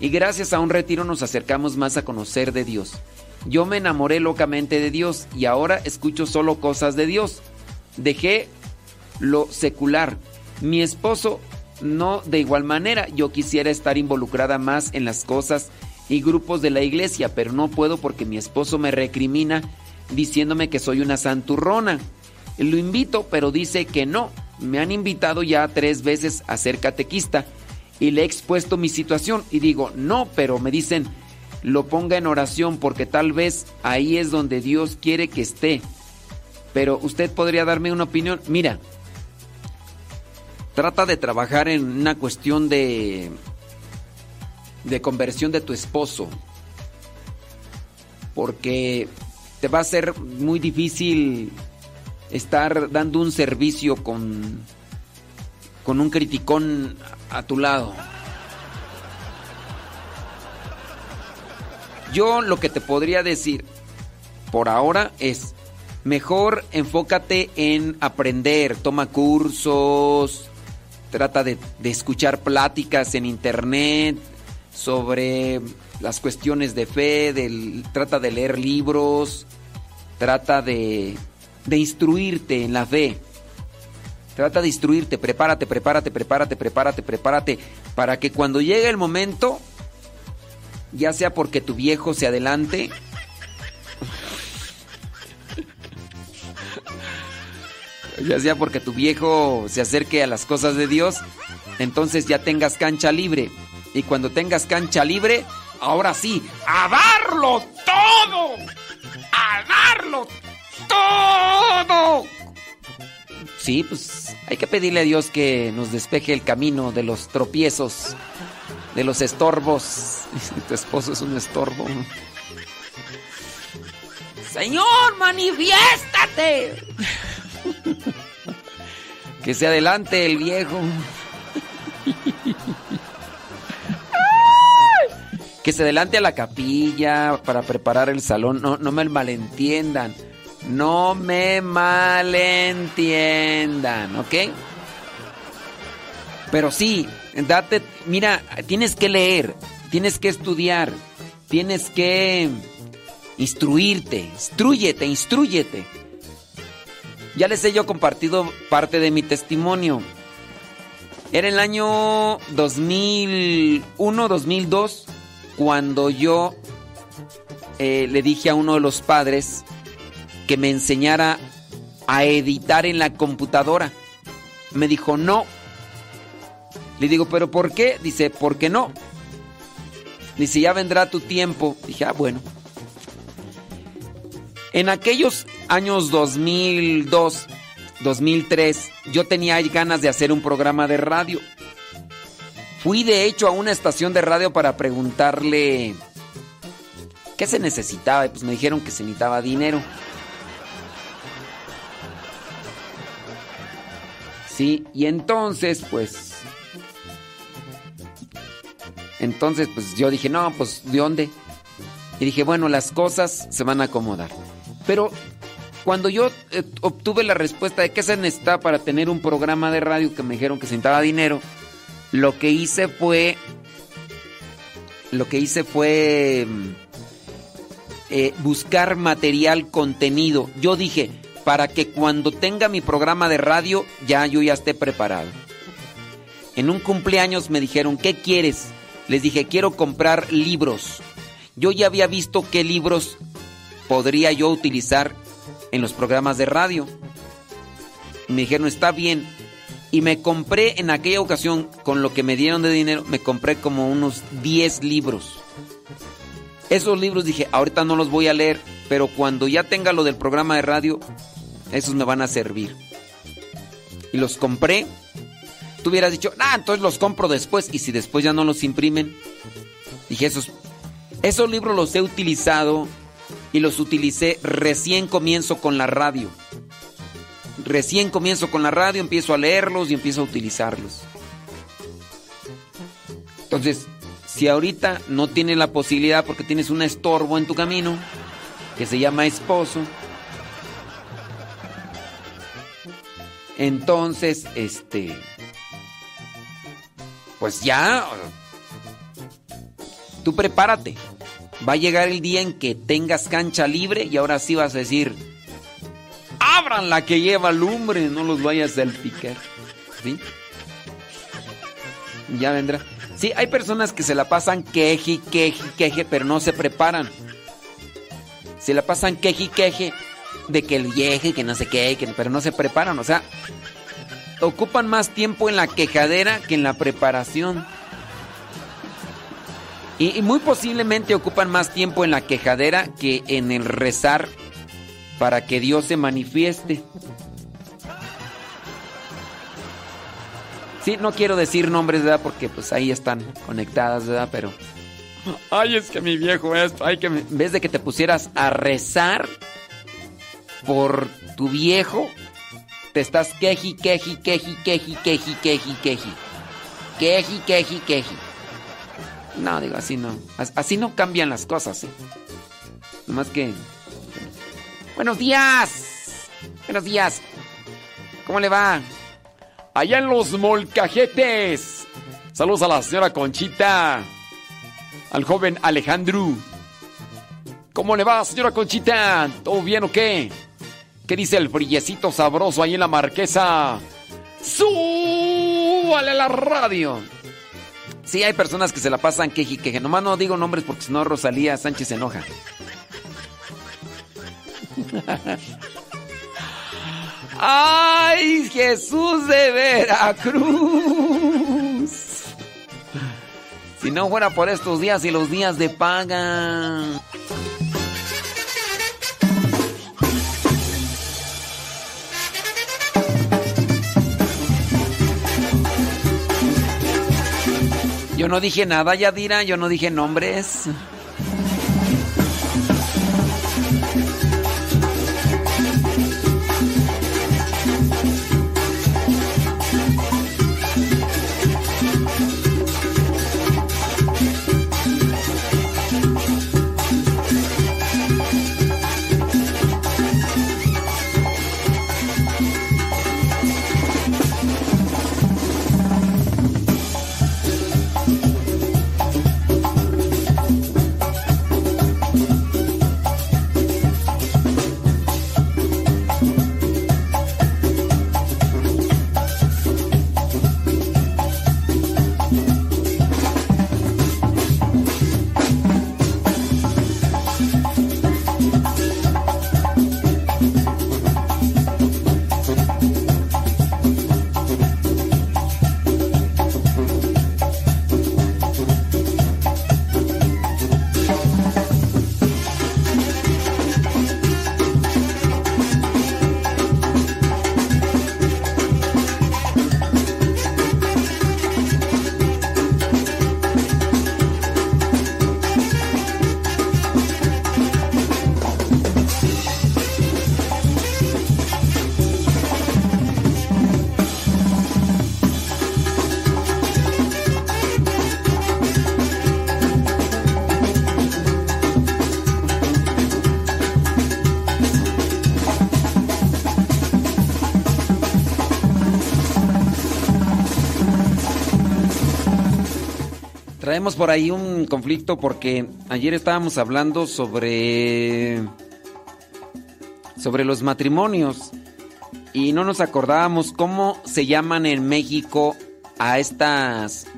Y gracias a un retiro nos acercamos más a conocer de Dios. Yo me enamoré locamente de Dios y ahora escucho solo cosas de Dios. Dejé lo secular. Mi esposo no de igual manera. Yo quisiera estar involucrada más en las cosas y grupos de la iglesia, pero no puedo porque mi esposo me recrimina diciéndome que soy una santurrona. Lo invito, pero dice que no. Me han invitado ya tres veces a ser catequista y le he expuesto mi situación y digo, no, pero me dicen, lo ponga en oración porque tal vez ahí es donde Dios quiere que esté. Pero usted podría darme una opinión. Mira, trata de trabajar en una cuestión de de conversión de tu esposo porque te va a ser muy difícil estar dando un servicio con con un criticón a tu lado. Yo lo que te podría decir por ahora es mejor enfócate en aprender, toma cursos, trata de, de escuchar pláticas en internet sobre las cuestiones de fe, trata de leer libros, trata de, de instruirte en la fe. Trata de instruirte, prepárate, prepárate, prepárate, prepárate, prepárate, para que cuando llegue el momento, ya sea porque tu viejo se adelante, ya sea porque tu viejo se acerque a las cosas de Dios, entonces ya tengas cancha libre. Y cuando tengas cancha libre, ahora sí, a darlo todo, a darlo todo. Sí, pues hay que pedirle a Dios que nos despeje el camino de los tropiezos, de los estorbos. Tu esposo es un estorbo. Señor, manifiéstate. Que se adelante el viejo. Que se adelante a la capilla para preparar el salón. No, no me malentiendan. No me malentiendan, ¿ok? Pero sí, date, mira, tienes que leer, tienes que estudiar, tienes que instruirte, instruyete, instruyete. Ya les he yo compartido parte de mi testimonio. Era el año 2001, 2002, cuando yo eh, le dije a uno de los padres que me enseñara a editar en la computadora. Me dijo, no. Le digo, ¿pero por qué? Dice, ¿por qué no? Dice, ya vendrá tu tiempo. Dije, ah, bueno. En aquellos años 2002, 2003, yo tenía ganas de hacer un programa de radio. Fui de hecho a una estación de radio para preguntarle qué se necesitaba y pues me dijeron que se necesitaba dinero. Sí, y entonces pues... Entonces pues yo dije, no, pues ¿de dónde? Y dije, bueno, las cosas se van a acomodar. Pero cuando yo eh, obtuve la respuesta de qué se necesitaba para tener un programa de radio que me dijeron que se necesitaba dinero, lo que hice fue. Lo que hice fue. mm, eh, buscar material, contenido. Yo dije, para que cuando tenga mi programa de radio, ya yo ya esté preparado. En un cumpleaños me dijeron, ¿qué quieres? Les dije, quiero comprar libros. Yo ya había visto qué libros podría yo utilizar en los programas de radio. Me dijeron, está bien. Y me compré en aquella ocasión, con lo que me dieron de dinero, me compré como unos 10 libros. Esos libros dije, ahorita no los voy a leer, pero cuando ya tenga lo del programa de radio, esos me van a servir. Y los compré. Tú hubieras dicho, ah, entonces los compro después. Y si después ya no los imprimen, dije, esos, esos libros los he utilizado y los utilicé recién comienzo con la radio. Recién comienzo con la radio, empiezo a leerlos y empiezo a utilizarlos. Entonces, si ahorita no tienes la posibilidad porque tienes un estorbo en tu camino que se llama esposo, entonces, este, pues ya, tú prepárate. Va a llegar el día en que tengas cancha libre y ahora sí vas a decir, abran la que lleva lumbre, no los vayas a salpicar. ¿Sí? Ya vendrá. Sí, hay personas que se la pasan queje, queje, queje, pero no se preparan. Se la pasan queje, queje de que el vieje, que no sé qué, que- pero no se preparan. O sea, ocupan más tiempo en la quejadera que en la preparación. Y, y muy posiblemente ocupan más tiempo en la quejadera que en el rezar para que Dios se manifieste. Sí, no quiero decir nombres, ¿verdad? Porque pues ahí están conectadas, ¿verdad? Pero... Ay, es que mi viejo esto, ay que me- En vez de que te pusieras a rezar por tu viejo, te estás queji, queji, queji, queji, queji, queji, queji. Queji, queji, queji. No, digo, así no. As- Así no cambian las cosas, ¿eh? Nomás que... Buenos días. Buenos días. ¿Cómo le va? Allá en los molcajetes. Saludos a la señora Conchita. Al joven Alejandro. ¿Cómo le va, señora Conchita? ¿Todo bien o qué? ¿Qué dice el brillecito sabroso ahí en la marquesa? ¡Súbale la radio! Sí, hay personas que se la pasan queji, queje. Nomás no digo nombres porque si no Rosalía Sánchez se enoja. ¡Ay, Jesús de Veracruz! Si no fuera por estos días y los días de paga. Yo no dije nada, Yadira, yo no dije nombres. Traemos por ahí un conflicto porque ayer estábamos hablando sobre sobre los matrimonios y no nos acordábamos cómo se llaman en México a estas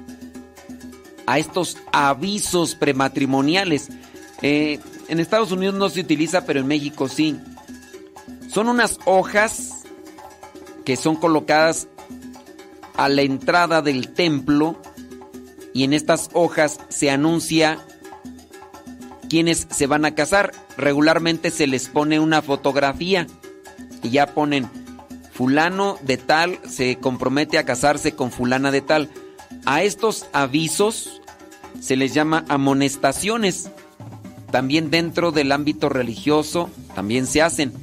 a estos avisos prematrimoniales. Eh, en Estados Unidos no se utiliza, pero en México sí. Son unas hojas que son colocadas a la entrada del templo y en estas hojas se anuncia quienes se van a casar. Regularmente se les pone una fotografía y ya ponen fulano de tal se compromete a casarse con fulana de tal. A estos avisos se les llama amonestaciones. También dentro del ámbito religioso también se hacen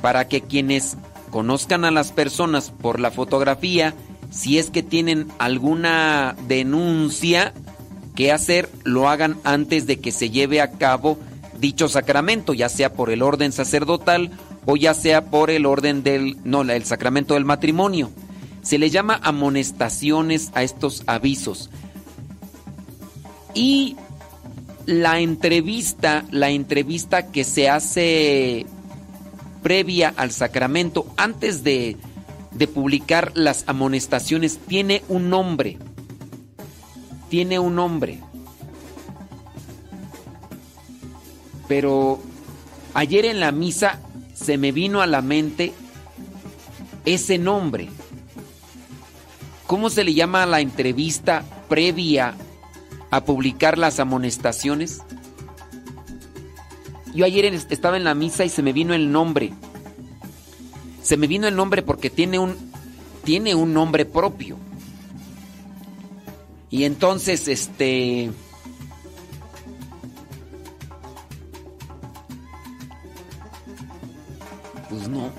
para que quienes conozcan a las personas por la fotografía, si es que tienen alguna denuncia que hacer, lo hagan antes de que se lleve a cabo dicho sacramento, ya sea por el orden sacerdotal o ya sea por el orden del, no, el sacramento del matrimonio. Se le llama amonestaciones a estos avisos. Y la entrevista, la entrevista que se hace previa al sacramento, antes de, de publicar las amonestaciones, tiene un nombre. Tiene un nombre. Pero ayer en la misa se me vino a la mente ese nombre. ¿Cómo se le llama a la entrevista previa a publicar las amonestaciones? Yo ayer estaba en la misa y se me vino el nombre. Se me vino el nombre porque tiene un tiene un nombre propio. Y entonces este Pues no.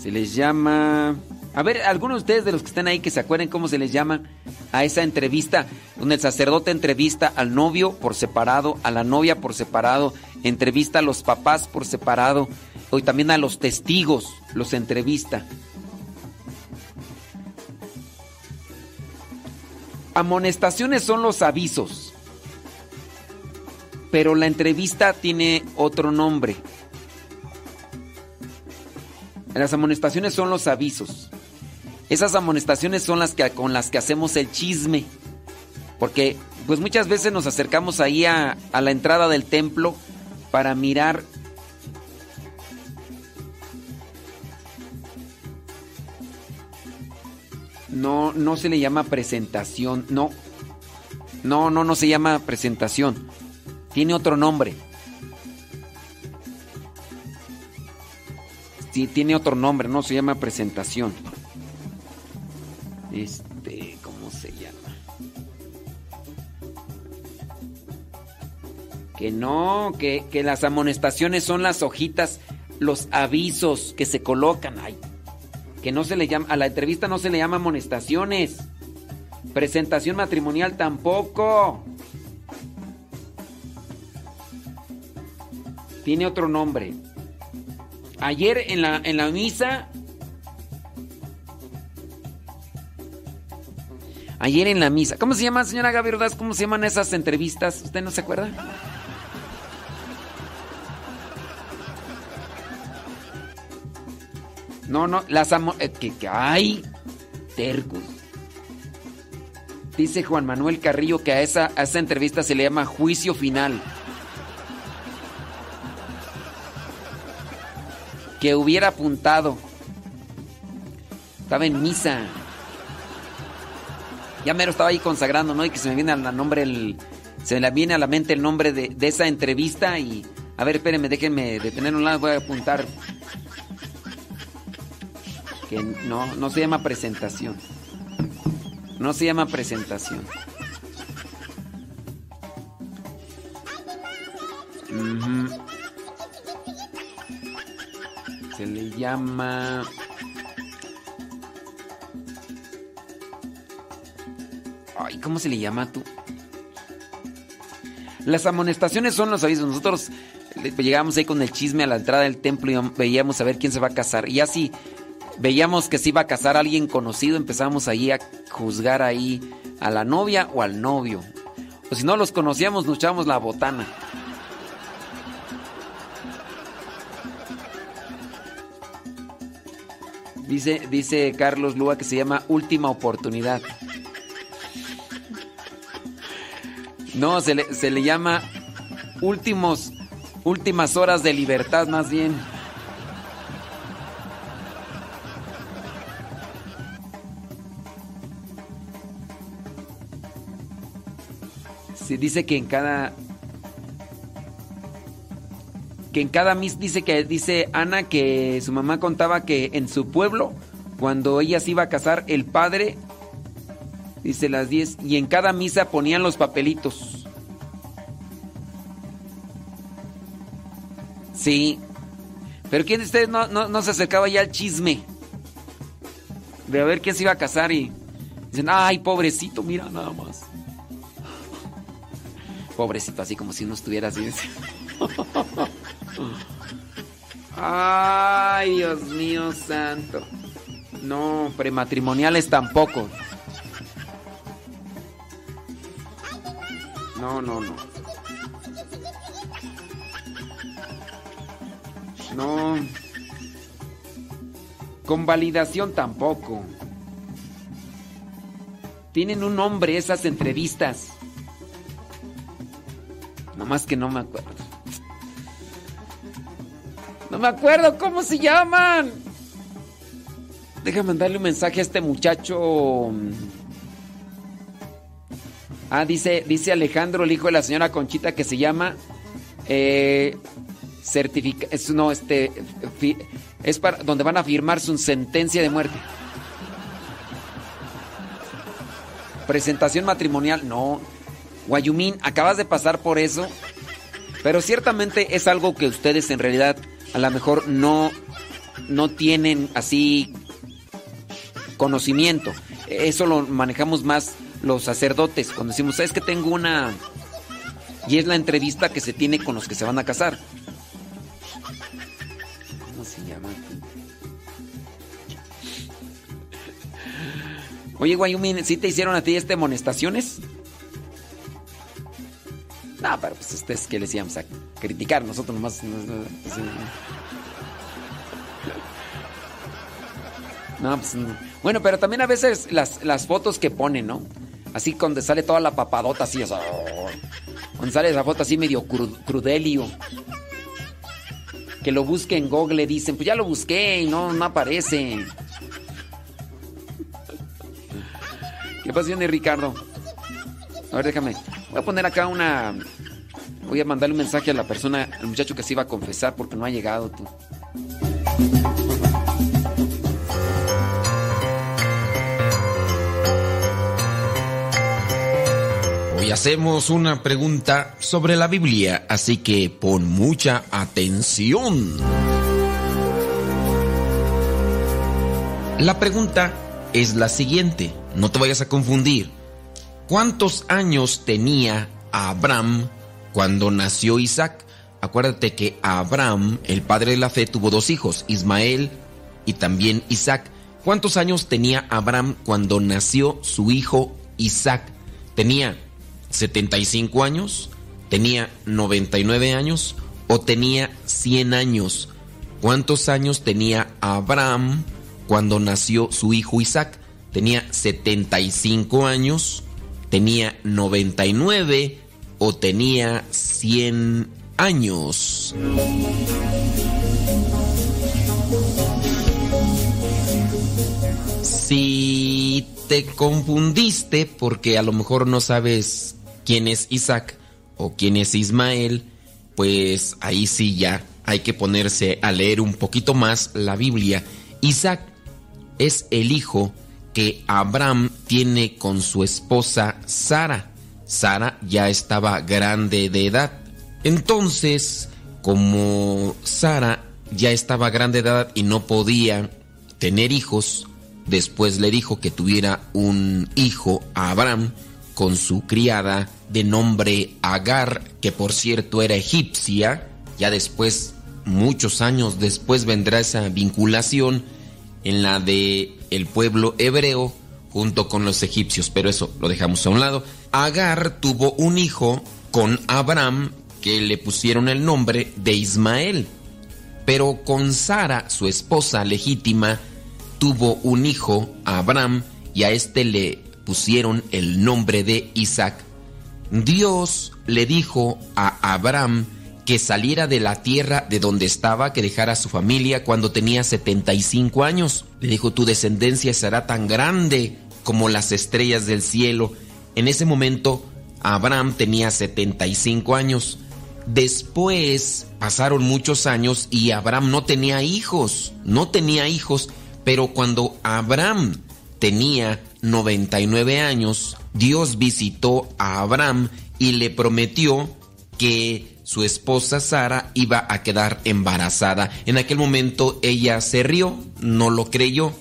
Se les llama a ver, algunos de ustedes de los que están ahí que se acuerden cómo se les llama a esa entrevista, donde el sacerdote entrevista al novio por separado, a la novia por separado, entrevista a los papás por separado, y también a los testigos los entrevista. Amonestaciones son los avisos, pero la entrevista tiene otro nombre. Las amonestaciones son los avisos. Esas amonestaciones son las que con las que hacemos el chisme. Porque pues muchas veces nos acercamos ahí a, a la entrada del templo para mirar No, no se le llama presentación, no. No, no, no se llama presentación. Tiene otro nombre. Sí, tiene otro nombre, no se llama presentación. Este, ¿cómo se llama? Que no, que, que las amonestaciones son las hojitas, los avisos que se colocan. Ay, que no se le llama, a la entrevista no se le llama amonestaciones. Presentación matrimonial tampoco. Tiene otro nombre. Ayer en la, en la misa. Ayer en la misa. ¿Cómo se llama, señora Gaby Ordaz? ¿Cómo se llaman esas entrevistas? ¿Usted no se acuerda? No, no, las amo... eh, que, que hay tercos. Dice Juan Manuel Carrillo que a esa, a esa entrevista se le llama juicio final. Que hubiera apuntado. Estaba en misa. Ya mero estaba ahí consagrando, ¿no? Y que se me viene al nombre el. Se me viene a la mente el nombre de, esa entrevista y. A ver, espérenme, déjenme detener un lado, voy a apuntar. Que no, no se llama presentación. No se llama presentación. Se le llama... Ay, ¿cómo se le llama tú? Las amonestaciones son los avisos. Nosotros eh, llegábamos ahí con el chisme a la entrada del templo y veíamos a ver quién se va a casar. Y así, veíamos que se iba a casar alguien conocido, empezamos ahí a juzgar ahí a la novia o al novio. O si no los conocíamos, nos echábamos la botana. Dice, dice Carlos Lúa que se llama Última Oportunidad. No, se le, se le llama últimos, últimas horas de libertad más bien. Sí, dice que en cada que en cada mis dice que dice Ana que su mamá contaba que en su pueblo cuando ella se iba a casar el padre dice las 10 y en cada misa ponían los papelitos. Sí. Pero quién de ustedes no, no, se acercaba ya al chisme de a ver quién se iba a casar y dicen, "Ay, pobrecito, mira nada más." Pobrecito, así como si no estuviera así. Ay, Dios mío santo. No, prematrimoniales tampoco. No, no, no. Con validación tampoco. Tienen un nombre esas entrevistas. Nomás que no me acuerdo. No me acuerdo cómo se llaman. Deja mandarle un mensaje a este muchacho. Ah, dice, dice Alejandro, el hijo de la señora Conchita, que se llama. Eh, certifica, es no, este. es para donde van a firmar su sentencia de muerte. Presentación matrimonial, no. Guayumín, acabas de pasar por eso. Pero ciertamente es algo que ustedes en realidad a lo mejor no, no tienen así conocimiento. Eso lo manejamos más los sacerdotes. Cuando decimos, es que tengo una... Y es la entrevista que se tiene con los que se van a casar. ¿Cómo se llama? Oye, Guayumín, ¿sí te hicieron a ti este amonestaciones? No, pero pues ustedes que les íbamos a criticar, nosotros nomás. No, pues, no. Bueno, pero también a veces las, las fotos que ponen, ¿no? Así donde sale toda la papadota así, o sea, donde sale esa foto así medio cru- crudelio. Que lo busque en Google, dicen, pues ya lo busqué y no, no aparece. ¿Qué pasó, Johnny Ricardo? A ver, déjame. Voy a poner acá una. Voy a mandarle un mensaje a la persona, al muchacho que se iba a confesar porque no ha llegado tú. Hacemos una pregunta sobre la Biblia, así que pon mucha atención. La pregunta es la siguiente, no te vayas a confundir. ¿Cuántos años tenía Abraham cuando nació Isaac? Acuérdate que Abraham, el padre de la fe, tuvo dos hijos, Ismael y también Isaac. ¿Cuántos años tenía Abraham cuando nació su hijo Isaac? ¿Tenía 75 años? ¿Tenía 99 años? ¿O tenía 100 años? ¿Cuántos años tenía Abraham cuando nació su hijo Isaac? ¿Tenía 75 años? ¿Tenía 99 o tenía 100 años? Si te confundiste porque a lo mejor no sabes quién es Isaac o quién es Ismael, pues ahí sí ya hay que ponerse a leer un poquito más la Biblia. Isaac es el hijo que Abraham tiene con su esposa Sara. Sara ya estaba grande de edad. Entonces, como Sara ya estaba grande de edad y no podía tener hijos, después le dijo que tuviera un hijo a Abraham con su criada de nombre Agar, que por cierto era egipcia. Ya después, muchos años después vendrá esa vinculación en la de el pueblo hebreo junto con los egipcios, pero eso lo dejamos a un lado. Agar tuvo un hijo con Abraham que le pusieron el nombre de Ismael, pero con Sara, su esposa legítima, tuvo un hijo, Abraham, y a este le pusieron el nombre de Isaac. Dios le dijo a Abraham que saliera de la tierra de donde estaba, que dejara a su familia cuando tenía 75 años. Le dijo, tu descendencia será tan grande como las estrellas del cielo. En ese momento, Abraham tenía 75 años. Después pasaron muchos años y Abraham no tenía hijos, no tenía hijos, pero cuando Abraham tenía 99 años, Dios visitó a Abraham y le prometió que su esposa Sara iba a quedar embarazada. En aquel momento ella se rió, no lo creyó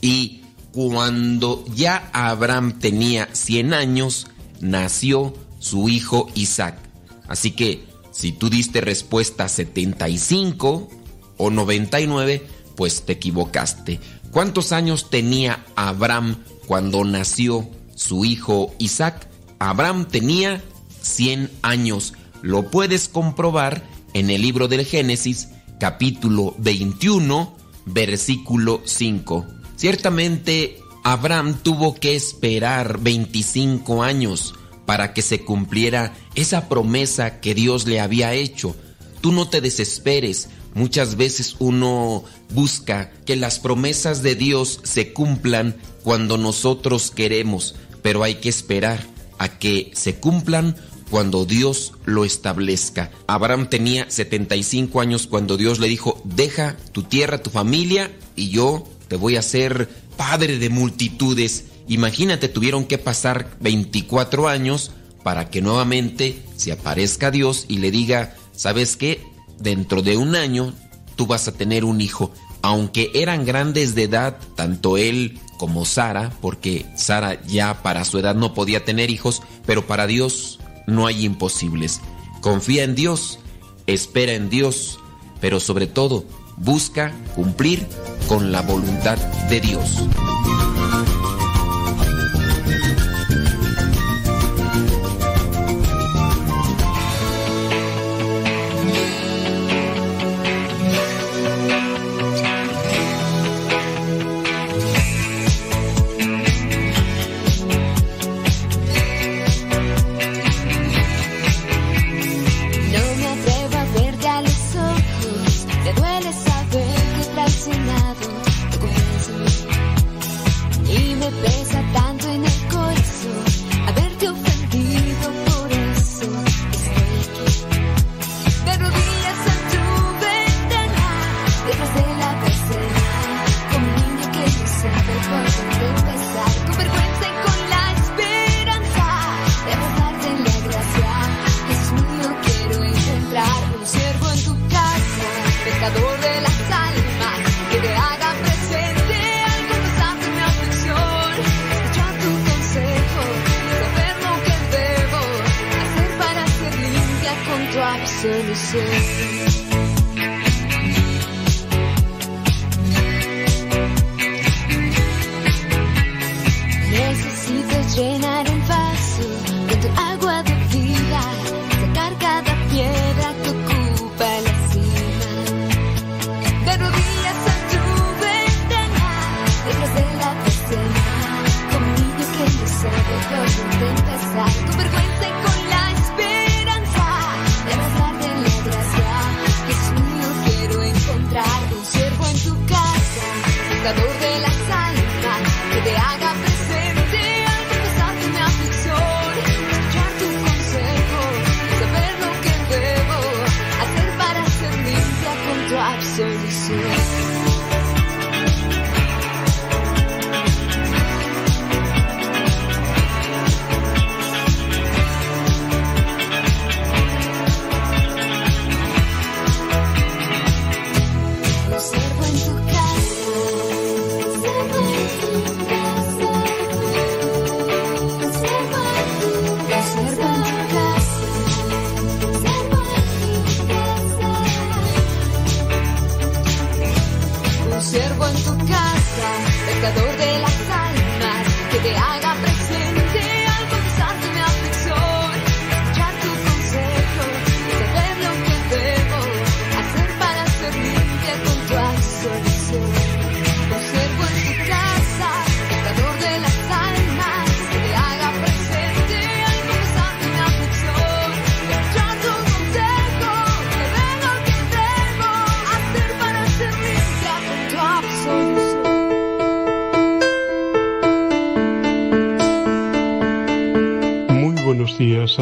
y cuando ya Abraham tenía 100 años, nació su hijo Isaac. Así que si tú diste respuesta 75 o 99, pues te equivocaste. ¿Cuántos años tenía Abraham cuando nació su hijo Isaac? Abraham tenía 100 años. Lo puedes comprobar en el libro del Génesis, capítulo 21, versículo 5. Ciertamente, Abraham tuvo que esperar 25 años para que se cumpliera esa promesa que Dios le había hecho. Tú no te desesperes. Muchas veces uno busca que las promesas de Dios se cumplan cuando nosotros queremos, pero hay que esperar a que se cumplan cuando Dios lo establezca. Abraham tenía 75 años cuando Dios le dijo, deja tu tierra, tu familia, y yo te voy a hacer padre de multitudes. Imagínate, tuvieron que pasar 24 años para que nuevamente se aparezca Dios y le diga, ¿sabes qué? Dentro de un año tú vas a tener un hijo. Aunque eran grandes de edad, tanto él como Sara, porque Sara ya para su edad no podía tener hijos, pero para Dios no hay imposibles. Confía en Dios, espera en Dios, pero sobre todo busca cumplir con la voluntad de Dios.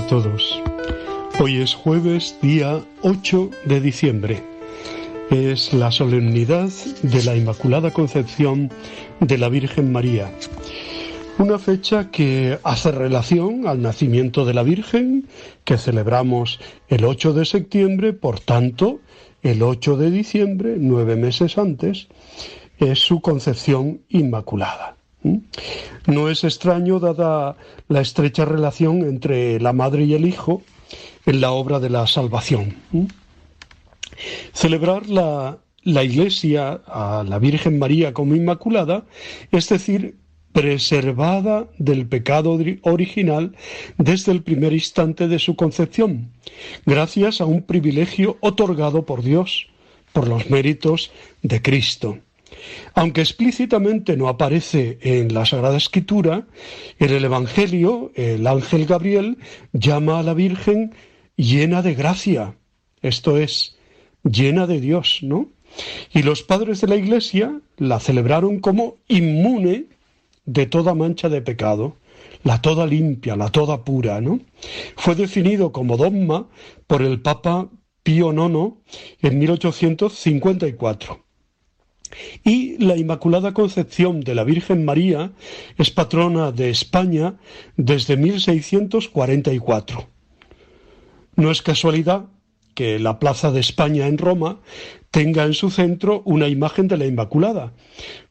Todos. Hoy es jueves, día 8 de diciembre. Es la solemnidad de la Inmaculada Concepción de la Virgen María. Una fecha que hace relación al nacimiento de la Virgen, que celebramos el 8 de septiembre, por tanto, el 8 de diciembre, nueve meses antes, es su concepción inmaculada. No es extraño dada la estrecha relación entre la madre y el hijo en la obra de la salvación. Celebrar la, la Iglesia a la Virgen María como Inmaculada, es decir, preservada del pecado original desde el primer instante de su concepción, gracias a un privilegio otorgado por Dios, por los méritos de Cristo. Aunque explícitamente no aparece en la Sagrada Escritura, en el Evangelio el ángel Gabriel llama a la Virgen llena de gracia, esto es, llena de Dios, ¿no? Y los padres de la Iglesia la celebraron como inmune de toda mancha de pecado, la toda limpia, la toda pura, ¿no? Fue definido como dogma por el Papa Pío IX en 1854. Y la Inmaculada Concepción de la Virgen María es patrona de España desde 1644. No es casualidad que la Plaza de España en Roma tenga en su centro una imagen de la Inmaculada,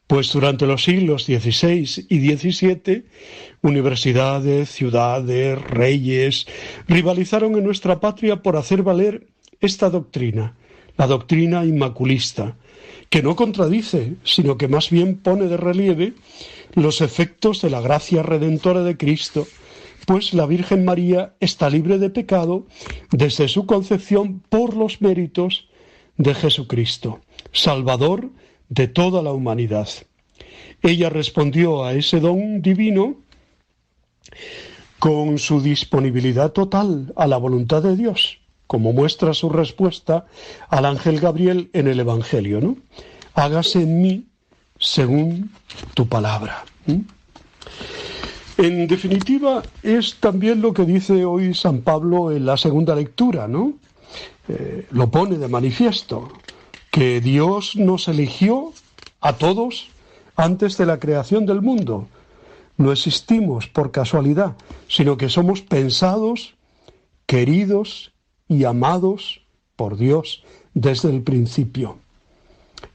pues durante los siglos XVI y XVII, universidades, ciudades, reyes rivalizaron en nuestra patria por hacer valer esta doctrina, la doctrina inmaculista, que no contradice, sino que más bien pone de relieve los efectos de la gracia redentora de Cristo, pues la Virgen María está libre de pecado desde su concepción por los méritos de Jesucristo, Salvador de toda la humanidad. Ella respondió a ese don divino con su disponibilidad total a la voluntad de Dios, como muestra su respuesta al ángel Gabriel en el Evangelio, ¿no? Hágase en mí según tu palabra. En definitiva, es también lo que dice hoy San Pablo en la segunda lectura, ¿no? Eh, lo pone de manifiesto, que Dios nos eligió a todos antes de la creación del mundo. No existimos por casualidad, sino que somos pensados, queridos y amados por Dios desde el principio.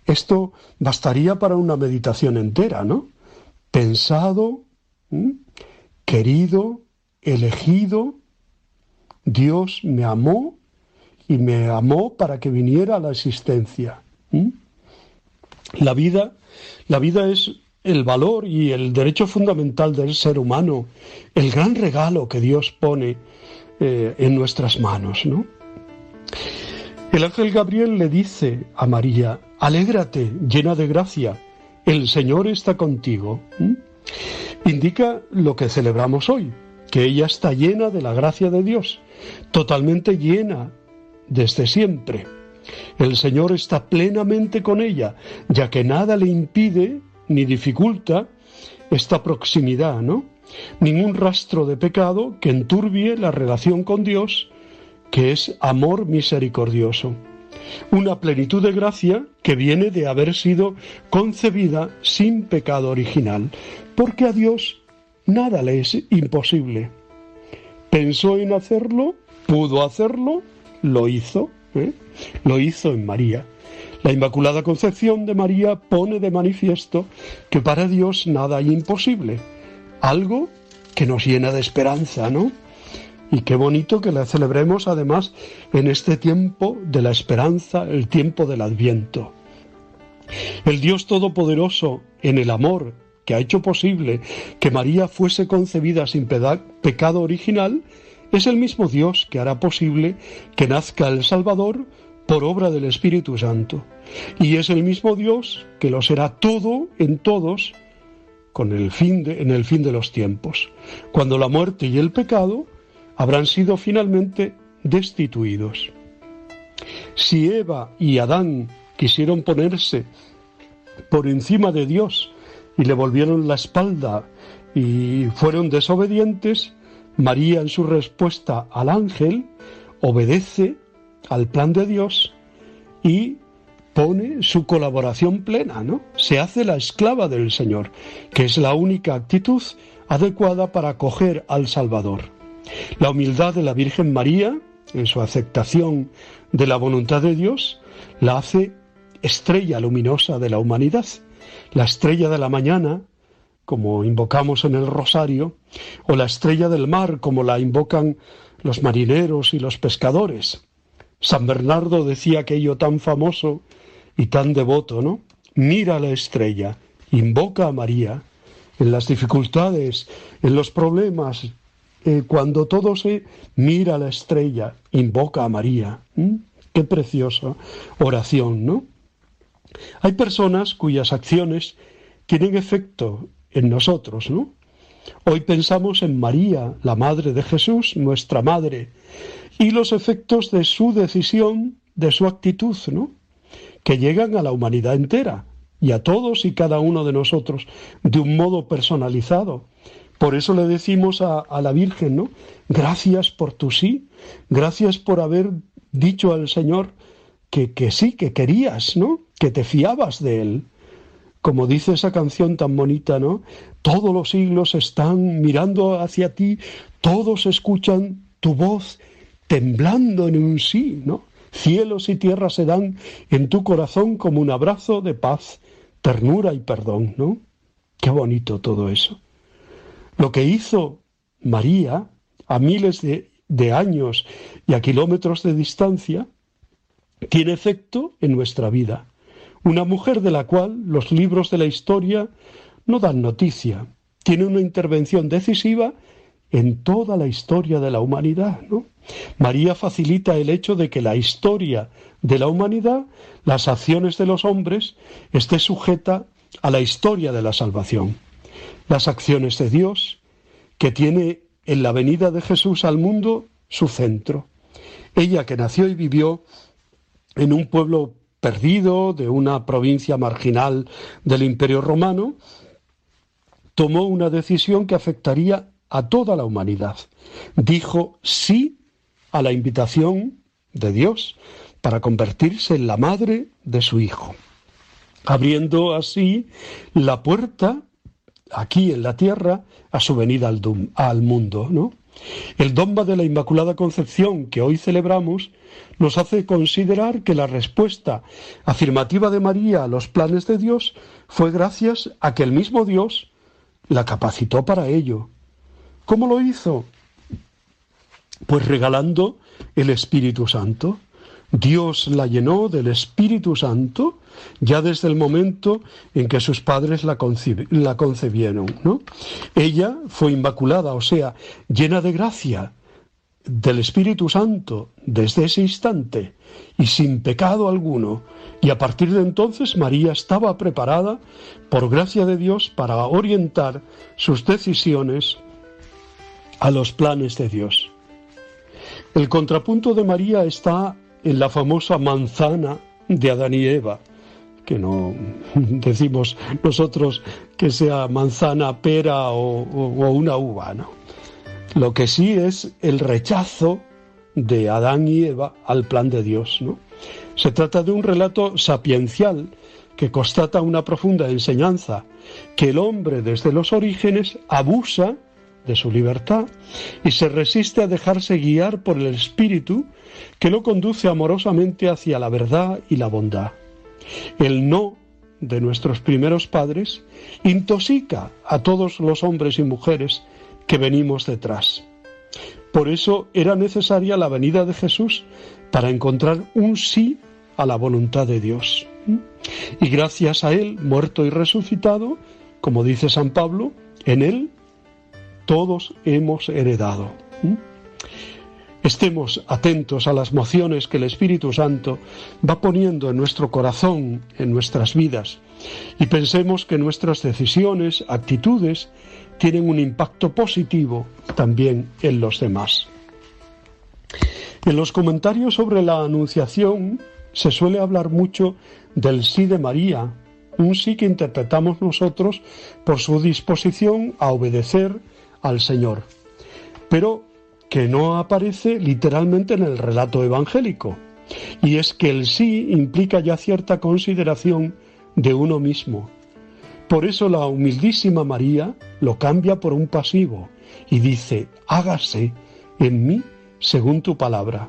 Esto bastaría para una meditación entera, ¿no? Pensado, querido, elegido, Dios me amó y me amó para que viniera a la existencia. La vida, la vida es el valor y el derecho fundamental del ser humano, el gran regalo que Dios pone eh, en nuestras manos, ¿no? El ángel Gabriel le dice a María, alégrate, llena de gracia, el Señor está contigo. Indica lo que celebramos hoy, que ella está llena de la gracia de Dios, totalmente llena desde siempre. El Señor está plenamente con ella, ya que nada le impide ni dificulta esta proximidad, ¿no? Ningún rastro de pecado que enturbie la relación con Dios, que es amor misericordioso. Una plenitud de gracia que viene de haber sido concebida sin pecado original, porque a Dios nada le es imposible. Pensó en hacerlo, pudo hacerlo, lo hizo, ¿eh? lo hizo en María. La Inmaculada Concepción de María pone de manifiesto que para Dios nada hay imposible, algo que nos llena de esperanza, ¿no? Y qué bonito que la celebremos además en este tiempo de la esperanza, el tiempo del adviento. El Dios Todopoderoso, en el amor que ha hecho posible que María fuese concebida sin pecado original, es el mismo Dios que hará posible que nazca el Salvador por obra del Espíritu Santo. Y es el mismo Dios que lo será todo en todos con el fin en el fin de los tiempos, cuando la muerte y el pecado habrán sido finalmente destituidos. Si Eva y Adán quisieron ponerse por encima de Dios y le volvieron la espalda y fueron desobedientes, María en su respuesta al ángel obedece al plan de Dios y pone su colaboración plena, ¿no? Se hace la esclava del Señor, que es la única actitud adecuada para acoger al Salvador. La humildad de la Virgen María, en su aceptación de la voluntad de Dios, la hace estrella luminosa de la humanidad, la estrella de la mañana, como invocamos en el rosario, o la estrella del mar, como la invocan los marineros y los pescadores. San Bernardo decía aquello tan famoso y tan devoto, ¿no? Mira la estrella, invoca a María en las dificultades, en los problemas, eh, cuando todo se mira la estrella, invoca a María. Qué preciosa oración, ¿no? Hay personas cuyas acciones tienen efecto en nosotros, ¿no? Hoy pensamos en María, la Madre de Jesús, nuestra Madre, y los efectos de su decisión, de su actitud, ¿no? Que llegan a la humanidad entera y a todos y cada uno de nosotros de un modo personalizado. Por eso le decimos a, la Virgen, ¿no? Gracias por tu sí, gracias por haber dicho al Señor que, que sí, que querías, ¿no? Que te fiabas de Él como dice esa canción tan bonita, ¿no? Todos los siglos están mirando hacia ti, todos escuchan tu voz temblando en un sí, ¿no? Cielos y tierras se dan en tu corazón como un abrazo de paz, ternura y perdón, ¿no? Qué bonito todo eso. Lo que hizo María a miles de, de años y a kilómetros de distancia tiene efecto en nuestra vida una mujer de la cual los libros de la historia no dan noticia. Tiene una intervención decisiva en toda la historia de la humanidad. María facilita el hecho de que la historia de la humanidad, las acciones de los hombres, esté sujeta a la historia de la salvación. Las acciones de Dios, que tiene en la venida de Jesús al mundo su centro. Ella que nació y vivió en un pueblo perdido de una provincia marginal del Imperio Romano, tomó una decisión que afectaría a toda la humanidad. Dijo sí a la invitación de Dios para convertirse en la madre de su hijo, abriendo así la puerta aquí en la tierra a su venida al, mundo, ¿no? El dogma de la Inmaculada Concepción que hoy celebramos nos hace considerar que la respuesta afirmativa de María a los planes de Dios fue gracias a que el mismo Dios la capacitó para ello. ¿Cómo lo hizo? Pues regalando el Espíritu Santo. Dios la llenó del Espíritu Santo ya desde el momento en que sus padres la, concebieron. ¿no? Ella fue inmaculada, o sea, llena de gracia del Espíritu Santo desde ese instante y sin pecado alguno. Y a partir de entonces María estaba preparada, por gracia de Dios, para orientar sus decisiones a los planes de Dios. El contrapunto de María está en la famosa manzana de Adán y Eva, que no decimos nosotros que sea manzana, pera o, una uva, ¿no? Lo que sí es el rechazo de Adán y Eva al plan de Dios, ¿no? Se trata de un relato sapiencial que constata una profunda enseñanza, que el hombre desde los orígenes abusa de su libertad y se resiste a dejarse guiar por el espíritu que lo conduce amorosamente hacia la verdad y la bondad. El no de nuestros primeros padres intoxica a todos los hombres y mujeres que venimos detrás. Por eso era necesaria la venida de Jesús para encontrar un sí a la voluntad de Dios. Y gracias a Él, muerto y resucitado, como dice San Pablo, en Él todos hemos heredado. Estemos atentos a las mociones que el Espíritu Santo va poniendo en nuestro corazón, en nuestras vidas, y pensemos que nuestras decisiones, actitudes, tienen un impacto positivo también en los demás. En los comentarios sobre la Anunciación se suele hablar mucho del sí de María, un sí que interpretamos nosotros por su disposición a obedecer al Señor. pero que no aparece literalmente en el relato evangélico. Y es que el sí implica ya cierta consideración de uno mismo. Por eso la humildísima María lo cambia por un pasivo y dice, hágase en mí según tu palabra.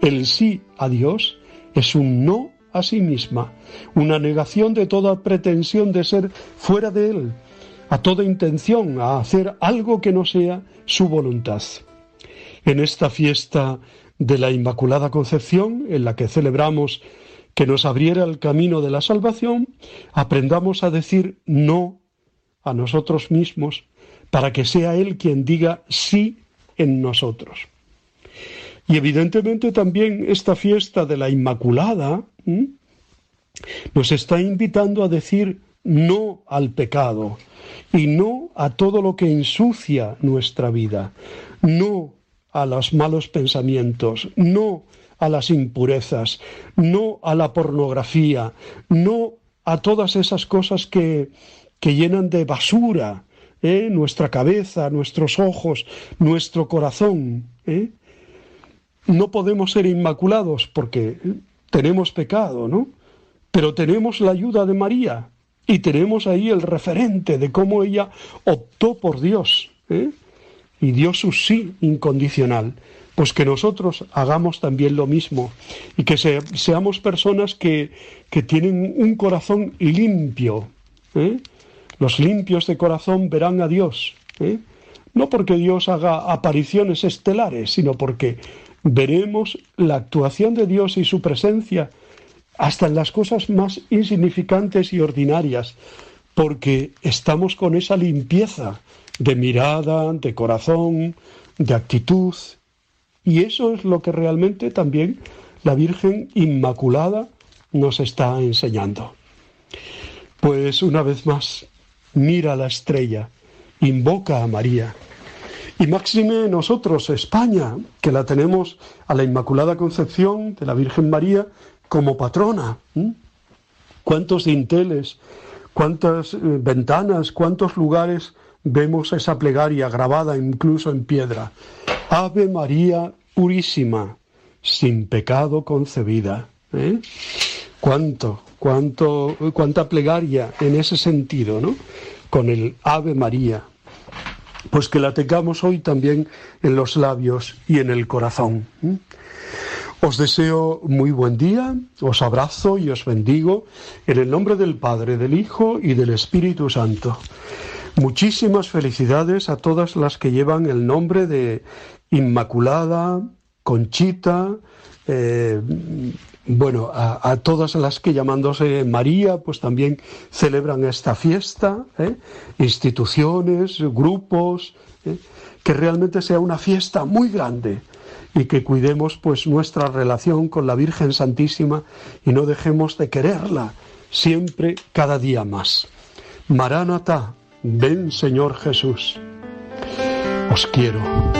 El sí a Dios es un no a sí misma, una negación de toda pretensión de ser fuera de Él, a toda intención a hacer algo que no sea su voluntad. En esta fiesta de la Inmaculada Concepción, en la que celebramos que nos abriera el camino de la salvación, aprendamos a decir no a nosotros mismos para que sea Él quien diga sí en nosotros. Y evidentemente también esta fiesta de la Inmaculada nos está invitando a decir no al pecado y no a todo lo que ensucia nuestra vida, no a los malos pensamientos, no a las impurezas, no a la pornografía, no a todas esas cosas que, que llenan de basura ¿eh? nuestra cabeza, nuestros ojos, nuestro corazón. ¿eh? No podemos ser inmaculados porque tenemos pecado, ¿no? Pero tenemos la ayuda de María y tenemos ahí el referente de cómo ella optó por Dios ¿eh? y dio su sí incondicional. Pues que nosotros hagamos también lo mismo y que seamos personas que, que, tienen un corazón limpio. ¿eh? Los limpios de corazón verán a Dios. ¿eh? No porque Dios haga apariciones estelares, sino porque veremos la actuación de Dios y su presencia hasta en las cosas más insignificantes y ordinarias, porque estamos con esa limpieza de mirada, de corazón, de actitud, y eso es lo que realmente también la Virgen Inmaculada nos está enseñando. Pues una vez más, mira la estrella, invoca a María, y máxime nosotros, España, que la tenemos a la Inmaculada Concepción de la Virgen María como patrona. ¿Cuántos dinteles, cuántas eh, ventanas, cuántos lugares vemos esa plegaria grabada incluso en piedra? Ave María purísima, sin pecado concebida. ¿eh? ¿Cuánto, cuánto, cuánta plegaria en ese sentido, ¿no? Con el Ave María pues que la tengamos hoy también en los labios y en el corazón. Os deseo muy buen día, os abrazo y os bendigo en el nombre del Padre, del Hijo y del Espíritu Santo. Muchísimas felicidades a todas las que llevan el nombre de Inmaculada, Conchita, eh, bueno, a, todas las que llamándose María, pues también celebran esta fiesta, ¿eh? instituciones, grupos, ¿eh? que realmente sea una fiesta muy grande y que cuidemos pues nuestra relación con la Virgen Santísima y no dejemos de quererla siempre, cada día más. Maránata, ven Señor Jesús. Os quiero.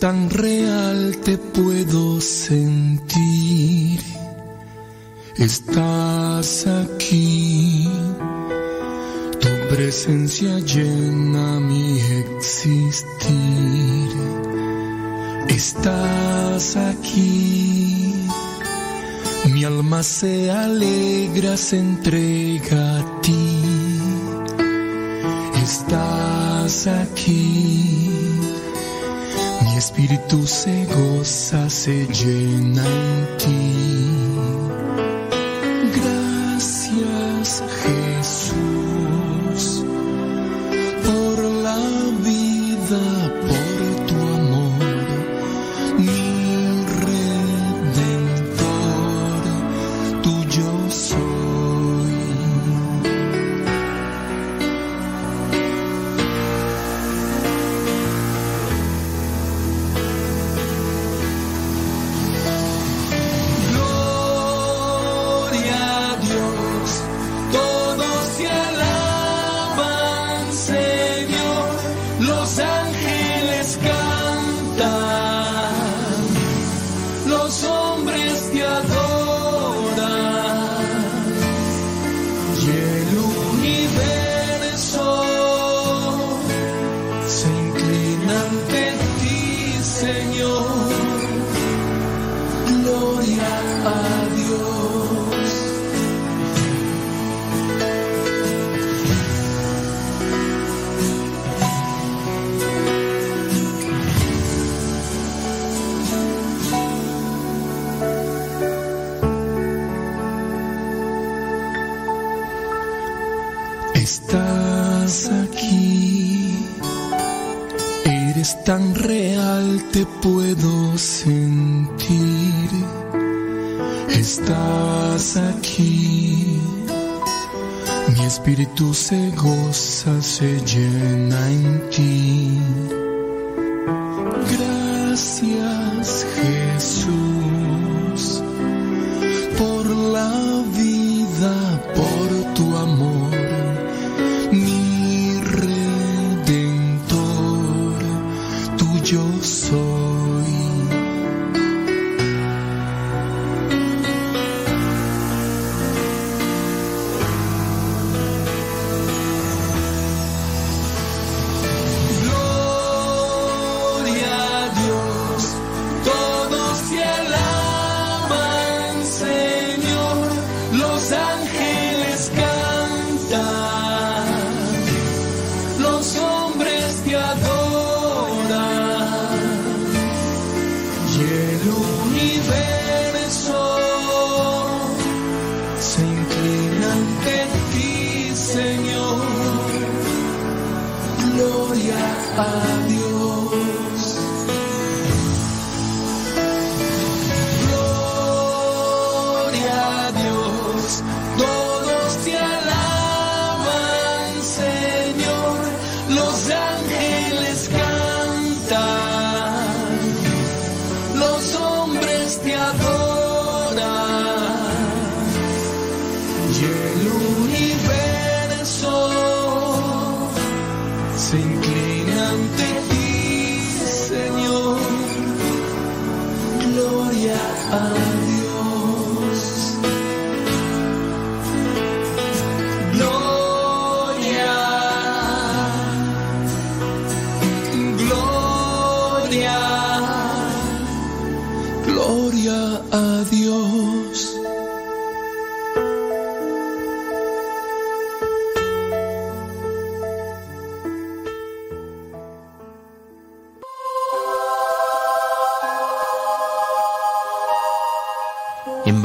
Tan real te puedo sentir. Estás aquí, tu presencia llena mi existir. Estás aquí, mi alma se alegra, se entrega. Estás aquí espíritu se goza, se llena en ti.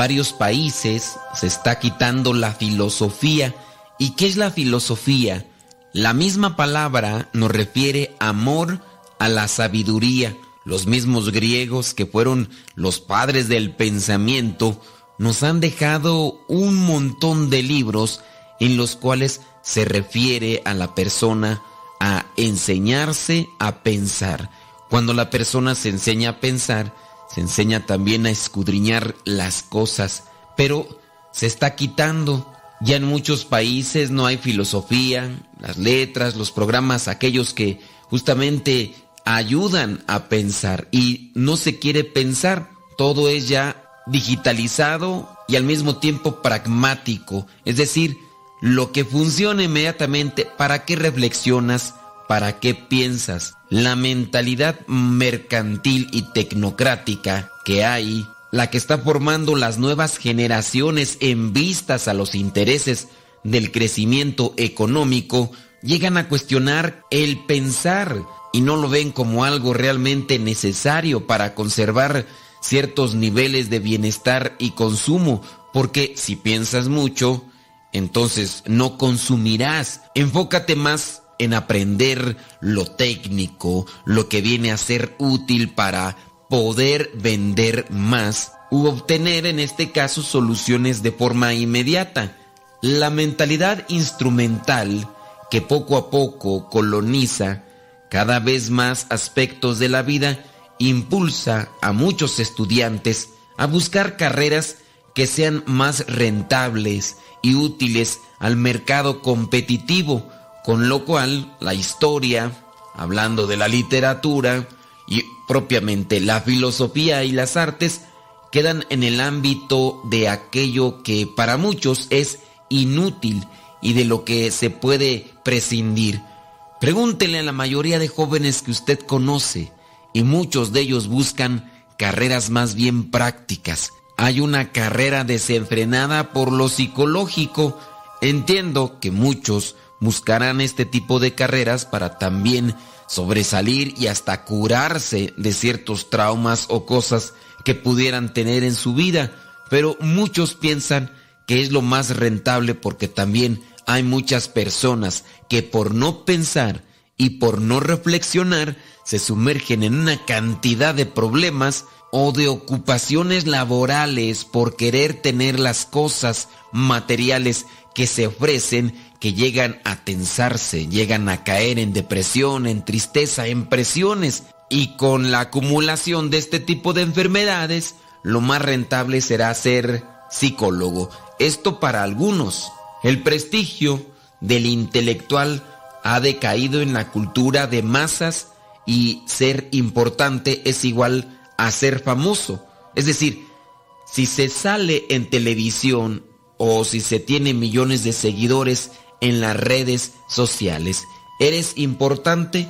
Varios países se está quitando la filosofía. ¿Y qué es la filosofía? La misma palabra nos refiere amor a la sabiduría. Los mismos griegos que fueron los padres del pensamiento nos han dejado un montón de libros en los cuales se refiere a la persona a enseñarse a pensar. Cuando la persona se enseña a pensar, se enseña también a escudriñar las cosas, pero se está quitando. Ya en muchos países no hay filosofía, las letras, los programas, aquellos que justamente ayudan a pensar y no se quiere pensar. Todo es ya digitalizado y al mismo tiempo pragmático. Es decir, lo que funciona inmediatamente, ¿para qué reflexionas? ¿Para qué piensas? La mentalidad mercantil y tecnocrática que hay, la que está formando las nuevas generaciones en vistas a los intereses del crecimiento económico, llegan a cuestionar el pensar y no lo ven como algo realmente necesario para conservar ciertos niveles de bienestar y consumo, porque si piensas mucho, entonces no consumirás. Enfócate más en aprender lo técnico, lo que viene a ser útil para poder vender más u obtener en este caso soluciones de forma inmediata. La mentalidad instrumental que poco a poco coloniza cada vez más aspectos de la vida impulsa a muchos estudiantes a buscar carreras que sean más rentables y útiles al mercado competitivo, con lo cual la historia, hablando de la literatura y propiamente la filosofía y las artes, quedan en el ámbito de aquello que para muchos es inútil y de lo que se puede prescindir. Pregúntele a la mayoría de jóvenes que usted conoce y muchos de ellos buscan carreras más bien prácticas. Hay una carrera desenfrenada por lo psicológico. Entiendo que muchos buscarán este tipo de carreras para también sobresalir y hasta curarse de ciertos traumas o cosas que pudieran tener en su vida, pero muchos piensan que es lo más rentable porque también hay muchas personas que por no pensar y por no reflexionar se sumergen en una cantidad de problemas o de ocupaciones laborales por querer tener las cosas materiales que se ofrecen que llegan a tensarse, llegan a caer en depresión, en tristeza, en presiones. Y con la acumulación de este tipo de enfermedades, lo más rentable será ser psicólogo. Esto para algunos. El prestigio del intelectual ha decaído en la cultura de masas y ser importante es igual a ser famoso. Es decir, si se sale en televisión o si se tiene millones de seguidores en las redes sociales, ¿eres importante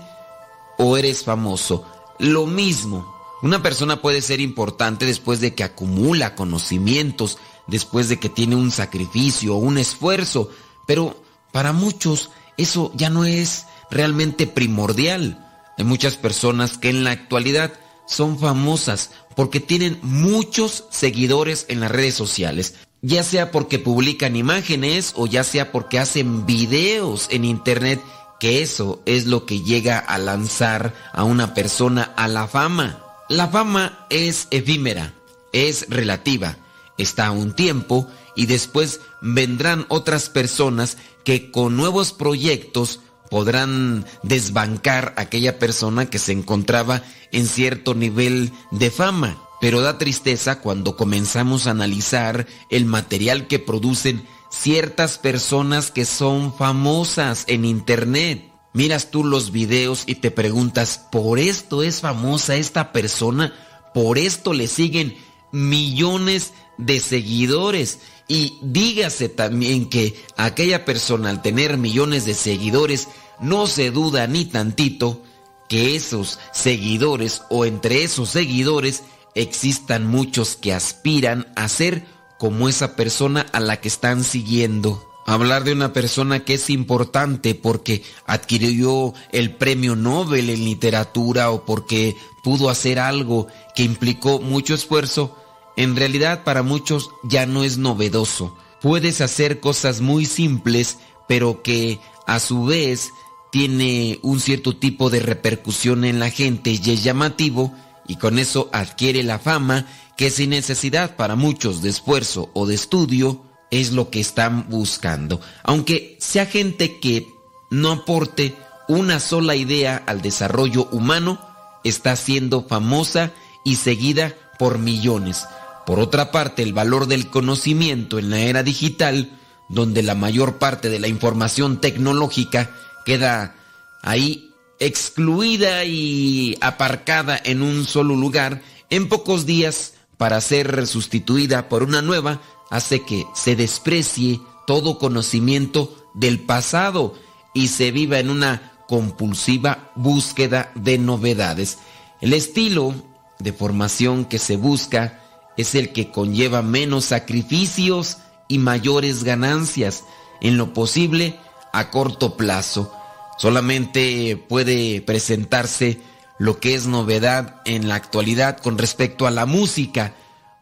o eres famoso? Lo mismo. Una persona puede ser importante después de que acumula conocimientos, después de que tiene un sacrificio o un esfuerzo, pero para muchos eso ya no es realmente primordial. Hay muchas personas que en la actualidad son famosas porque tienen muchos seguidores en las redes sociales, ya sea porque publican imágenes o ya sea porque hacen videos en internet, que eso es lo que llega a lanzar a una persona a la fama. La fama es efímera, es relativa, está un tiempo y después vendrán otras personas que con nuevos proyectos podrán desbancar a aquella persona que se encontraba en cierto nivel de fama. Pero da tristeza cuando comenzamos a analizar el material que producen ciertas personas que son famosas en internet. Miras tú los videos y te preguntas, ¿por esto es famosa esta persona? ¿Por esto le siguen millones de seguidores? Y dígase también que aquella persona al tener millones de seguidores no se duda ni tantito que esos seguidores o entre esos seguidores existan muchos que aspiran a ser como esa persona a la que están siguiendo. Hablar de una persona que es importante porque adquirió el premio Nobel en literatura o porque pudo hacer algo que implicó mucho esfuerzo, en realidad para muchos ya no es novedoso. Puedes hacer cosas muy simples, pero que a su vez tiene un cierto tipo de repercusión en la gente y es llamativo y con eso adquiere la fama que sin necesidad para muchos de esfuerzo o de estudio es lo que están buscando. Aunque sea gente que no aporte una sola idea al desarrollo humano, está siendo famosa y seguida por millones. Por otra parte, el valor del conocimiento en la era digital, donde la mayor parte de la información tecnológica queda ahí excluida y aparcada en un solo lugar, en pocos días para ser sustituida por una nueva, hace que se desprecie todo conocimiento del pasado y se viva en una compulsiva búsqueda de novedades. El estilo de formación que se busca es el que conlleva menos sacrificios y mayores ganancias, en lo posible a corto plazo. Solamente puede presentarse lo que es novedad en la actualidad con respecto a la música.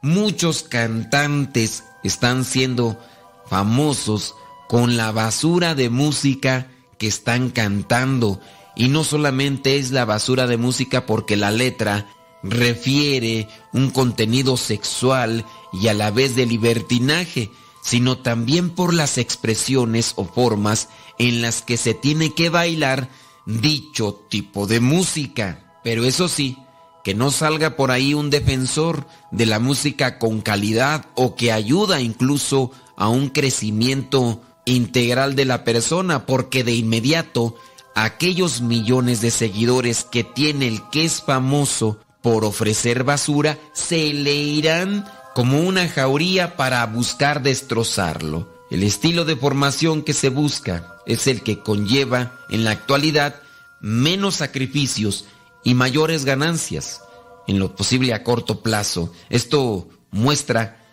Muchos cantantes están siendo famosos con la basura de música que están cantando. Y no solamente es la basura de música porque la letra refiere un contenido sexual y a la vez de libertinaje, sino también por las expresiones o formas en las que se tiene que bailar dicho tipo de música. Pero eso sí, que no salga por ahí un defensor de la música con calidad o que ayuda incluso a un crecimiento integral de la persona, porque de inmediato aquellos millones de seguidores que tiene el que es famoso por ofrecer basura se le irán como una jauría para buscar destrozarlo. El estilo de formación que se busca es el que conlleva en la actualidad menos sacrificios y mayores ganancias, en lo posible a corto plazo. Esto muestra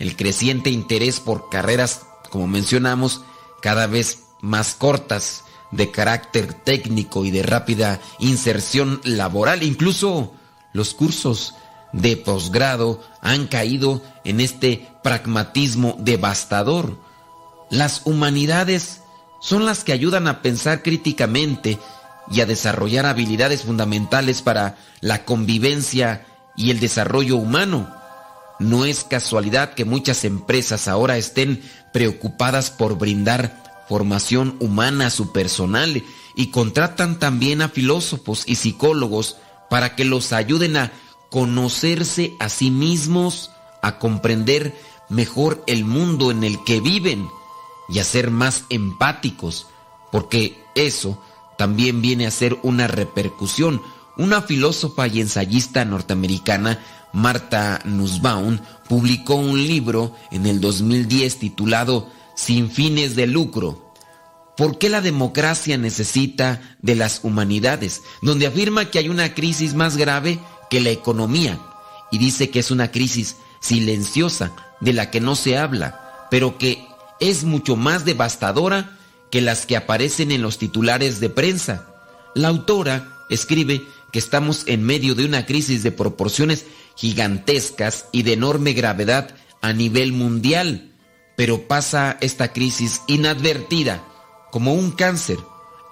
el creciente interés por carreras, como mencionamos, cada vez más cortas, de carácter técnico y de rápida inserción laboral. Incluso los cursos de posgrado han caído en este pragmatismo devastador. Las humanidades son las que ayudan a pensar críticamente y a desarrollar habilidades fundamentales para la convivencia y el desarrollo humano. No es casualidad que muchas empresas ahora estén preocupadas por brindar formación humana a su personal y contratan también a filósofos y psicólogos para que los ayuden a conocerse a sí mismos, a comprender mejor el mundo en el que viven y a ser más empáticos, porque eso también viene a ser una repercusión. Una filósofa y ensayista norteamericana, Marta Nussbaum, publicó un libro en el 2010 titulado Sin fines de lucro. ¿Por qué la democracia necesita de las humanidades? Donde afirma que hay una crisis más grave que la economía y dice que es una crisis silenciosa de la que no se habla, pero que es mucho más devastadora que las que aparecen en los titulares de prensa. La autora escribe que estamos en medio de una crisis de proporciones gigantescas y de enorme gravedad a nivel mundial, pero pasa esta crisis inadvertida como un cáncer,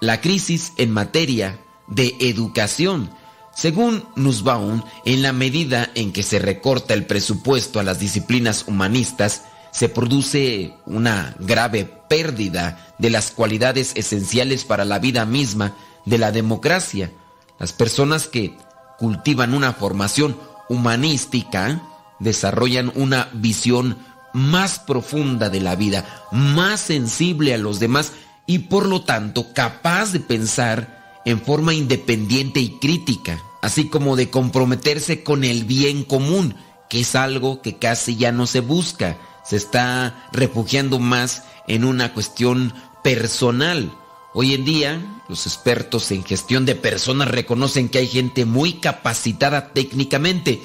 la crisis en materia de educación. Según Nussbaum, en la medida en que se recorta el presupuesto a las disciplinas humanistas, se produce una grave pérdida de las cualidades esenciales para la vida misma de la democracia. Las personas que cultivan una formación humanística desarrollan una visión más profunda de la vida, más sensible a los demás y por lo tanto capaz de pensar en forma independiente y crítica, así como de comprometerse con el bien común, que es algo que casi ya no se busca, se está refugiando más en una cuestión personal. Hoy en día, los expertos en gestión de personas reconocen que hay gente muy capacitada técnicamente,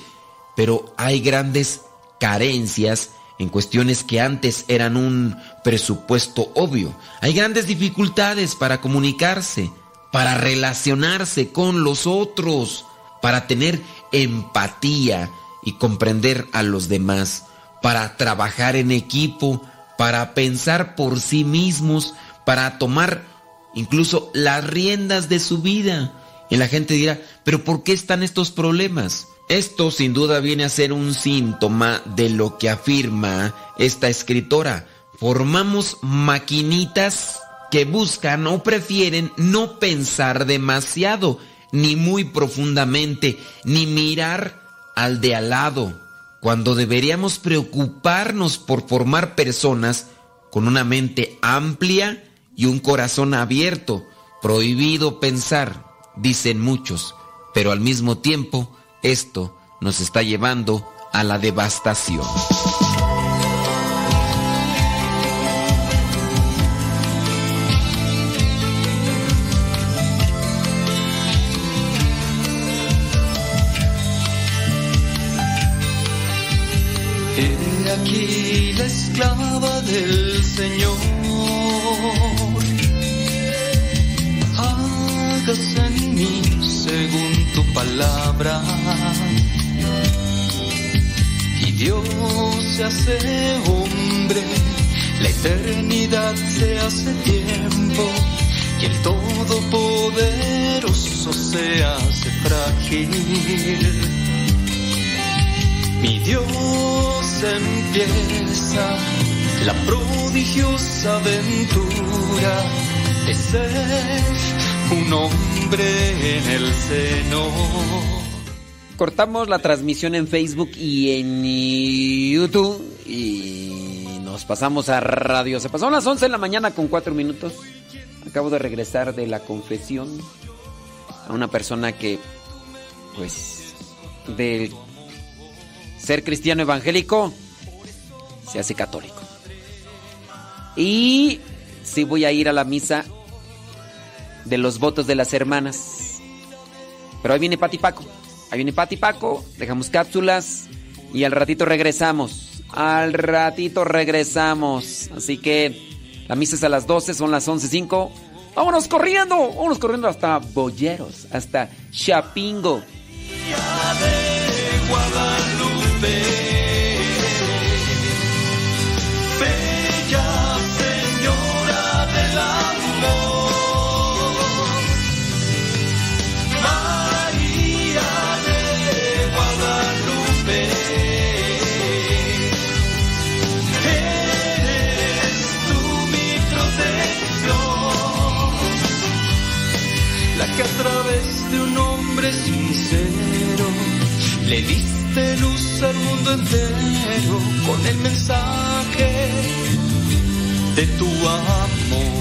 pero hay grandes carencias en cuestiones que antes eran un presupuesto obvio. Hay grandes dificultades para comunicarse, para relacionarse con los otros, para tener empatía y comprender a los demás, para trabajar en equipo, para pensar por sí mismos, para tomar incluso las riendas de su vida. Y la gente dirá, pero ¿por qué están estos problemas? Esto sin duda viene a ser un síntoma de lo que afirma esta escritora. Formamos maquinitas que buscan o prefieren no pensar demasiado, ni muy profundamente, ni mirar al de al lado, cuando deberíamos preocuparnos por formar personas con una mente amplia y un corazón abierto. Prohibido pensar, dicen muchos, pero al mismo tiempo, esto nos está llevando a la devastación. Aquí la esclava del Señor. Hágase en mí según tu palabra. Y Dios se hace hombre, la eternidad se hace tiempo. Y el Todopoderoso se hace frágil. Mi Dios empieza la prodigiosa aventura de ser un hombre en el seno. Cortamos la transmisión en Facebook y en YouTube y nos pasamos a radio. Se pasaron las 11 de la mañana con 4 minutos. Acabo de regresar de la confesión a una persona que, pues, del ser cristiano evangélico, se hace católico. Y sí voy a ir a la misa de los votos de las hermanas. Pero ahí viene Pati Paco. Ahí viene Pati Paco. Dejamos cápsulas y al ratito regresamos. Al ratito regresamos. Así que la misa es a las 12, son las 11.05. Vámonos corriendo. Vámonos corriendo hasta Boyeros, hasta Chapingo. Bella Señora del Amor Eguana Lupe era tu mi protección, la que a través de un hombre sincero le diste diste luz al mundo entero con el mensaje de tu amor.